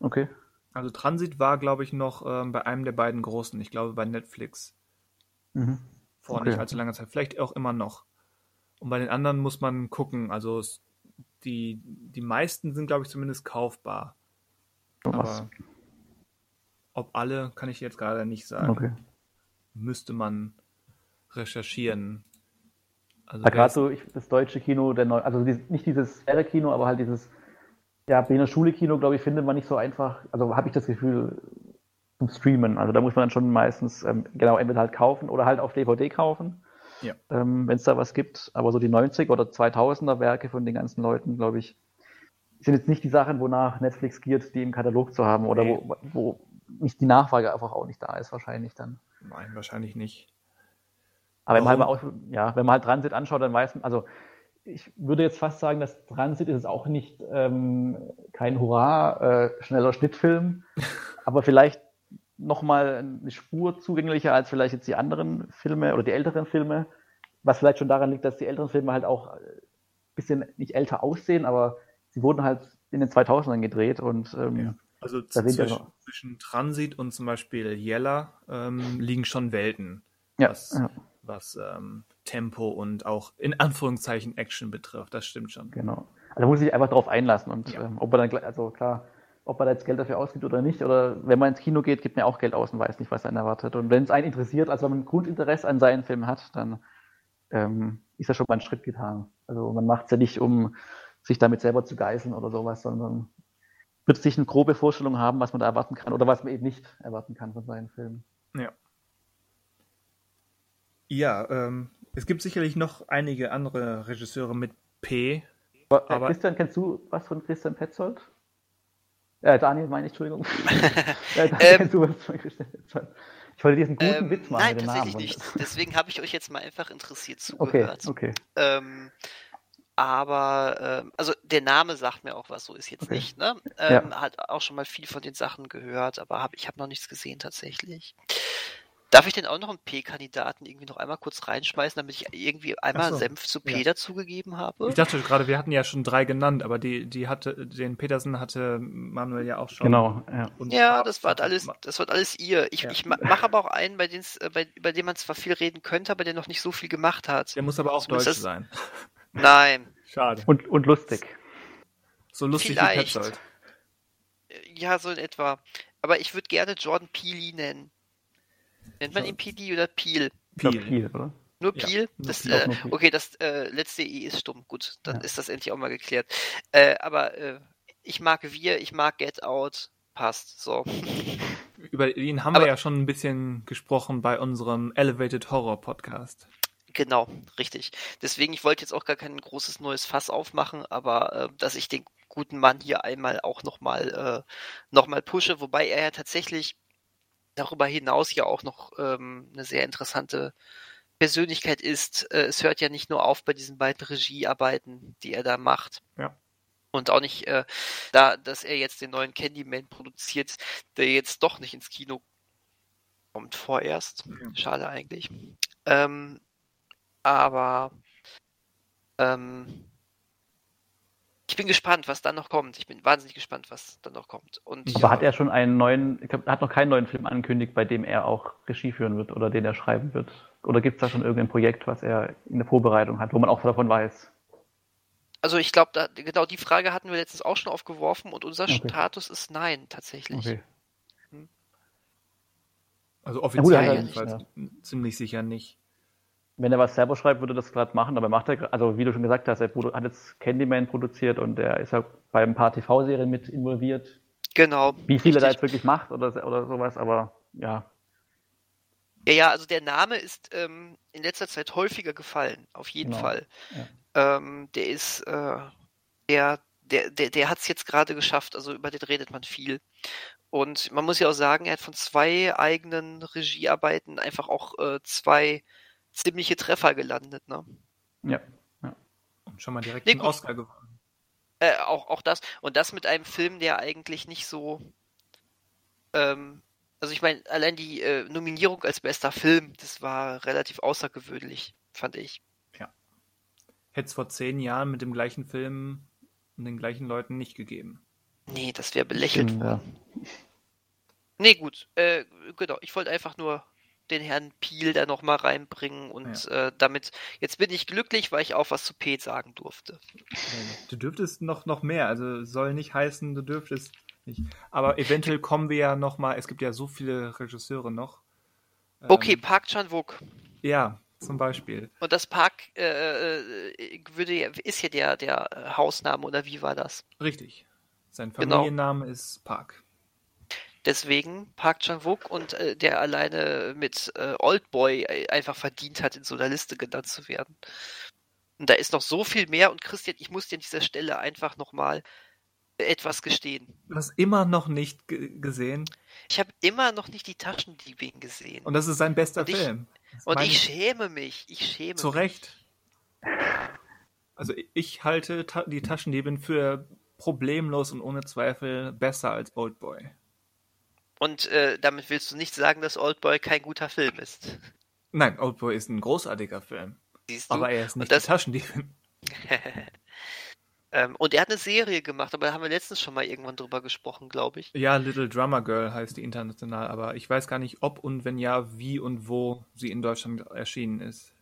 Okay. Also Transit war, glaube ich, noch ähm, bei einem der beiden großen. Ich glaube bei Netflix. Mhm. vor okay. nicht allzu langer Zeit. Vielleicht auch immer noch. Und bei den anderen muss man gucken. Also die, die meisten sind, glaube ich, zumindest kaufbar. Was? Aber ob alle, kann ich jetzt gerade nicht sagen. Okay. Müsste man recherchieren. Also gerade so ich, das deutsche Kino, der Neu also die, nicht dieses Kino, aber halt dieses ja, Berliner Schule-Kino, glaube ich, findet man nicht so einfach. Also habe ich das Gefühl zum Streamen. Also da muss man dann schon meistens ähm, genau entweder halt kaufen oder halt auf DVD kaufen. Ja. Ähm, Wenn es da was gibt. Aber so die 90er oder 2000er Werke von den ganzen Leuten, glaube ich, sind jetzt nicht die Sachen, wonach Netflix giert, die im Katalog zu haben oder nee. wo, wo nicht die Nachfrage einfach auch nicht da ist, wahrscheinlich dann. Nein, wahrscheinlich nicht. Aber wenn man, halt auch, ja, wenn man halt Transit anschaut, dann weiß man, also ich würde jetzt fast sagen, dass Transit ist auch nicht ähm, kein Hurra, äh, schneller Schnittfilm, aber vielleicht nochmal eine Spur zugänglicher als vielleicht jetzt die anderen Filme oder die älteren Filme, was vielleicht schon daran liegt, dass die älteren Filme halt auch ein bisschen nicht älter aussehen, aber sie wurden halt in den 2000ern gedreht und ähm, ja. Also zwischen, zwischen, Transit und zum Beispiel Yella ähm, liegen schon Welten. Ja, was, ja was ähm, Tempo und auch in Anführungszeichen Action betrifft. Das stimmt schon. Genau. Also muss ich einfach darauf einlassen und ja. ähm, ob man dann, also klar, ob man jetzt Geld dafür ausgibt oder nicht, oder wenn man ins Kino geht, gibt man auch Geld aus und weiß nicht, was einen erwartet. Und wenn es einen interessiert, also wenn man ein Grundinteresse an seinen Film hat, dann ähm, ist ja schon mal ein Schritt getan. Also man macht es ja nicht, um sich damit selber zu geißeln oder sowas, sondern wird sich eine grobe Vorstellung haben, was man da erwarten kann oder was man eben nicht erwarten kann von seinen Filmen. Ja. Ja, ähm, es gibt sicherlich noch einige andere Regisseure mit P. Aber, aber Christian, kennst du was von Christian Petzold? Äh, Daniel meine ich, Entschuldigung. äh, Daniel, ähm, kennst du was von Christian Petzold? Ich wollte diesen guten ähm, Witz machen. Nein, tatsächlich nicht. Deswegen habe ich euch jetzt mal einfach interessiert zugehört. Okay, okay. Ähm, aber ähm, also der Name sagt mir auch was, so ist jetzt okay. nicht. Ne? Ähm, ja. Hat auch schon mal viel von den Sachen gehört, aber hab, ich habe noch nichts gesehen tatsächlich. Darf ich denn auch noch einen P-Kandidaten irgendwie noch einmal kurz reinschmeißen, damit ich irgendwie einmal so, Senf zu P ja. dazugegeben habe? Ich dachte gerade, wir hatten ja schon drei genannt, aber die, die hatte, den Petersen hatte Manuel ja auch schon. Genau, ja. Und ja, das war alles, das war alles ihr. Ich, ja. ich mache aber auch einen, bei, äh, bei, bei dem man zwar viel reden könnte, aber der noch nicht so viel gemacht hat. Der muss aber auch Deutsch das... sein. Nein. Schade. Und, und lustig. So lustig Vielleicht. wie Petzold. Ja, so in etwa. Aber ich würde gerne Jordan Peely nennen. Nennt man ihn PD oder Peel? Peel, Peel oder? Nur Peel? Ja, das, äh, okay, das äh, letzte I ist stumm. Gut, dann ja. ist das endlich auch mal geklärt. Äh, aber äh, ich mag Wir, ich mag Get Out. Passt, so. Über ihn haben aber, wir ja schon ein bisschen gesprochen bei unserem Elevated Horror Podcast. Genau, richtig. Deswegen, ich wollte jetzt auch gar kein großes neues Fass aufmachen, aber äh, dass ich den guten Mann hier einmal auch nochmal äh, noch pushe, wobei er ja tatsächlich darüber hinaus ja auch noch ähm, eine sehr interessante Persönlichkeit ist. Äh, es hört ja nicht nur auf bei diesen beiden Regiearbeiten, die er da macht. Ja. Und auch nicht äh, da, dass er jetzt den neuen Candyman produziert, der jetzt doch nicht ins Kino kommt vorerst. Ja. Schade eigentlich. Ähm, aber ähm, ich bin gespannt, was dann noch kommt. Ich bin wahnsinnig gespannt, was dann noch kommt. Und Aber ja, hat er schon einen neuen, ich glaube, er hat noch keinen neuen Film angekündigt, bei dem er auch Regie führen wird oder den er schreiben wird? Oder gibt es da schon irgendein Projekt, was er in der Vorbereitung hat, wo man auch davon weiß? Also ich glaube, genau die Frage hatten wir letztens auch schon aufgeworfen und unser okay. Status ist nein, tatsächlich. Okay. Hm. Also offiziell ja, jedenfalls ja. ziemlich sicher nicht. Wenn er was selber schreibt, würde er das gerade machen, aber macht er, also wie du schon gesagt hast, er hat jetzt Candyman produziert und er ist ja bei ein paar TV-Serien mit involviert. Genau. Wie viel richtig. er da jetzt wirklich macht oder, oder sowas, aber ja. Ja, ja, also der Name ist ähm, in letzter Zeit häufiger gefallen, auf jeden genau. Fall. Ja. Ähm, der ist, äh, der, der, der, der hat es jetzt gerade geschafft, also über den redet man viel. Und man muss ja auch sagen, er hat von zwei eigenen Regiearbeiten einfach auch äh, zwei ziemliche Treffer gelandet, ne? Ja. ja. Und schon mal direkt nee, einen Oscar gewonnen. Äh, auch, auch das. Und das mit einem Film, der eigentlich nicht so. Ähm, also ich meine, allein die äh, Nominierung als bester Film, das war relativ außergewöhnlich, fand ich. Ja. Hätte es vor zehn Jahren mit dem gleichen Film und den gleichen Leuten nicht gegeben. Nee, das wäre belächelt worden. Ja. Nee, gut. Äh, genau, ich wollte einfach nur den Herrn Piel da nochmal reinbringen und ja. äh, damit, jetzt bin ich glücklich, weil ich auch was zu Pete sagen durfte. Du dürftest noch, noch mehr, also soll nicht heißen, du dürftest nicht. Aber eventuell kommen wir ja nochmal, es gibt ja so viele Regisseure noch. Okay, ähm, Park Chan-wook. Ja, zum Beispiel. Und das Park äh, äh würde, ist ja der, der Hausname, oder wie war das? Richtig. Sein genau. Familienname genau. ist Park. Deswegen Park Chan-wook und äh, der alleine mit äh, Oldboy äh, einfach verdient hat, in so einer Liste genannt zu werden. Und da ist noch so viel mehr und Christian, ich muss dir an dieser Stelle einfach nochmal etwas gestehen. Du hast immer noch nicht gesehen? Ich habe immer noch nicht die Taschendiebin gesehen. Und das ist sein bester und ich, Film. Und ich schäme mich. Ich schäme Zu mich. Recht. Also ich halte ta die Taschendiebin für problemlos und ohne Zweifel besser als Oldboy. Und äh, damit willst du nicht sagen, dass Oldboy kein guter Film ist. Nein, Oldboy ist ein großartiger Film. Siehst du? Aber er ist nicht das... die Taschendiebin. ähm, und er hat eine Serie gemacht, aber da haben wir letztens schon mal irgendwann drüber gesprochen, glaube ich. Ja, Little Drummer Girl heißt die international, aber ich weiß gar nicht, ob und wenn ja, wie und wo sie in Deutschland erschienen ist.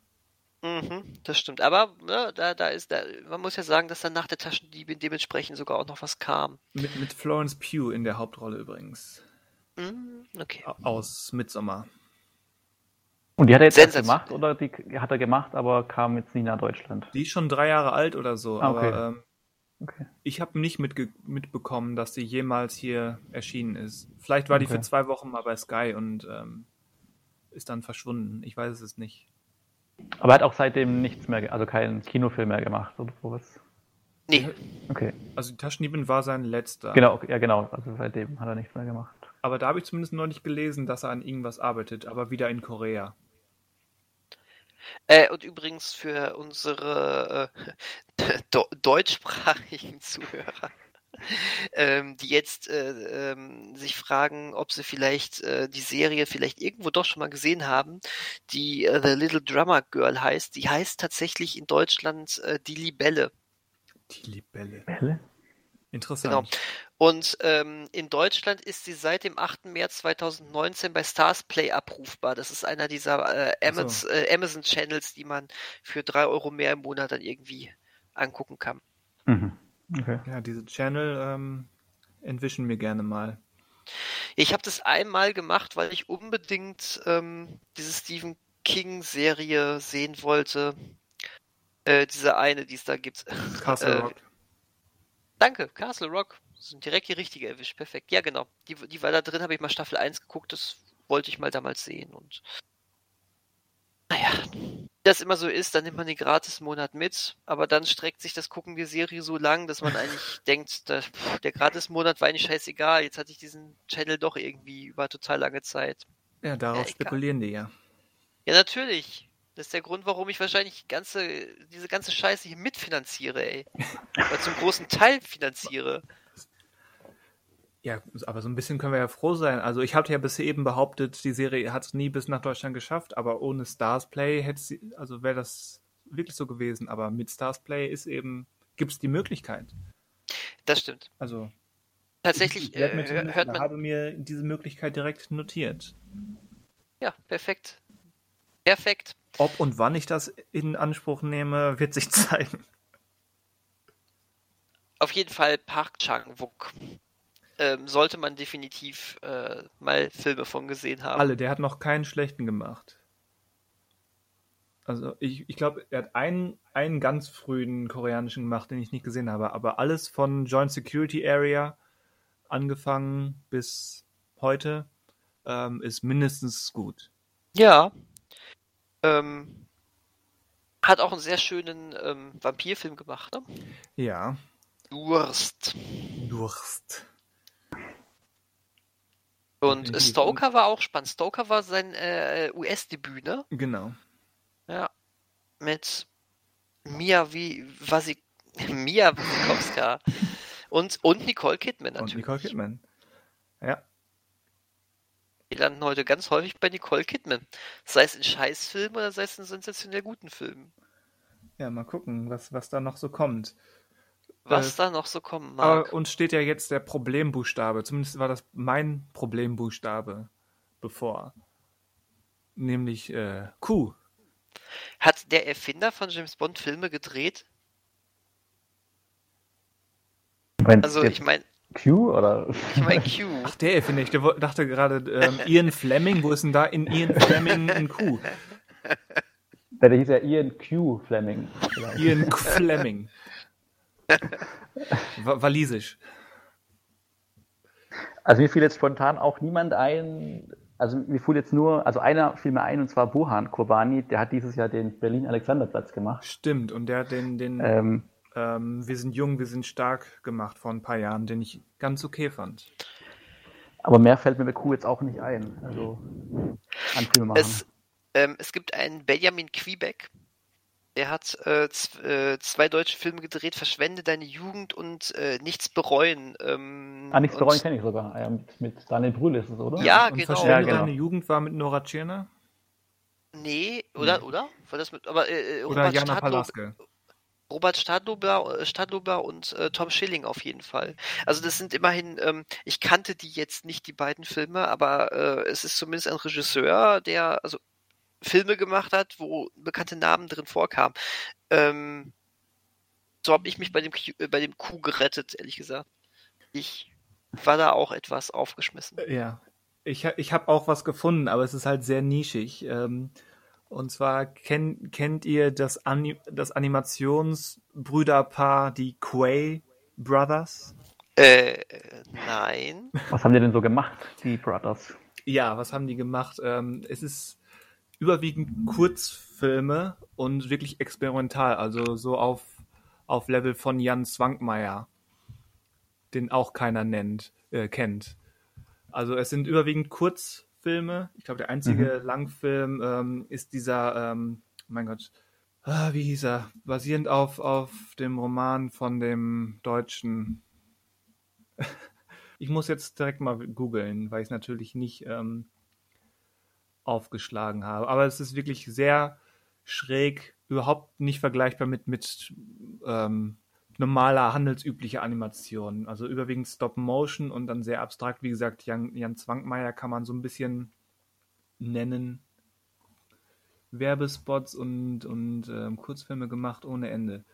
Mhm, das stimmt. Aber ne, da, da ist, da, man muss ja sagen, dass dann nach der Taschendiebin dementsprechend sogar auch noch was kam. Mit, mit Florence Pugh in der Hauptrolle übrigens. Mhm, okay. Aus Midsommar. Und die hat er jetzt erst gemacht oder die hat er gemacht, aber kam jetzt nie nach Deutschland? Die ist schon drei Jahre alt oder so, ah, okay. aber ähm, okay. ich habe nicht mitge mitbekommen, dass sie jemals hier erschienen ist. Vielleicht war okay. die für zwei Wochen mal bei Sky und ähm, ist dann verschwunden. Ich weiß es nicht. Aber er hat auch seitdem nichts mehr, also keinen Kinofilm mehr gemacht oder sowas? Nee. Okay. Also die Taschendiebin war sein letzter. Genau, ja genau. Also seitdem hat er nichts mehr gemacht. Aber da habe ich zumindest noch nicht gelesen, dass er an irgendwas arbeitet, aber wieder in Korea. Äh, und übrigens für unsere äh, deutschsprachigen Zuhörer, ähm, die jetzt äh, ähm, sich fragen, ob sie vielleicht äh, die Serie vielleicht irgendwo doch schon mal gesehen haben, die äh, The Little Drummer Girl heißt. Die heißt tatsächlich in Deutschland äh, Die Libelle. Die Libelle. Libelle? Interessant. Genau. Und ähm, in Deutschland ist sie seit dem 8. März 2019 bei Stars Play abrufbar. Das ist einer dieser äh, Amazon, so. äh, Amazon Channels, die man für drei Euro mehr im Monat dann irgendwie angucken kann. Mhm. Okay. Ja, diese Channel ähm, entwischen mir gerne mal. Ich habe das einmal gemacht, weil ich unbedingt ähm, diese Stephen King Serie sehen wollte. Äh, diese eine, die es da gibt. Castle Rock. Danke, Castle Rock. Sind direkt die richtige erwischt. Perfekt. Ja, genau. Die, die war da drin, habe ich mal Staffel 1 geguckt. Das wollte ich mal damals sehen. Und naja, wie das immer so ist, dann nimmt man den Gratis-Monat mit, aber dann streckt sich das Gucken der Serie so lang, dass man eigentlich denkt, der, der Gratis-Monat war eigentlich scheißegal. Jetzt hatte ich diesen Channel doch irgendwie über total lange Zeit. Ja, darauf ja, spekulieren die ja. Ja, natürlich. Das ist der Grund, warum ich wahrscheinlich ganze, diese ganze Scheiße hier mitfinanziere, ey. Oder zum großen Teil finanziere. Ja, aber so ein bisschen können wir ja froh sein. Also ich hatte ja bis eben behauptet, die Serie hat es nie bis nach Deutschland geschafft, aber ohne Stars Play hätte sie, also wäre das wirklich so gewesen. Aber mit Stars Play ist eben, gibt es die Möglichkeit. Das stimmt. Also tatsächlich ich, ich äh, hört man. habe mir diese Möglichkeit direkt notiert. Ja, perfekt. Perfekt. Ob und wann ich das in Anspruch nehme, wird sich zeigen. Auf jeden Fall Park Chang-wook. Ähm, sollte man definitiv äh, mal Filme von gesehen haben. Alle, der hat noch keinen schlechten gemacht. Also ich, ich glaube, er hat einen, einen ganz frühen koreanischen gemacht, den ich nicht gesehen habe, aber alles von Joint Security Area angefangen bis heute ähm, ist mindestens gut. Ja, ähm, hat auch einen sehr schönen ähm, Vampirfilm gemacht, ne? Ja. Durst. Durst. Und Stoker war auch spannend. Stoker war sein äh, US-Debüt, ne? Genau. Ja. Mit Mia wie Wasik Mia Wasikowska und, und Nicole Kidman natürlich. Und Nicole Kidman. Ja. Wir landen heute ganz häufig bei Nicole Kidman. Sei es in Scheißfilmen oder sei es in sensationell guten Filmen. Ja, mal gucken, was, was da noch so kommt. Was äh, da noch so kommen mag. Aber uns steht ja jetzt der Problembuchstabe. Zumindest war das mein Problembuchstabe bevor. nämlich äh, Q. Hat der Erfinder von James Bond Filme gedreht? Also ich meine. Q oder? Ich meine Q. Ach, der Erfinder. Ich dachte gerade ähm, Ian Fleming. Wo ist denn da in Ian Fleming ein Q? Der hieß ja Ian Q Fleming. Vielleicht. Ian Q Fleming. Walisisch. Also mir fiel jetzt spontan auch niemand ein, also mir fiel jetzt nur, also einer fiel mir ein und zwar Buhan Kurbani, der hat dieses Jahr den Berlin-Alexanderplatz gemacht. Stimmt, und der hat den, den ähm, ähm, Wir sind jung, wir sind stark gemacht vor ein paar Jahren, den ich ganz okay fand. Aber mehr fällt mir bei Q jetzt auch nicht ein. Also an Filme machen. Es, ähm, es gibt einen Benjamin Quebec, er hat äh, äh, zwei deutsche Filme gedreht, Verschwende deine Jugend und äh, Nichts bereuen. Ähm, ah, Nichts bereuen kenne ich sogar. Ja, mit, mit Daniel Brühl ist es, oder? Ja, und genau. Verschwende ja, genau. deine Jugend war mit Nora Tschirner? Nee, oder? Nee. Oder? War das mit, aber, äh, äh oder Robert Jana Palaske. Robert Stadlober, äh, Stadlober und äh, Tom Schilling auf jeden Fall. Also das sind immerhin, ähm, ich kannte die jetzt nicht, die beiden Filme, aber äh, es ist zumindest ein Regisseur, der, also Filme gemacht hat, wo bekannte Namen drin vorkamen. Ähm, so habe ich mich bei dem, äh, bei dem Q gerettet, ehrlich gesagt. Ich war da auch etwas aufgeschmissen. Ja, ich, ich habe auch was gefunden, aber es ist halt sehr nischig. Ähm, und zwar kenn, kennt ihr das, Ani das Animationsbrüderpaar, die Quay Brothers? Äh, nein. Was haben die denn so gemacht, die Brothers? Ja, was haben die gemacht? Ähm, es ist überwiegend Kurzfilme und wirklich experimental, also so auf, auf Level von Jan Zwankmeier, den auch keiner nennt, äh, kennt. Also es sind überwiegend Kurzfilme. Ich glaube, der einzige mhm. Langfilm ähm, ist dieser, ähm, mein Gott, ah, wie hieß er? Basierend auf, auf dem Roman von dem Deutschen. ich muss jetzt direkt mal googeln, weil ich es natürlich nicht ähm, aufgeschlagen habe. Aber es ist wirklich sehr schräg, überhaupt nicht vergleichbar mit, mit ähm, normaler, handelsüblicher Animation. Also überwiegend Stop Motion und dann sehr abstrakt. Wie gesagt, Jan, Jan Zwankmeier kann man so ein bisschen nennen. Werbespots und, und ähm, Kurzfilme gemacht ohne Ende.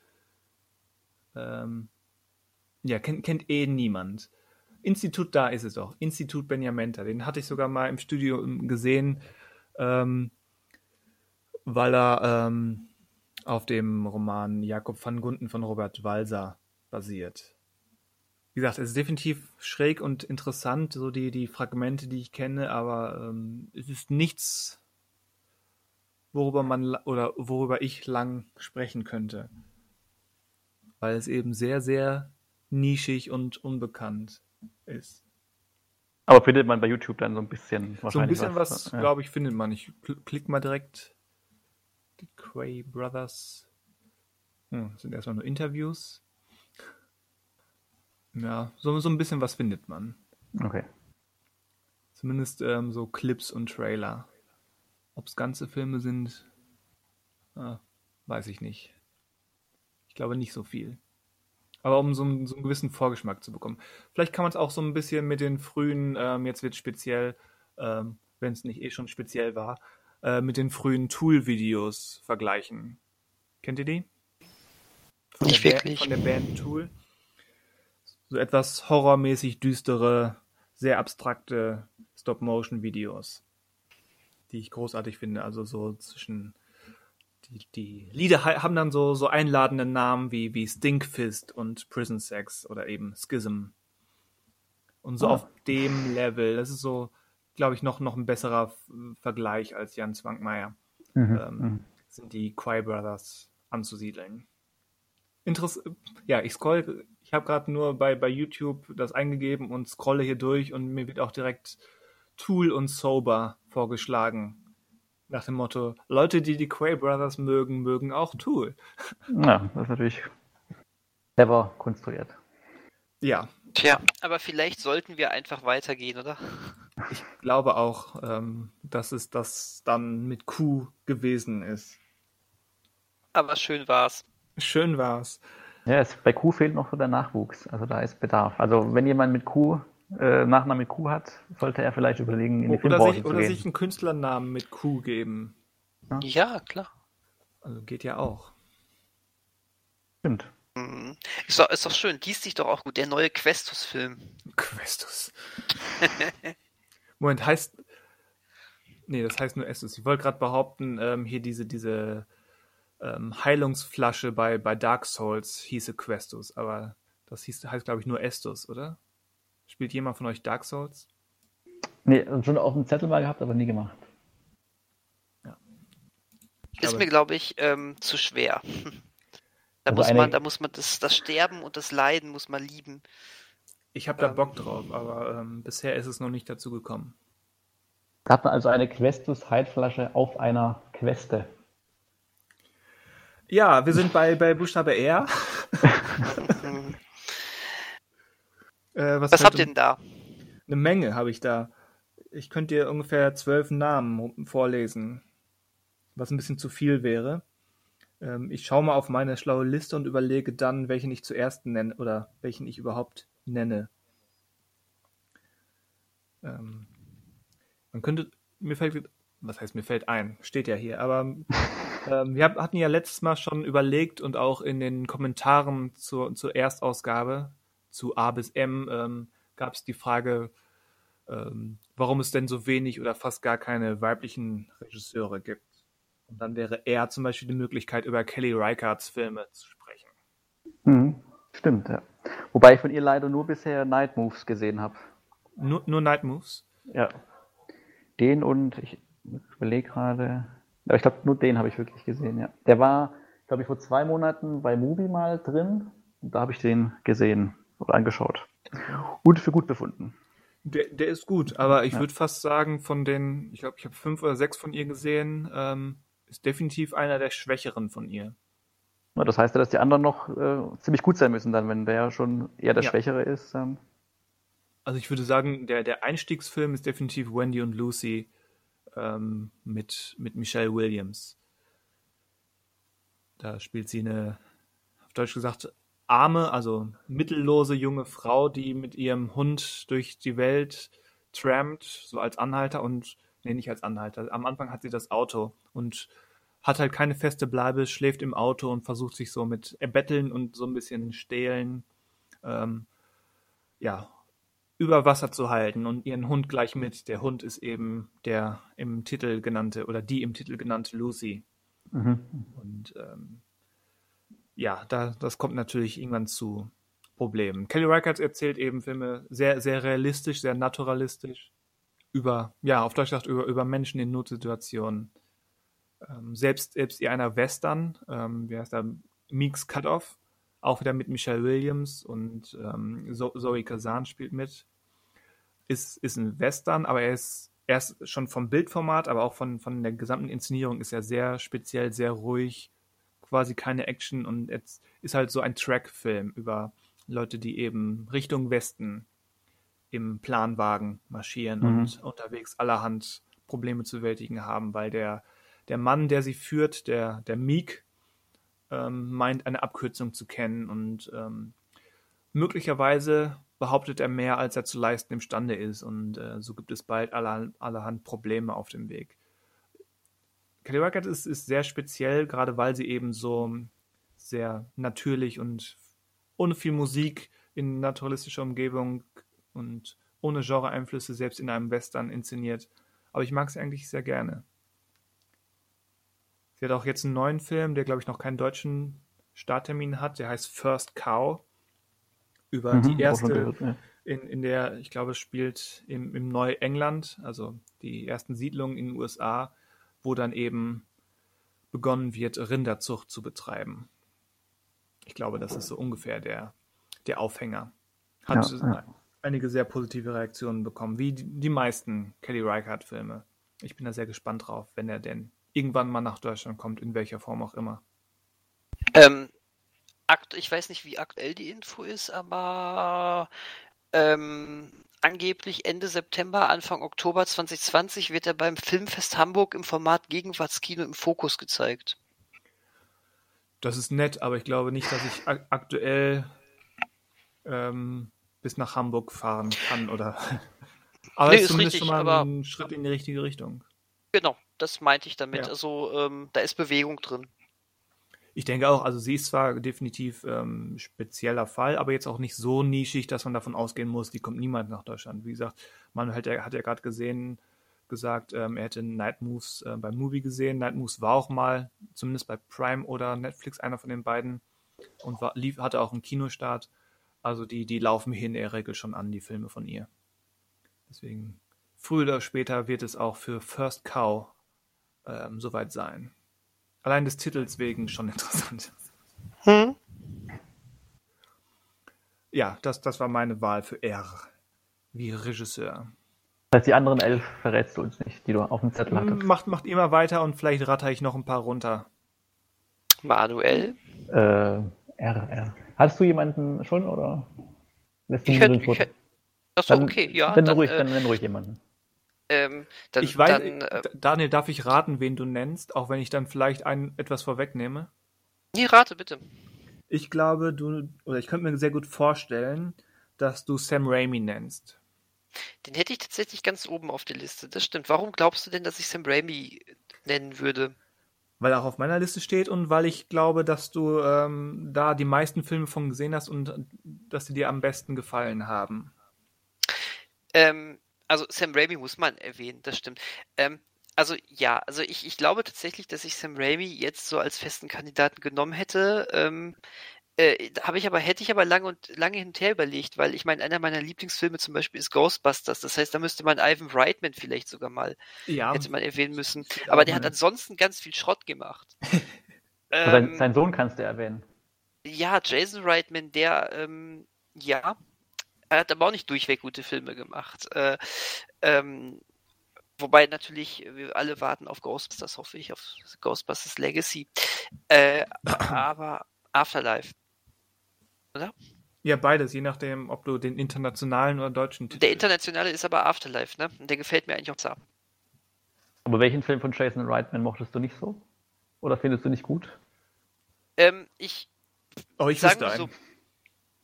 Ähm, ja, kennt, kennt eh niemand. Institut, da ist es doch. Institut Benjamenta. Den hatte ich sogar mal im Studio gesehen ähm, weil er ähm, auf dem Roman Jakob van Gunden von Robert Walser basiert. Wie gesagt, es ist definitiv schräg und interessant, so die, die Fragmente, die ich kenne, aber ähm, es ist nichts, worüber man oder worüber ich lang sprechen könnte. Weil es eben sehr, sehr nischig und unbekannt ist. Aber findet man bei YouTube dann so ein bisschen wahrscheinlich So ein bisschen was, was ja. glaube ich, findet man. Ich klick mal direkt die Quay Brothers. Hm, sind erstmal nur Interviews. Ja, so, so ein bisschen was findet man. Okay. Zumindest ähm, so Clips und Trailer. Ob es ganze Filme sind, ah, weiß ich nicht. Ich glaube nicht so viel. Aber um so einen, so einen gewissen Vorgeschmack zu bekommen. Vielleicht kann man es auch so ein bisschen mit den frühen, ähm, jetzt wird speziell, ähm, wenn es nicht eh schon speziell war, äh, mit den frühen Tool-Videos vergleichen. Kennt ihr die? Von nicht wirklich. von der Band Tool. So etwas horrormäßig düstere, sehr abstrakte Stop-Motion-Videos, die ich großartig finde. Also so zwischen die, die Lieder haben dann so, so einladende Namen wie, wie Stinkfist und Prison Sex oder eben Schism. Und so oh. auf dem Level, das ist so, glaube ich, noch, noch ein besserer Vergleich als Jan Zwankmeier, mhm. Ähm, mhm. sind die Quay Brothers anzusiedeln. Interess ja, ich scroll, ich habe gerade nur bei, bei YouTube das eingegeben und scrolle hier durch und mir wird auch direkt Tool und Sober vorgeschlagen. Nach dem Motto, Leute, die die Quay Brothers mögen, mögen auch Tool. Ja, das ist natürlich clever konstruiert. Ja. Tja, aber vielleicht sollten wir einfach weitergehen, oder? Ich glaube auch, ähm, dass es das dann mit Q gewesen ist. Aber schön war's. Schön war's. Ja, es, bei Q fehlt noch so der Nachwuchs. Also da ist Bedarf. Also wenn jemand mit Q äh, Nachname Q hat, sollte er vielleicht überlegen, in die Oder, Filmbranche sich, zu oder gehen. sich einen Künstlernamen mit Q geben. Ja, klar. Also geht ja auch. Stimmt. Mhm. Ist doch, ist doch schön. Liest sich doch auch gut. Der neue Questus-Film. Questus. Moment, heißt. Nee, das heißt nur Estus. Ich wollte gerade behaupten, ähm, hier diese, diese ähm, Heilungsflasche bei, bei Dark Souls hieße Questus, aber das hieß, heißt, glaube ich, nur Estus, oder? Spielt jemand von euch Dark Souls? Nee, schon auf dem Zettel mal gehabt, aber nie gemacht. Ich Ist glaube- mir, glaube ich, ähm, zu schwer. Da Also muss eine- man, da muss man das, das Sterben und das Leiden muss man lieben. Ich habe da ähm, Bock drauf, aber ähm, bisher ist es noch nicht dazu gekommen. Da hat man also eine Questus-Heilflasche auf einer Queste. Ja, wir sind bei, bei Buchstabe R. Äh, Was fällt habt ihr denn da? Eine Menge habe ich da. Ich könnte dir ungefähr zwölf Namen vorlesen, was ein bisschen zu viel wäre. Ähm, ich schaue mal auf meine schlaue Liste und überlege dann, welchen ich zuerst nenne oder welchen ich überhaupt nenne. Ähm, man könnte, mir fällt, was heißt mir fällt ein, steht ja hier, aber ähm, wir hatten ja letztes Mal schon überlegt und auch in den Kommentaren zur, zur Erstausgabe zu A bis M ähm, gab es die Frage, ähm, warum es denn so wenig oder fast gar keine weiblichen Regisseure gibt. Und dann wäre er zum Beispiel die Möglichkeit, über Kelly Reichardts Filme zu sprechen. Mhm. Stimmt, ja. Wobei ich von ihr leider nur bisher Night Moves gesehen habe. Nur, nur Night Moves? Ja. Den und ich überlege gerade. Aber ich glaube, nur den habe ich wirklich gesehen, ja. Der war, glaube ich, vor zwei Monaten bei Movie mal drin. Und da habe ich den gesehen oder angeschaut. Und für gut befunden. Der, der ist gut, aber ich Ja. würde fast sagen, von den, ich glaube, ich habe fünf oder sechs von ihr gesehen, ähm, ist definitiv einer der schwächeren von ihr. Das heißt ja, dass die anderen noch äh, ziemlich gut sein müssen, dann, wenn der schon eher der Ja. Schwächere ist. Dann. Also ich würde sagen, der, der Einstiegsfilm ist definitiv Wendy und Lucy ähm, mit, mit Michelle Williams. Da spielt sie eine, auf Deutsch gesagt, arme, also mittellose junge Frau, die mit ihrem Hund durch die Welt trampt, so als Anhalter und, nee, nicht als Anhalter. Am Anfang hat sie das Auto und hat halt keine feste Bleibe, schläft im Auto und versucht sich so mit Erbetteln und so ein bisschen Stehlen, ähm, ja, über Wasser zu halten und ihren Hund gleich mit. Der Hund ist eben der im Titel genannte oder die im Titel genannte Lucy. Mhm. Und ähm, ja, da, das kommt natürlich irgendwann zu Problemen. Kelly Reichardt erzählt eben Filme sehr, sehr realistisch, sehr naturalistisch über, ja, auf Deutsch gesagt, über, über Menschen in Notsituationen. Ähm, selbst, selbst ihr einer Western, ähm, wie heißt der, Meeks Cutoff, auch wieder mit Michelle Williams und ähm, Zo- Zoe Kazan spielt mit. Ist, ist ein Western, aber er ist, er ist schon vom Bildformat, aber auch von, von der gesamten Inszenierung ist er sehr speziell, sehr ruhig, quasi keine Action und jetzt ist halt so ein Track-Film über Leute, die eben Richtung Westen im Planwagen marschieren Mhm. und unterwegs allerhand Probleme zu bewältigen haben, weil der, der Mann, der sie führt, der, der Meek, ähm, meint, eine Abkürzung zu kennen und ähm, möglicherweise behauptet er mehr, als er zu leisten imstande ist und äh, so gibt es bald aller, allerhand Probleme auf dem Weg. Kelly Reichardt ist, ist sehr speziell, gerade weil sie eben so sehr natürlich und ohne viel Musik in naturalistischer Umgebung und ohne Genre-Einflüsse selbst in einem Western inszeniert. Aber ich mag sie eigentlich sehr gerne. Sie hat auch jetzt einen neuen Film, der glaube ich noch keinen deutschen Starttermin hat. Der heißt First Cow. Über Mhm, die erste, gehört, in, in der, ich glaube, es spielt im, im Neuengland, also die ersten Siedlungen in den USA, wo dann eben begonnen wird, Rinderzucht zu betreiben. Ich glaube, das ist so ungefähr der, der Aufhänger. Hat Ja, ja. einige sehr positive Reaktionen bekommen, wie die, die meisten Kelly Reichardt-Filme. Ich bin da sehr gespannt drauf, wenn er denn irgendwann mal nach Deutschland kommt, in welcher Form auch immer. Ähm, ich weiß nicht, wie aktuell die Info ist, aber ähm, angeblich Ende September, Anfang Oktober 2020 wird er beim Filmfest Hamburg im Format Gegenwartskino im Fokus gezeigt. Das ist nett, aber ich glaube nicht, dass ich ak aktuell ähm, bis nach Hamburg fahren kann oder. aber Nee, es ist ist zumindest richtig, schon mal aber- ein Schritt in die richtige Richtung. Genau, das meinte ich damit. Ja. Also ähm, da ist Bewegung drin. Ich denke auch, also sie ist zwar definitiv ähm, spezieller Fall, aber jetzt auch nicht so nischig, dass man davon ausgehen muss, die kommt niemand nach Deutschland. Wie gesagt, man hat ja, hat ja gerade gesehen, gesagt, ähm, er hätte Night Moves äh, beim Movie gesehen. Night Moves war auch mal, zumindest bei Prime oder Netflix, einer von den beiden und war, lief, hatte auch einen Kinostart. Also die, die laufen hier in der Regel schon an, die Filme von ihr. Deswegen, früher oder später wird es auch für First Cow ähm, soweit sein. Allein des Titels wegen schon interessant. Hm? Ja, das, das war meine Wahl für R. Wie Regisseur. Das heißt, die anderen elf verrätst du uns nicht, die du auf dem Zettel hattest. Macht, macht immer weiter und vielleicht ratter ich noch ein paar runter. Manuel. Äh, R, R. Hattest du jemanden schon oder lässt du Ich hätte, den ich hätte, Achso, Dann, okay, ja. dann, dann, ruhig, äh, dann nenn ruhig jemanden. Ähm, dann, Ich weiß, dann äh, Daniel, darf ich raten, wen du nennst, auch wenn ich dann vielleicht ein, etwas vorwegnehme? nee, rate bitte. Ich glaube, du, oder ich könnte mir sehr gut vorstellen, dass du Sam Raimi nennst. Den hätte ich tatsächlich ganz oben auf der Liste. Das stimmt. Warum glaubst du denn, dass ich Sam Raimi nennen würde? Weil er auch auf meiner Liste steht und weil ich glaube, dass du ähm, da die meisten Filme von gesehen hast und dass sie dir am besten gefallen haben. Ähm, also Sam Raimi muss man erwähnen, das stimmt. Ähm, also ja, also ich, ich glaube tatsächlich, dass ich Sam Raimi jetzt so als festen Kandidaten genommen hätte. Ähm, äh, habe ich aber, hätte ich aber lange und lange hin und her überlegt, weil ich meine, einer meiner Lieblingsfilme zum Beispiel ist Ghostbusters. Das heißt, da müsste man Ivan Reitman vielleicht sogar mal Ja, hätte man erwähnen müssen. Aber der hat ansonsten ganz viel Schrott gemacht. sein, ähm, sein Sohn kannst du erwähnen. ja, Jason Reitman, der, ähm, ja, er hat aber auch nicht durchweg gute Filme gemacht. Äh, ähm, wobei natürlich, wir alle warten auf Ghostbusters, hoffe ich, auf Ghostbusters Legacy. Äh, aber Afterlife. ja, beides, je nachdem, ob du den internationalen oder deutschen Titel. Der internationale ist aber Afterlife, ne? Und der gefällt mir eigentlich auch sehr. Aber welchen Film von Jason Reitman mochtest du nicht so? Oder findest du nicht gut? Ähm, ich oh, ich wüsste so. einen.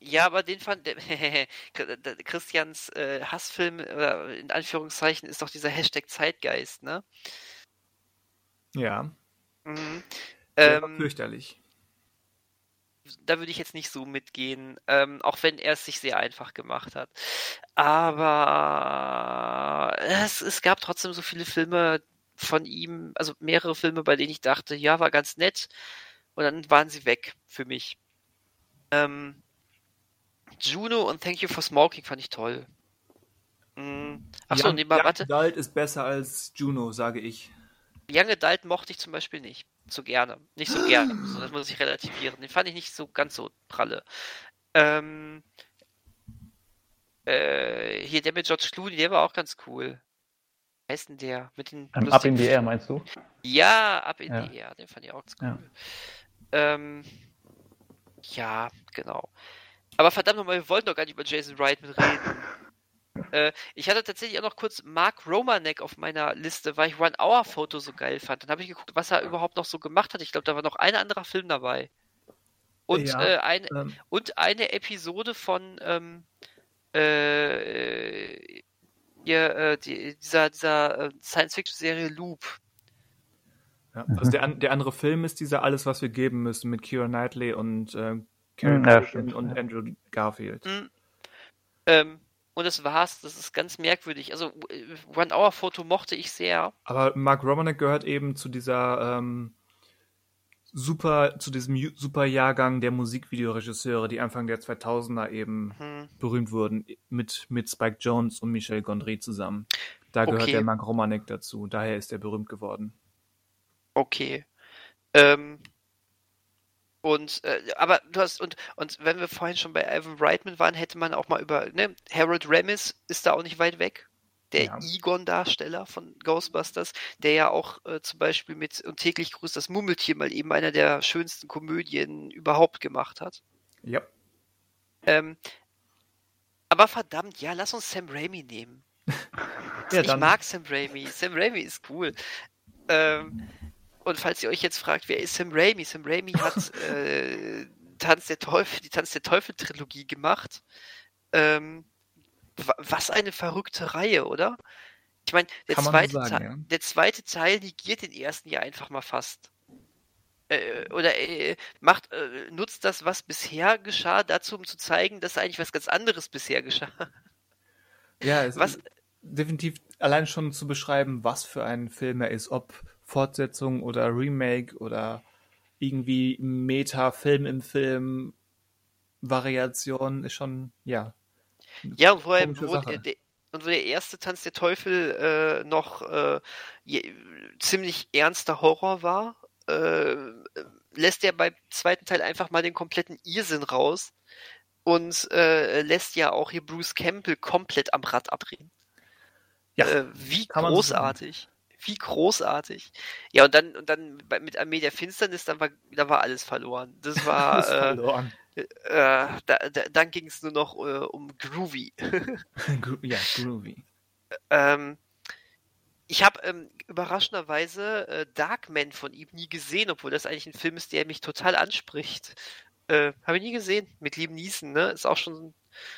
Ja, aber den fand Christians äh, Hassfilm, oder in Anführungszeichen, ist doch dieser Hashtag Zeitgeist, ne? Ja, Mhm. Ähm, fürchterlich. da würde ich jetzt nicht so mitgehen, ähm, auch wenn er es sich sehr einfach gemacht hat. Aber es, es gab trotzdem so viele Filme von ihm, also mehrere Filme, bei denen ich dachte, ja, war ganz nett. Und dann waren sie weg für mich. Ähm, Juno und Thank You for Smoking fand ich toll. Mm, Achso, Young, nee, mal, Young warte. Adult ist besser als Juno, sage ich. Young Adult mochte ich zum Beispiel nicht. So gerne. Nicht so gerne. So, das muss ich relativieren. Den fand ich nicht so ganz so pralle. Ähm, äh, hier der mit George Clooney, der war auch ganz cool. Wie heißt denn der? Mit den Ähm, Up in the Air, meinst du? Ja, Up in Ja. the Air. Den fand ich auch ganz cool. Ja. Ähm, ja, genau. Aber verdammt nochmal, wir wollten doch gar nicht über Jason Reitman reden. äh, ich hatte tatsächlich auch noch kurz Mark Romanek auf meiner Liste, weil ich One Hour Photo so geil fand. Dann habe ich geguckt, was er überhaupt noch so gemacht hat. Ich glaube, da war noch ein anderer Film dabei. Und, Ja, äh, ein, Ähm, und eine Episode von ähm, äh, hier, äh, die, dieser, dieser äh, Science-Fiction-Serie Loop. ja. Also der, der andere Film ist dieser Alles, was wir geben müssen mit Keira Knightley und äh, Karen ja, und ja. Andrew Garfield. Mhm. Ähm, und das war's. Das ist ganz merkwürdig. Also äh, One-Hour-Foto mochte ich sehr. Aber Mark Romanek gehört eben zu dieser ähm, super, zu diesem super Jahrgang der Musikvideoregisseure, die Anfang der 2000er eben Hm. berühmt wurden, mit, mit Spike Jones und Michel Gondry zusammen. Da gehört Okay. der Mark Romanek dazu, daher ist er berühmt geworden. Okay. Ähm, und äh, aber du hast und und wenn wir vorhin schon bei Ivan Reitman waren, hätte man auch mal über ne, Harold Ramis ist da auch nicht weit weg. Der Ja. Egon-Darsteller von Ghostbusters, der ja auch äh, zum Beispiel mit und täglich grüßt das Mummeltier mal eben einer der schönsten Komödien überhaupt gemacht hat. Ja. Ähm, aber verdammt, ja, lass uns Sam Raimi nehmen. Ja, ich mag Sam Raimi. Sam Raimi ist cool. Ähm, und falls ihr euch jetzt fragt, wer ist Sam Raimi? Sam Raimi hat äh, Tanz der Teufel, die Tanz der Teufel Trilogie gemacht. Ähm, was eine verrückte Reihe, oder? Ich meine, der, zweite sagen, ja. der zweite Teil negiert den ersten ja einfach mal fast. Äh, oder äh, macht, äh, nutzt das, was bisher geschah, dazu, um zu zeigen, dass eigentlich was ganz anderes bisher geschah. Ja, es was, ist definitiv allein schon zu beschreiben, was für ein Film er ist, ob Fortsetzung oder Remake oder irgendwie Meta-Film im Film, Variation ist schon, ja. Ja, und wo, er, wo der, und wo der erste Tanz der Teufel äh, noch äh, je, ziemlich ernster Horror war, äh, lässt er beim zweiten Teil einfach mal den kompletten Irrsinn raus und äh, lässt ja auch hier Bruce Campbell komplett am Rad abdrehen. Ja, äh, wie großartig. Wie großartig. Ja, und dann, und dann mit Armee der Finsternis, dann war, da war alles verloren. Das war. alles äh, verloren. Äh, da, da, dann ging es nur noch äh, um Groovy. ja, Groovy. Ähm, ich habe ähm, überraschenderweise äh, Darkman von ihm nie gesehen, obwohl das eigentlich ein Film ist, der mich total anspricht. Äh, habe ich nie gesehen. Mit Liam Neeson, ne? Ist auch schon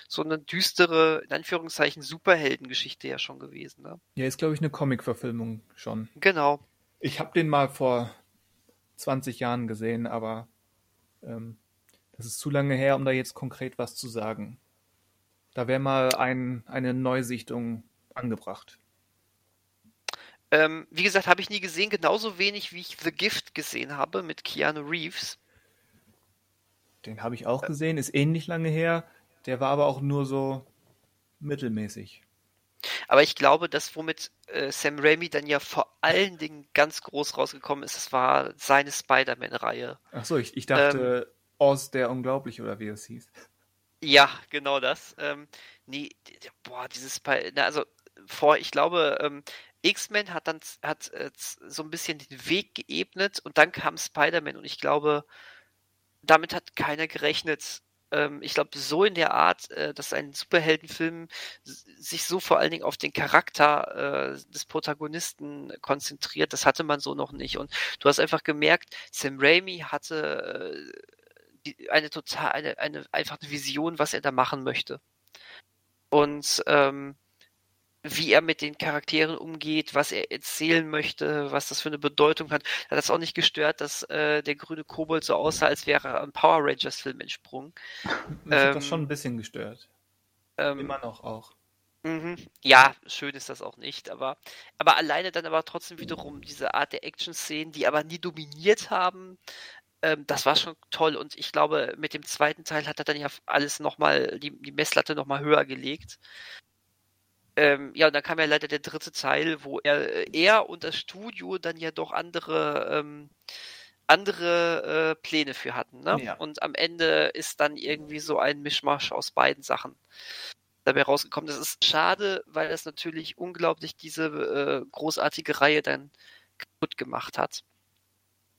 so eine düstere, in Anführungszeichen, Superheldengeschichte ja schon gewesen. Ne? Ja, ist, glaube ich, eine Comic-Verfilmung schon. Genau. Ich habe den mal vor 20 Jahren gesehen, aber ähm, das ist zu lange her, um da jetzt konkret was zu sagen. Da wäre mal ein, eine Neusichtung angebracht. Ähm, wie gesagt, habe ich nie gesehen, genauso wenig wie ich The Gift gesehen habe mit Keanu Reeves. Den habe ich auch gesehen, ist ähnlich lange her. Der war aber auch nur so mittelmäßig. Aber ich glaube, dass womit äh, Sam Raimi dann ja vor allen Dingen ganz groß rausgekommen ist, das war seine Spider-Man-Reihe. Ach so, ich, ich dachte ähm, Oz der Unglaubliche oder wie es hieß. Ja, genau das. Ähm, nee, boah, dieses Spider, also vor, ich glaube, ähm, X-Men hat dann hat äh, so ein bisschen den Weg geebnet und dann kam Spider-Man und ich glaube, damit hat keiner gerechnet, ähm, ich glaube, so in der Art, äh, dass ein Superheldenfilm sich so vor allen Dingen auf den Charakter äh, des Protagonisten konzentriert, das hatte man so noch nicht. Und du hast einfach gemerkt, Sam Raimi hatte äh, die, eine total, eine, eine, einfach eine Vision, was er da machen möchte. Und ähm, wie er mit den Charakteren umgeht, was er erzählen möchte, was das für eine Bedeutung hat. Hat das auch nicht gestört, dass äh, der grüne Kobold so aussah, als wäre er am Power Rangers Film entsprungen. Mich ähm, hat das schon ein bisschen gestört. Ähm, Immer noch auch. Mhm. Ja, schön ist das auch nicht, aber, aber alleine dann aber trotzdem wiederum diese Art der Action-Szenen, die aber nie dominiert haben, ähm, das war schon toll und ich glaube, mit dem zweiten Teil hat er dann ja alles nochmal, die, die Messlatte nochmal höher gelegt. Ähm, ja, und dann kam ja leider der dritte Teil, wo er, er und das Studio dann ja doch andere, ähm, andere äh, Pläne für hatten. Ne? Ja. Und am Ende ist dann irgendwie so ein Mischmasch aus beiden Sachen dabei rausgekommen. Das ist schade, weil das natürlich unglaublich diese äh, großartige Reihe dann kaputt gemacht hat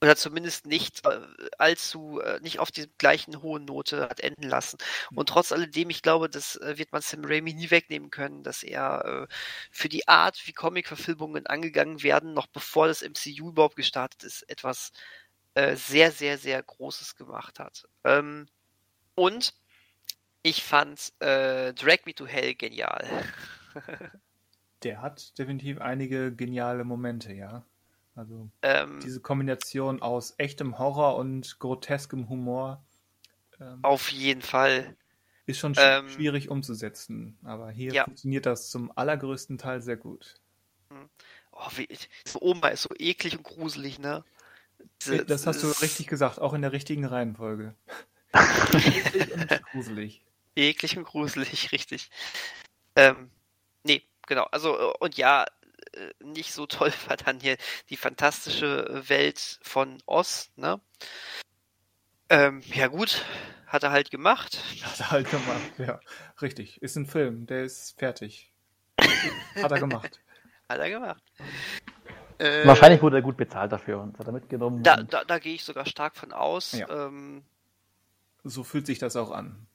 oder zumindest nicht äh, allzu, äh, nicht auf die gleichen hohen Note hat enden lassen. Und trotz alledem, ich glaube, das äh, wird man Sam Raimi nie wegnehmen können, dass er äh, für die Art, wie Comic-Verfilmungen angegangen werden, noch bevor das MCU überhaupt gestartet ist, etwas äh, sehr, sehr, sehr Großes gemacht hat. Ähm, und ich fand äh, Drag Me to Hell genial. Der hat definitiv einige geniale Momente, ja. Also ähm, diese Kombination aus echtem Horror und groteskem Humor. Ähm, auf jeden Fall. Ist schon ähm, schwierig umzusetzen, aber hier ja. funktioniert das zum allergrößten Teil sehr gut. Hm. Oh, wie, so Oma ist so eklig und gruselig, ne? Diese, das hast du richtig gesagt, auch in der richtigen Reihenfolge. eklig und gruselig. Eklig und gruselig, richtig. Ähm, nee, genau. Also, äh, und ja, nicht so toll war dann hier die fantastische Welt von Oz, ne? Ähm, ja gut, hat er halt gemacht. Hat er halt gemacht, ja. Richtig. Ist ein Film, der ist fertig. hat er gemacht. Hat er gemacht. Äh, Wahrscheinlich wurde er gut bezahlt dafür und hat er mitgenommen. Da, da, da gehe ich sogar stark von aus. Ja. Ähm, so fühlt sich das auch an.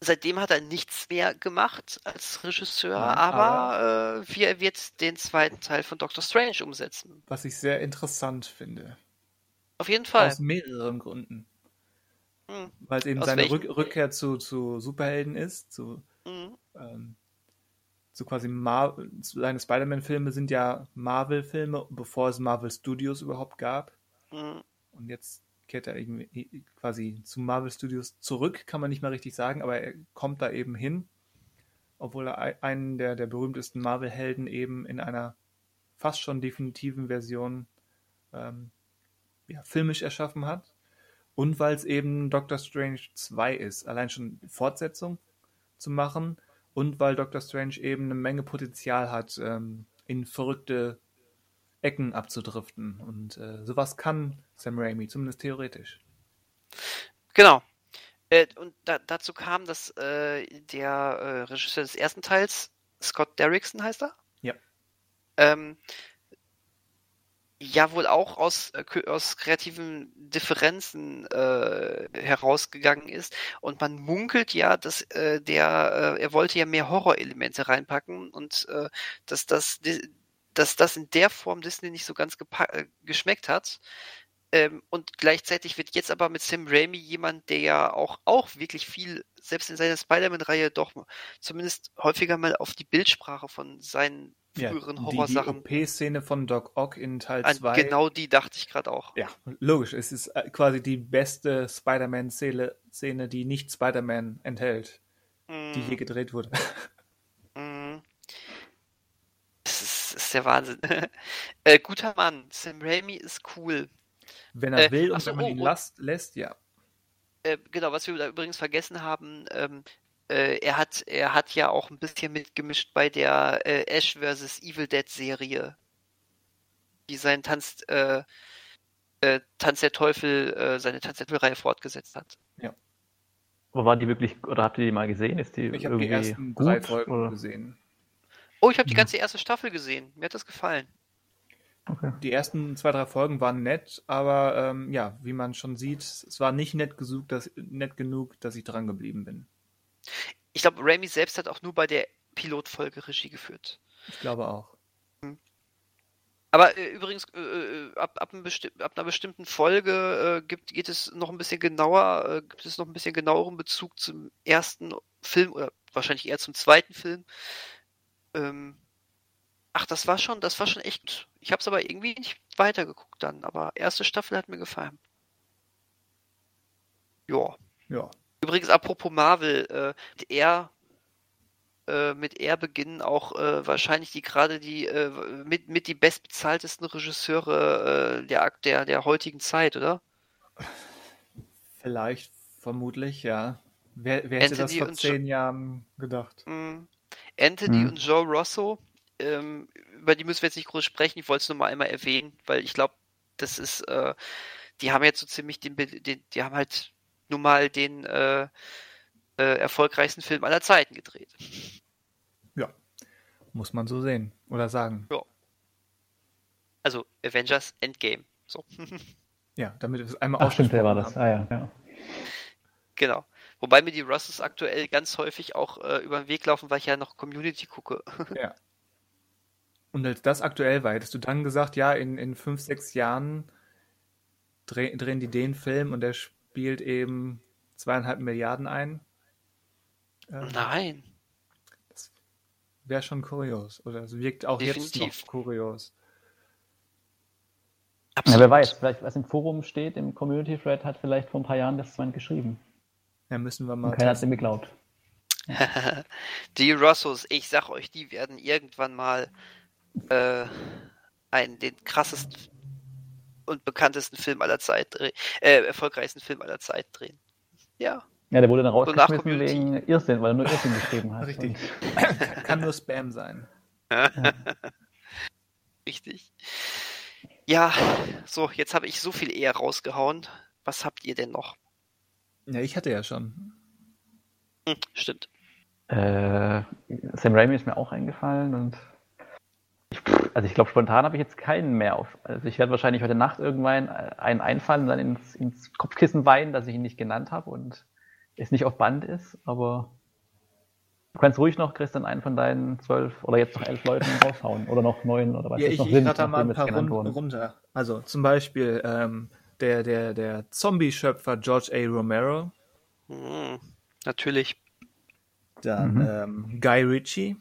Seitdem hat er nichts mehr gemacht als Regisseur, ja, aber, aber äh, wie er wird den zweiten Teil von Doctor Strange umsetzen. Was ich sehr interessant finde. Auf jeden Fall. Aus mehreren Gründen. Hm. Weil es eben Aus seine Rück Rückkehr zu, zu Superhelden ist, zu Mhm. Ähm, so quasi Mar seine Spider-Man-Filme sind ja Marvel-Filme, bevor es Marvel Studios überhaupt gab. Mhm. Und jetzt kehrt er irgendwie quasi zu Marvel Studios zurück, kann man nicht mal richtig sagen, aber er kommt da eben hin, obwohl er einen der, der berühmtesten Marvel-Helden eben in einer fast schon definitiven Version ähm, ja, filmisch erschaffen hat. Und weil es eben Doctor Strange 2 ist, allein schon Fortsetzung zu machen und weil Doctor Strange eben eine Menge Potenzial hat, ähm, in verrückte Ecken abzudriften. Und äh, sowas kann Sam Raimi, zumindest theoretisch. Genau. Äh, und da, dazu kam, dass äh, der äh, Regisseur des ersten Teils, Scott Derrickson heißt er? Ja. Ähm, ja wohl auch aus, äh, aus kreativen Differenzen äh, herausgegangen ist. Und man munkelt ja, dass äh, der, äh, er wollte ja mehr Horrorelemente reinpacken und äh, dass das, dass das in der Form Disney nicht so ganz äh, geschmeckt hat. Ähm, und gleichzeitig wird jetzt aber mit Sam Raimi jemand, der ja auch, auch wirklich viel, selbst in seiner Spider-Man-Reihe doch zumindest häufiger mal auf die Bildsprache von seinen früheren ja, Horrorsachen. Die, die OP-Szene von Doc Ock in Teil 2. Genau die dachte ich gerade auch. Ja, logisch. Es ist äh, quasi die beste Spider-Man-Szene, die nicht Spider-Man enthält, mm. die hier gedreht wurde. Mm. Das, ist, das ist der Wahnsinn. äh, guter Mann. Sam Raimi ist cool. Wenn er äh, will und so, wenn man ihn oh, lässt, lässt, ja. Äh, genau, was wir da übrigens vergessen haben, ähm, äh, er hat, er hat ja auch ein bisschen mitgemischt bei der äh, Ash vs. Evil Dead Serie, die seinen Tanz, äh, äh, Tanz der Teufel, äh, seine Tanz der Teufel-Reihe fortgesetzt hat. Ja. Aber war die wirklich, oder habt ihr die mal gesehen? Ist die ich habe die ersten gut, drei Folgen oder? gesehen. Oh, ich habe die ganze erste Staffel gesehen. Mir hat das gefallen. Okay. Die ersten zwei, drei Folgen waren nett, aber ähm, ja, wie man schon sieht, es war nicht nett, gesucht, dass, nett genug, dass ich dran geblieben bin. Ich glaube, Raimi selbst hat auch nur bei der Pilotfolge Regie geführt. Ich glaube auch. Hm. Aber äh, übrigens, äh, äh ab, ab, ab, einer bestimmten Folge äh, gibt, geht es noch ein bisschen genauer, äh, gibt es noch ein bisschen genaueren Bezug zum ersten Film oder wahrscheinlich eher zum zweiten Film. Ähm, ach, das war schon, das war schon echt. Ich habe es aber irgendwie nicht weitergeguckt dann, aber erste Staffel hat mir gefallen. Ja. Ja. Übrigens, apropos Marvel, äh, er äh, mit er beginnen auch äh, wahrscheinlich die gerade die äh, mit, mit die bestbezahltesten Regisseure äh, der, der, der heutigen Zeit, oder? Vielleicht, vermutlich, ja. Wer, wer hätte das vor zehn jo Jahren gedacht? Mm. Anthony hm. und Joe Rosso, ähm, über die müssen wir jetzt nicht groß sprechen, ich wollte es nur mal einmal erwähnen, weil ich glaube, das ist, äh, die haben jetzt so ziemlich den, den, die haben halt nun mal den äh, äh, erfolgreichsten Film aller Zeiten gedreht. Ja, muss man so sehen oder sagen. Ja. Also Avengers Endgame. So. ja, damit es einmal auch stimmt, wer war das? Ah, ja, ja. Genau. Wobei mir die Russes aktuell ganz häufig auch äh, über den Weg laufen, weil ich ja noch Community gucke. ja. Und als das aktuell war, hättest du dann gesagt, ja, in, in fünf, sechs Jahren dreh, drehen die den Film und der spielt eben zweieinhalb Milliarden ein. Ähm, Nein. Das wäre schon kurios. Oder es wirkt auch Definitiv. jetzt noch kurios. Ja, wer weiß, vielleicht was im Forum steht, im Community Thread, hat vielleicht vor ein paar Jahren das jemand geschrieben. Ja, müssen wir mal. Und keiner hat es ihm geglaubt. die Rossos, ich sag euch, die werden irgendwann mal äh, einen, den krassesten und bekanntesten Film aller Zeit drehen, äh, erfolgreichsten Film aller Zeit drehen. Ja. Ja, der wurde dann rausgeschmissen so wegen Irrsinn, weil er nur Irrsinn geschrieben hat. Richtig. Kann nur Spam sein. ja. Richtig. Ja, so, jetzt habe ich so viel eher rausgehauen. Was habt ihr denn noch? Ja, ich hatte ja schon. Hm, stimmt. Äh, Sam Raimi ist mir auch eingefallen und also ich glaube, spontan habe ich jetzt keinen mehr auf. Also ich werde wahrscheinlich heute Nacht irgendwann einen einfallen und dann ins, ins Kopfkissen weinen, dass ich ihn nicht genannt habe und es nicht auf Band ist, aber du kannst ruhig noch, Christian, einen von deinen zwölf oder jetzt noch elf Leuten raushauen oder noch neun oder was ja, ich, noch ich sind, mal ein paar Runden runter. Also zum Beispiel ähm, der, der, der Zombie-Schöpfer George A. Romero. Hm, natürlich. Dann mhm. ähm, Guy Ritchie,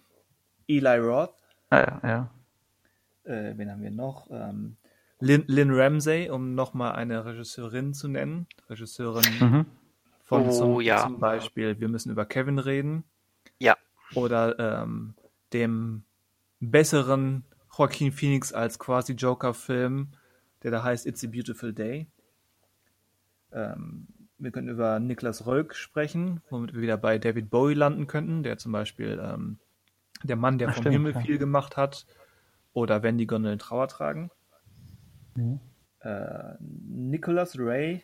Eli Roth. Ah, ja, ja. Äh, wen haben wir noch? Ähm, Lynn, Lynn Ramsey, um nochmal eine Regisseurin zu nennen. Regisseurin mhm. von oh, zum, ja. zum, Beispiel Wir müssen über Kevin reden. Ja. Oder ähm, dem besseren Joaquin Phoenix als quasi Joker-Film, der da heißt It's a Beautiful Day. Ähm, wir können über Niklas Rölk sprechen, womit wir wieder bei David Bowie landen könnten, der zum Beispiel ähm, der Mann, der Ach, vom stimmt, Himmel ja. viel gemacht hat, oder Wenn die Gondeln Trauer tragen. Mhm. Äh, Nicholas Ray,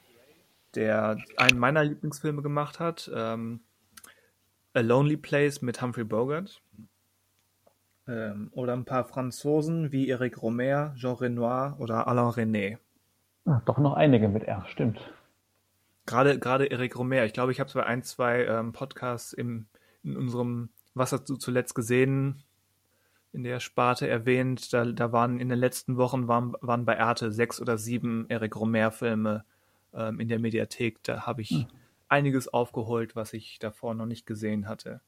der einen meiner Lieblingsfilme gemacht hat, ähm, A Lonely Place mit Humphrey Bogart. Ähm, oder ein paar Franzosen wie Eric Romer, Jean Renoir oder Alain René. Ah, doch noch einige mit R, stimmt. Gerade, gerade Eric Romer. Ich glaube, ich habe es bei ein, zwei ähm, Podcasts im, in unserem Was hast du zuletzt gesehen in der Sparte erwähnt. Da, da waren in den letzten Wochen waren, waren bei Arte sechs oder sieben Eric Romer-Filme ähm, in der Mediathek. Da habe ich hm. einiges aufgeholt, was ich davor noch nicht gesehen hatte.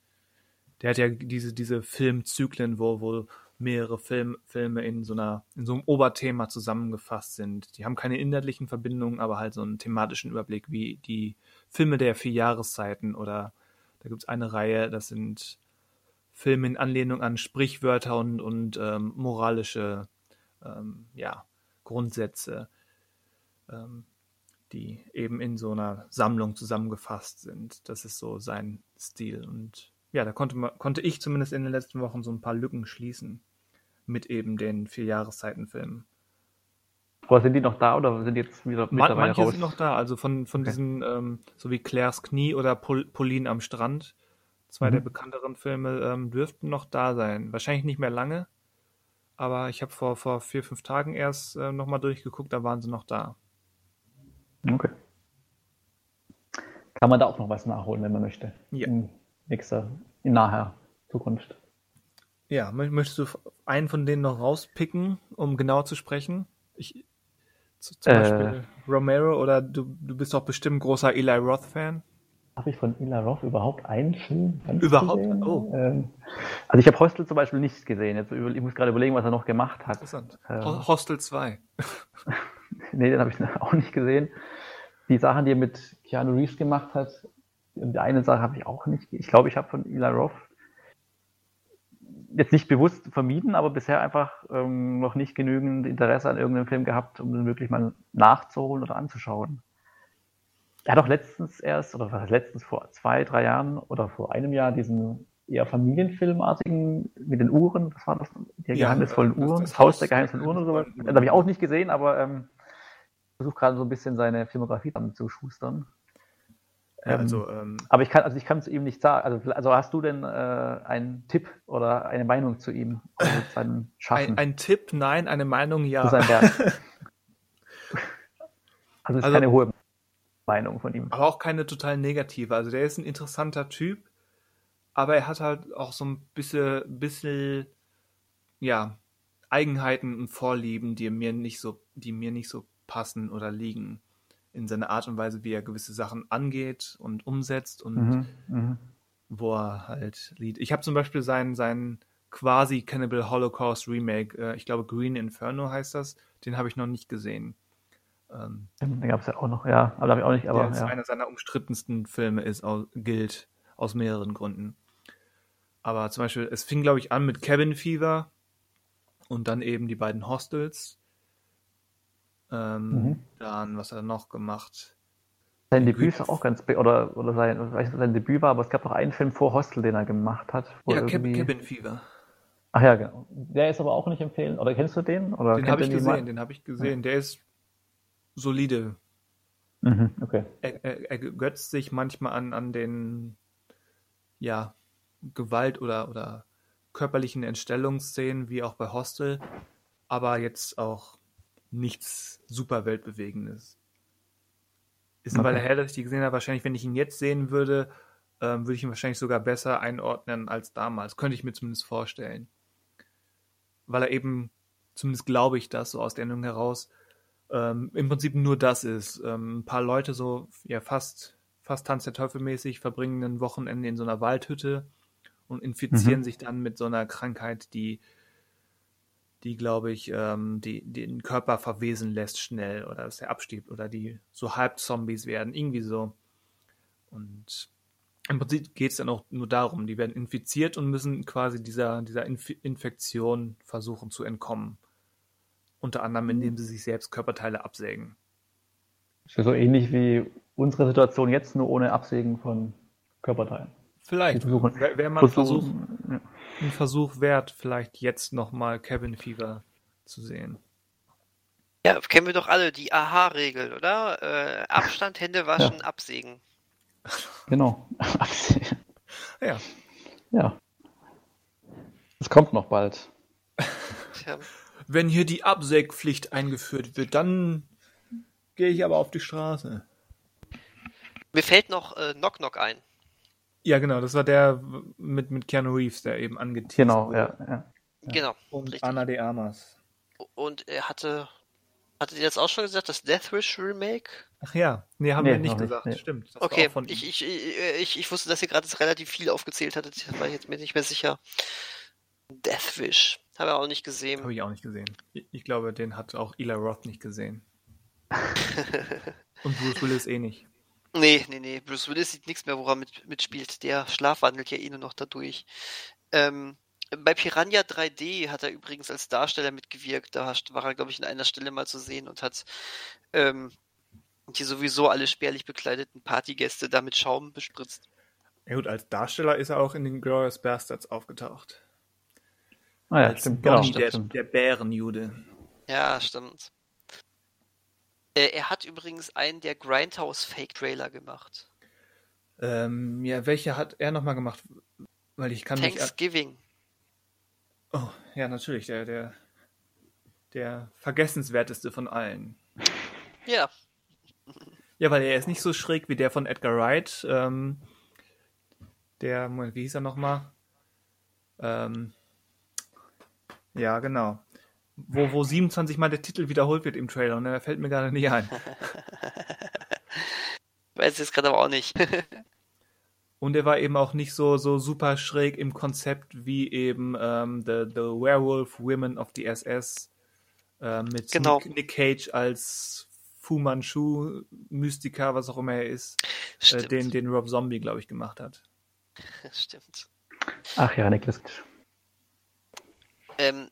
Der hat ja diese, diese Filmzyklen, wo, wo mehrere Film, Filme in so einer, in so einem Oberthema zusammengefasst sind. Die haben keine inhaltlichen Verbindungen, aber halt so einen thematischen Überblick, wie die Filme der vier Jahreszeiten oder da gibt es eine Reihe, das sind Filme in Anlehnung an Sprichwörter und, und ähm, moralische ähm, ja, Grundsätze, ähm, die eben in so einer Sammlung zusammengefasst sind. Das ist so sein Stil und ja, da konnte, man, konnte ich zumindest in den letzten Wochen so ein paar Lücken schließen mit eben den vier Jahreszeitenfilmen. Aber sind die noch da oder sind die jetzt wieder mittlerweile Manche raus? sind noch da, also von, von okay. diesen, ähm, so wie Claires Knie oder Pol Pauline am Strand, zwei mhm. der bekannteren Filme, ähm, dürften noch da sein. Wahrscheinlich nicht mehr lange, aber ich habe vor, vor vier, fünf Tagen erst äh, nochmal durchgeguckt, da waren sie noch da. Okay. Kann man da auch noch was nachholen, wenn man möchte. Ja. In nächster, in naher Zukunft. Ja, möchtest du einen von denen noch rauspicken, um genau zu sprechen? Ich, zum äh, Beispiel Romero oder du, du bist doch bestimmt großer Eli Roth-Fan. Habe ich von Eli Roth überhaupt einen Film Überhaupt? Gesehen? Oh. Ähm, also ich habe Hostel zum Beispiel nicht gesehen. Jetzt, ich muss gerade überlegen, was er noch gemacht hat. Interessant. Ähm, Hostel 2. nee, den habe ich auch nicht gesehen. Die Sachen, die er mit Keanu Reeves gemacht hat, die eine Sache habe ich auch nicht. Ich glaube, ich habe von Eli Roth jetzt nicht bewusst vermieden, aber bisher einfach ähm, noch nicht genügend Interesse an irgendeinem Film gehabt, um den wirklich mal nachzuholen oder anzuschauen. Er hat auch letztens erst, oder was letztens vor zwei, drei Jahren oder vor einem Jahr diesen eher familienfilmartigen mit den Uhren, was war das? Die ja, geheimnisvollen Uhren, das, Haus der geheimnisvollen Uhren oder so. Das habe ich auch nicht gesehen, aber ähm, versuche gerade so ein bisschen seine Filmografie zu schustern. Ja, also, ähm, ähm, aber ich kann, also ich kann zu ihm nicht sagen. Also, also hast du denn äh, einen Tipp oder eine Meinung zu ihm? Ein, ein, Tipp, nein, eine Meinung, ja. Zu seinem Werk. also ist also, keine hohe Meinung von ihm. Aber auch keine total negative. Also der ist ein interessanter Typ, aber er hat halt auch so ein bisschen, bisschen ja, Eigenheiten und Vorlieben, die mir nicht so, die mir nicht so passen oder liegen in seiner Art und Weise, wie er gewisse Sachen angeht und umsetzt und mhm, mhm. wo er halt Lied. Ich habe zum Beispiel seinen, seinen quasi Cannibal Holocaust Remake, äh, ich glaube Green Inferno heißt das, den habe ich noch nicht gesehen. Ähm, den gab es ja auch noch, ja, aber habe ich auch nicht, aber der ja. einer seiner umstrittensten Filme ist, aus, gilt aus mehreren Gründen. Aber zum Beispiel, es fing, glaube ich, an mit Cabin Fever und dann eben die beiden Hostels ähm, mhm. Dann, was hat er noch gemacht? Sein Debüt ist auch ganz, oder, oder sein, weiß nicht, sein Debüt war, aber es gab noch einen Film vor Hostel, den er gemacht hat. Ja, irgendwie... Cabin Fever. Ach ja, genau. Der ist aber auch nicht empfehlen. Oder kennst du den? Oder den habe ich gesehen, den habe ich gesehen. Der ist solide. Mhm, okay. Er, er, er, götzt sich manchmal an, an den ja, Gewalt- oder, oder körperlichen Entstellungsszenen, wie auch bei Hostel, aber jetzt auch nichts super weltbewegendes. Ist eine okay. Weile her, dass ich die gesehen habe. Wahrscheinlich, wenn ich ihn jetzt sehen würde, ähm, würde ich ihn wahrscheinlich sogar besser einordnen als damals. Könnte ich mir zumindest vorstellen. Weil er eben, zumindest glaube ich das so aus der Endung heraus, ähm, im Prinzip nur das ist. Ähm, ein paar Leute so, ja, fast, fast Tanz der Teufel mäßig verbringen ein Wochenende in so einer Waldhütte und infizieren Mhm. sich dann mit so einer Krankheit, die, die glaube ich, ähm, die, die den Körper verwesen lässt schnell oder dass er abstirbt oder die so halb Zombies werden, irgendwie so. Und im Prinzip geht es dann auch nur darum, die werden infiziert und müssen quasi dieser, dieser Inf Infektion versuchen zu entkommen. Unter anderem, indem sie sich selbst Körperteile absägen. Ist ja so ähnlich wie unsere Situation jetzt, nur ohne Absägen von Körperteilen. Vielleicht. Versuchen- Wäre wär Versuch, Versuchen- ja. Ein Versuch wert, vielleicht jetzt nochmal Cabin Fever zu sehen. Ja, kennen wir doch alle, die Aha-Regel, oder? Äh, Abstand, Hände waschen, absägen. Genau. Ja, ja. Es kommt noch bald. Tja. wenn hier die Absägpflicht eingeführt wird, dann gehe ich aber auf die Straße. Mir fällt noch äh, Knock Knock ein. Ja, genau, das war der mit, mit Keanu Reeves, der eben angeteased Genau, wurde. ja. ja. Genau. Und richtig. Anna de Armas. Und er hatte. Hattet ihr das auch schon gesagt, das Deathwish Remake? Ach ja, nee, haben Nee, wir nicht nicht, gesagt, nee. stimmt. Okay, ich, ich, ich, ich, ich wusste, dass ihr gerade relativ viel aufgezählt hattet. Ich war jetzt mir nicht mehr sicher. Deathwish. Habe ich auch nicht gesehen. Habe ich auch nicht gesehen. Ich, ich glaube, den hat auch Eli Roth nicht gesehen. Und Bruce Willis eh nicht. Nee, nee, nee. Bruce Willis sieht nichts mehr, woran mit, mitspielt. Der schlafwandelt ja eh nur noch dadurch. Ähm, bei Piranha 3D hat er übrigens als Darsteller mitgewirkt. Da war er, glaube ich, in einer Stelle mal zu sehen und hat ähm, die sowieso alle spärlich bekleideten Partygäste da mit Schaum bespritzt. Ja gut, als Darsteller ist er auch in den Glorious Bastards aufgetaucht. Ah ja, als stimmt, genau, Bonnie, stimmt, der, stimmt. der Bärenjude. Ja, stimmt. Äh, er hat übrigens einen der Grindhouse Fake-Trailer gemacht. Ähm, ja, welche hat er nochmal gemacht? Weil ich kann mich... Thanksgiving. Oh, ja, natürlich, der, der, der vergessenswerteste von allen. Ja, Ja, weil er ist nicht so schräg wie der von Edgar Wright. Ähm, der, Moment, wie hieß er nochmal? Ähm, ja, genau. Wo, wo 27 Mal der Titel wiederholt wird im Trailer und der fällt mir gerade nicht ein. weiß jetzt gerade aber auch nicht. Und er war eben auch nicht so, so super schräg im Konzept wie eben ähm, the, the Werewolf Women of the SS äh, mit Genau. Nick, Nick Cage als Fu Manchu, Mystiker, was auch immer er ist, äh, den, den Rob Zombie, glaube ich, gemacht hat. Stimmt. Ach ja, Niklas. Ähm,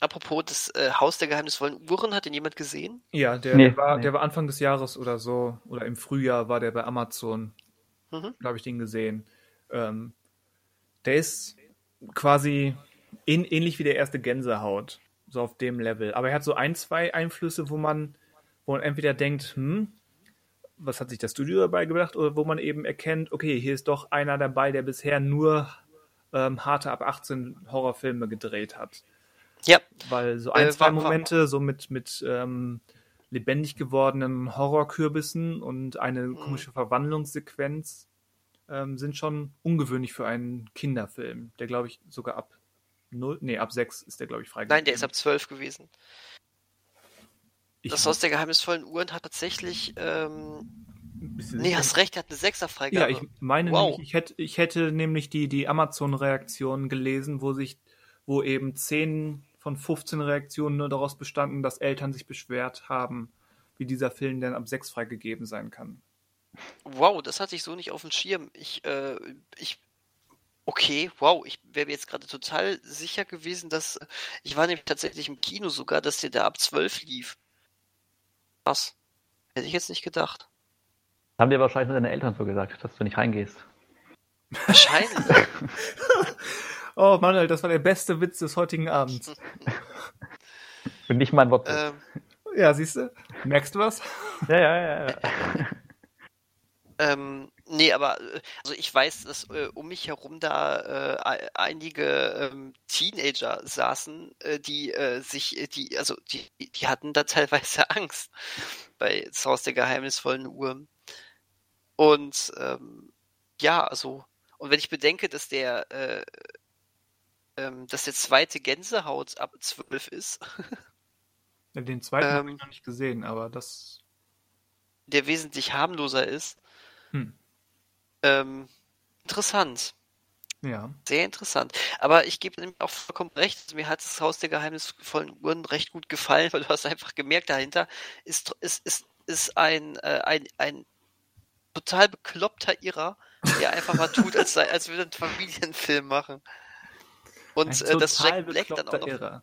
apropos das äh, Haus der geheimnisvollen Uhren, hat den jemand gesehen? Ja, der, Nee, der, war, nee. der war Anfang des Jahres oder so, oder im Frühjahr war der bei Amazon. Mhm. Da habe ich den gesehen. Ähm, der ist quasi ähn, ähnlich wie der erste Gänsehaut, so auf dem Level. Aber er hat so ein, zwei Einflüsse, wo man, wo man entweder denkt, hm, was hat sich das Studio dabei gedacht, oder wo man eben erkennt, okay, hier ist doch einer dabei, der bisher nur ähm, harte ab 18 Horrorfilme gedreht hat Ja, weil so ein, Äh, zwei war- war- Momente so mit, mit ähm, lebendig gewordenen Horrorkürbissen und eine Mhm. komische Verwandlungssequenz ähm, sind schon ungewöhnlich für einen Kinderfilm, der glaube ich sogar ab 0, nee, ab 6 ist der glaube ich freigegeben. nein, der ist ab 12 gewesen. ich, Das Haus der geheimnisvollen Uhren hat tatsächlich, ähm, nee, hast recht, der hat eine Ja, Sechser-Freigabe. ich meine Wow. nämlich, ich hätte, ich hätte nämlich die, die Amazon-Reaktion gelesen, wo sich, wo eben 10 von 15 Reaktionen nur daraus bestanden, dass Eltern sich beschwert haben, wie dieser Film denn ab 6 freigegeben sein kann. Wow, das hatte ich so nicht auf dem Schirm. Ich, äh, ich, okay, wow, ich wäre mir jetzt gerade total sicher gewesen, dass, ich war nämlich tatsächlich im Kino sogar, dass der da ab 12 lief. Was? Hätte ich jetzt nicht gedacht. Haben dir wahrscheinlich nur deine Eltern so gesagt, dass du nicht reingehst. Wahrscheinlich. Oh Manuel, das war der beste Witz des heutigen Abends. Und nicht mein Wort. ähm, Ja, siehst du? Merkst du was? ja, ja, ja, ja. Ähm, nee, aber äh, also ich weiß, dass äh, um mich herum da äh, ei- einige ähm, Teenager saßen, äh, die äh, sich, äh, die, also die, die hatten da teilweise Angst bei das Haus der geheimnisvollen Uhr. Und ähm, ja, also, und wenn ich bedenke, dass der äh, ähm, dass der zweite Gänsehaut ab 12 ist, Ja, Den zweiten habe Ähm. ich noch nicht gesehen, aber das. der wesentlich harmloser ist, Hm. ähm, interessant. Ja. Sehr interessant. Aber ich gebe ihm auch vollkommen recht. Also mir hat das Haus der geheimnisvollen Uhren recht gut gefallen, weil du hast einfach gemerkt, dahinter ist, ist, ist, ist ein, äh, ein, ein total bekloppter Irrer, der einfach mal tut, als, als würde einen Familienfilm machen. Und äh, dass Jack Black dann auch noch, Irrer.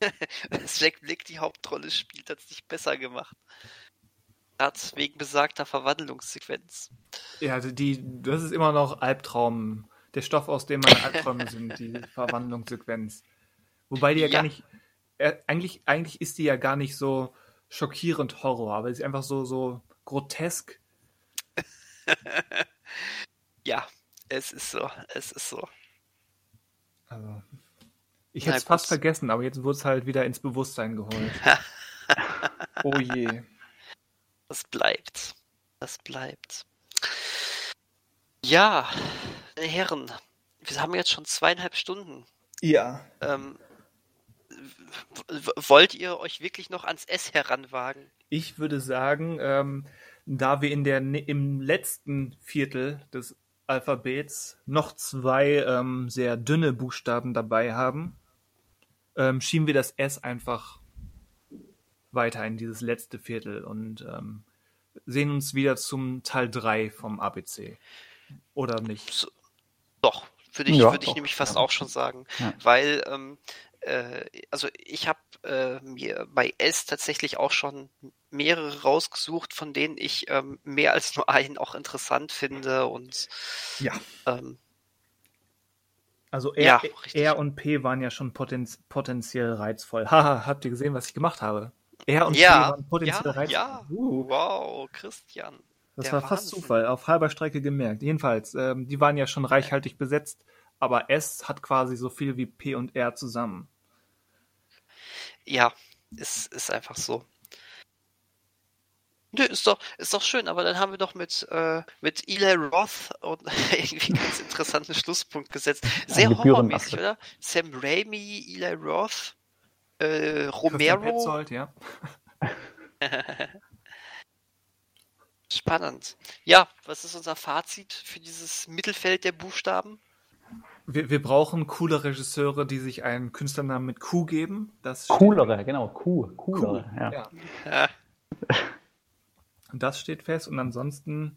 dass Jack Black die Hauptrolle spielt, hat es nicht besser gemacht. Hat wegen besagter Verwandlungssequenz. Ja, also die, das ist immer noch Albtraum, der Stoff, aus dem meine Albträume sind, die Verwandlungssequenz. Wobei die ja, Ja. gar nicht, äh, eigentlich, eigentlich ist die ja gar nicht so schockierend Horror, aber sie ist einfach so, so grotesk. Ja, es ist so, es ist so. Also, ich hätte es fast vergessen, aber jetzt wurde es halt wieder ins Bewusstsein geholt. oh je. Das bleibt. Das bleibt. Ja, meine Herren, wir haben jetzt schon zweieinhalb Stunden. Ja. Ähm, wollt ihr euch wirklich noch ans S heranwagen? Ich würde sagen, ähm, da wir in der, im letzten Viertel des Alphabets noch zwei ähm, sehr dünne Buchstaben dabei haben, ähm, schieben wir das S einfach weiter in dieses letzte Viertel und ähm, sehen uns wieder zum Teil 3 vom ABC. Oder nicht? Doch, würde ich, Ja, würde ich nämlich fast ja. auch schon sagen. Ja. Weil, ähm, äh, also ich habe äh, mir bei S tatsächlich auch schon mehrere rausgesucht, von denen ich ähm, mehr als nur einen auch interessant finde und Ja. ähm, Also Ja, R, richtig. R und P waren ja schon potenz potenziell reizvoll. Haha, habt ihr gesehen, was ich gemacht habe? R und P Ja, waren potenziell ja, reizvoll. ja. Uh. wow, Christian. Das war fast Wahnsinn. Zufall, auf halber Strecke gemerkt. Jedenfalls, ähm, die waren ja schon reichhaltig besetzt, aber S hat quasi so viel wie P und R zusammen. Ja, ist, ist einfach so. Nö, ist doch, ist doch schön, aber dann haben wir doch mit, äh, mit Eli Roth und irgendwie einen ganz interessanten Schlusspunkt gesetzt. Sehr Ein horrormäßig, oder? Sam Raimi, Eli Roth, äh, Romero. Petzold, ja. Spannend. Ja, was ist unser Fazit für dieses Mittelfeld der Buchstaben? Wir, wir brauchen coole Regisseure, die sich einen Künstlernamen mit Q geben. Das steht- Coolere, genau, Q, coolere. Q, Ja. ja. Ja, das steht fest. Und ansonsten,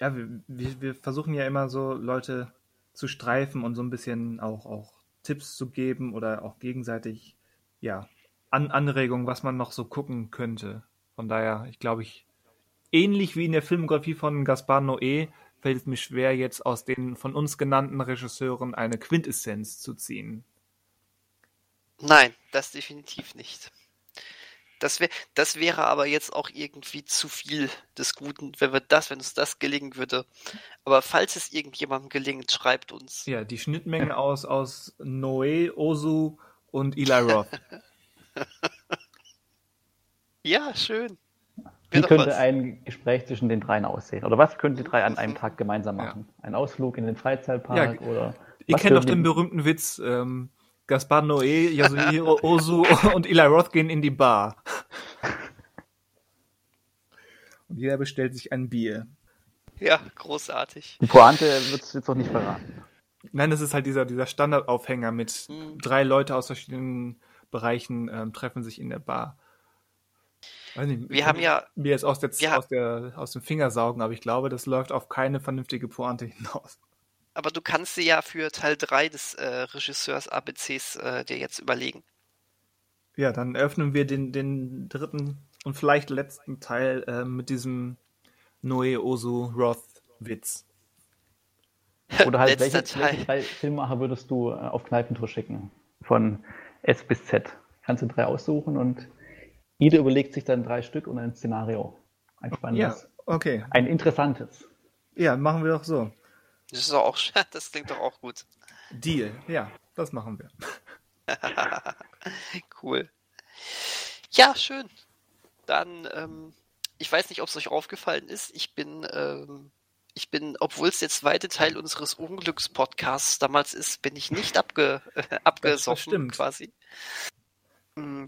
ja, wir, wir, versuchen ja immer so Leute zu streifen und so ein bisschen auch, auch Tipps zu geben oder auch gegenseitig, ja, An Anregungen, was man noch so gucken könnte. Von daher, ich glaube, ich, ähnlich wie in der Filmografie von Gaspar Noé, fällt es mir schwer, jetzt aus den von uns genannten Regisseuren eine Quintessenz zu ziehen. nein, das definitiv nicht. Das, wär, das wäre aber jetzt auch irgendwie zu viel des Guten, wenn wir das, wenn uns das gelingen würde. Aber falls es irgendjemandem gelingt, schreibt uns. Ja, die Schnittmenge aus, aus Noé, Ozu und Eli Roth. Ja, schön. Wie könnte was. ein Gespräch zwischen den dreien aussehen? Oder was können die drei an einem Tag gemeinsam machen? Ein Ausflug in den Freizeitpark Ja, oder Ihr kennt doch den berühmten Witz, ähm, Gaspar Noé, Yasuhiro Ozu und Eli Roth gehen in die Bar. Und jeder bestellt sich ein Bier. Ja, großartig. Die Pointe wird es jetzt noch nicht verraten. Nein, das ist halt dieser, dieser Standardaufhänger mit Hm. drei Leute aus verschiedenen Bereichen ähm, treffen sich in der Bar. Weiß nicht, Wir haben ja, mir jetzt aus, der, wir ha- aus, der, aus dem Finger saugen, aber ich glaube, das läuft auf keine vernünftige Pointe hinaus. Aber du kannst dir ja für Teil 3 des äh, Regisseurs ABCs äh, dir jetzt überlegen. Ja, dann öffnen wir den, den dritten und vielleicht letzten Teil äh, mit diesem Noe Ozu Roth Witz. Oder halt, welche, welche Teil. drei Filmemacher würdest du äh, auf Kneipentour schicken? Von S bis Z. Kannst du drei aussuchen und jeder überlegt sich dann drei Stück und ein Szenario. Ein Ja, spannendes. okay. Ein interessantes. Ja, machen wir doch so. Das ist doch auch, das klingt doch auch gut. Deal. Ja, das machen wir. Cool. Ja, schön. Dann, ähm, ich weiß nicht, ob es euch aufgefallen ist. Ich bin, ähm, ich bin, obwohl es der zweite Teil unseres Unglückspodcasts damals ist, bin ich nicht abge, äh, abgesoffen quasi. Mm,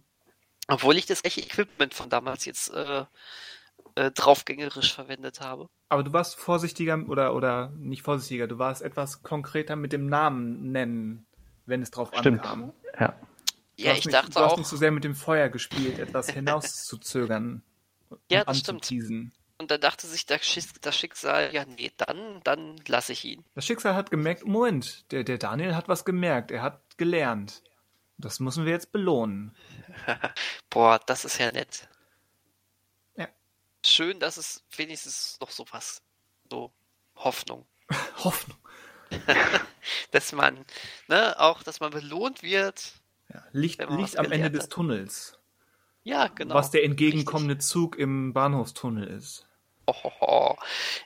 Obwohl ich das echte Equipment von damals jetzt äh, äh, draufgängerisch verwendet habe. Aber du warst vorsichtiger oder, oder nicht vorsichtiger, du warst etwas konkreter mit dem Namen nennen, wenn es drauf Stimmt. ankam. Ja. Du Ja, hast ich nicht, dachte du hast auch. nicht so sehr mit dem Feuer gespielt, etwas hinauszuzögern. und Ja, das stimmt. Und dann dachte sich das Schicksal, ja, nee, dann, dann lasse ich ihn. Das Schicksal hat gemerkt, Moment, der, der Daniel hat was gemerkt, er hat gelernt. Das müssen wir jetzt belohnen. Boah, das ist ja nett. Schön, dass es wenigstens noch sowas, so Hoffnung, Hoffnung. dass man, ne, auch, dass man belohnt wird. Ja, Licht, Licht was am Ende gelernt des hat. Tunnels. Ja, genau. was der entgegenkommende Zug im Bahnhofstunnel ist. Hohoho.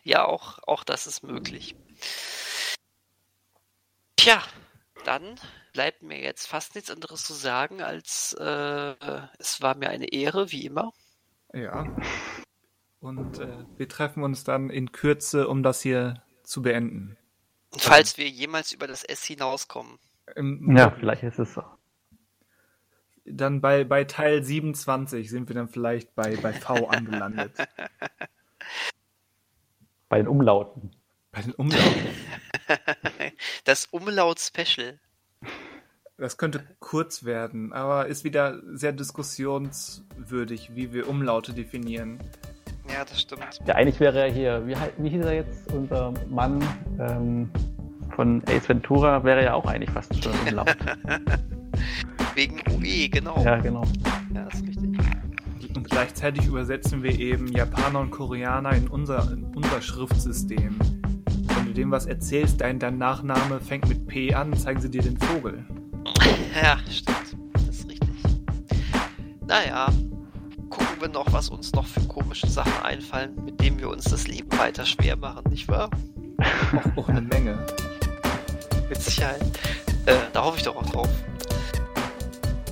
Ja, auch, auch das ist möglich. Tja, dann bleibt mir jetzt fast nichts anderes zu sagen, als äh, es war mir eine Ehre, wie immer. Ja. Und äh, wir treffen uns dann in Kürze, um das hier zu beenden. Und falls wir jemals über das S hinauskommen. Im, Ja, vielleicht ist es so. Dann bei, bei Teil 27 sind wir dann vielleicht bei, bei V angelandet. Bei den Umlauten. bei den Umlauten. Das Umlaut-Special. Das könnte kurz werden, aber ist wieder sehr diskussionswürdig, wie wir Umlaute definieren. Ja, das stimmt. Ja, eigentlich wäre er hier, wie, wie hieß er jetzt, unser Mann ähm, von Ace Ventura, wäre ja auch eigentlich fast schon Umlaut. Wegen UE, genau. ja, genau. Ja, das ist richtig. Und gleichzeitig übersetzen wir eben Japaner und Koreaner in unser, in unser Schriftsystem. Wenn du dem was erzählst, dein, dein Nachname fängt mit P an, zeigen sie dir den Vogel. Ja, stimmt. Das ist richtig. Naja, gucken wir noch, was uns noch für komische Sachen einfallen, mit denen wir uns das Leben weiter schwer machen, nicht wahr? Auch, eine Menge. Mit Sicherheit. Äh, da hoffe ich doch auch drauf.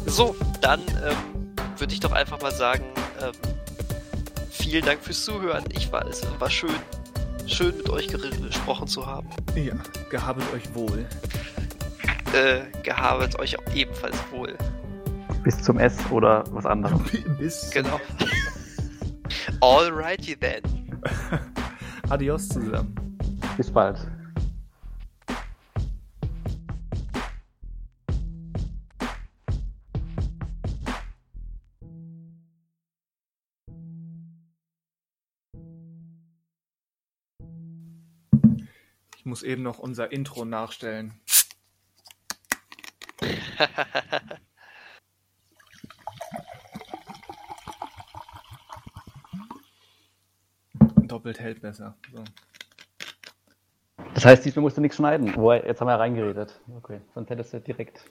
So, dann ähm, würde ich doch einfach mal sagen, ähm, vielen Dank fürs Zuhören. Ich war, es war schön, schön mit euch gesprochen zu haben. Ja, gehabet euch wohl. Äh, gehabet euch auch ebenfalls wohl. Bis zum S oder was anderes. Bis Genau. Alrighty then. Adios zusammen. Bis bald. Ich muss eben noch unser Intro nachstellen. Doppelt hält besser. So. Das heißt, diesmal musst du nichts schneiden. Wo, jetzt haben wir ja reingeredet. Okay, sonst hättest du direkt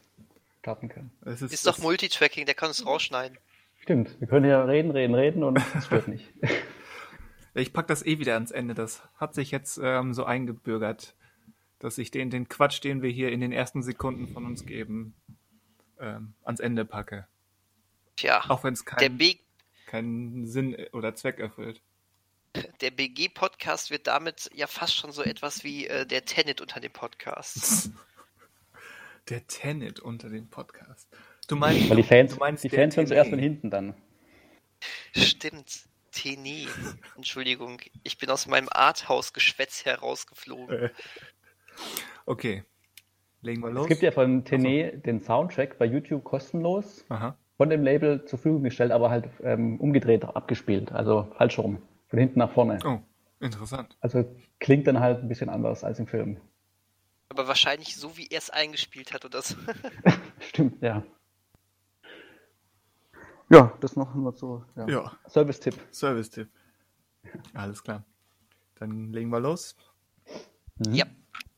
starten können. Es Ist doch Multitracking, der kann es rausschneiden. Stimmt, wir können ja reden, reden, reden und es stört nicht. Ich pack das eh wieder ans Ende. Das hat sich jetzt ähm, so eingebürgert, dass ich den, den Quatsch, den wir hier in den ersten Sekunden von uns geben, ähm, ans Ende packe. Tja, Auch wenn es keinen B keinen Sinn oder Zweck erfüllt. Der BG-Podcast wird damit ja fast schon so etwas wie äh, der Tenet unter dem Podcast. Der Tenet unter dem Podcast. Du meinst, Weil die Fans, du meinst die Fans hören zuerst von hinten dann. Stimmt. Tene. Entschuldigung, ich bin aus meinem Arthouse-Geschwätz herausgeflogen. Äh, Okay. Legen wir los. Es gibt ja von Tene den Soundtrack bei YouTube kostenlos Aha. von dem Label zur Verfügung gestellt, aber halt ähm, umgedreht abgespielt, also falsch rum, von hinten nach vorne. Oh, interessant. Also klingt dann halt ein bisschen anders als im Film. Aber wahrscheinlich so, wie er es eingespielt hat oder so. Stimmt, ja. Ja, das noch nur so. Ja. Ja, Service-Tipp. Service-Tipp. Alles klar. Dann legen wir los. Mhm. ja.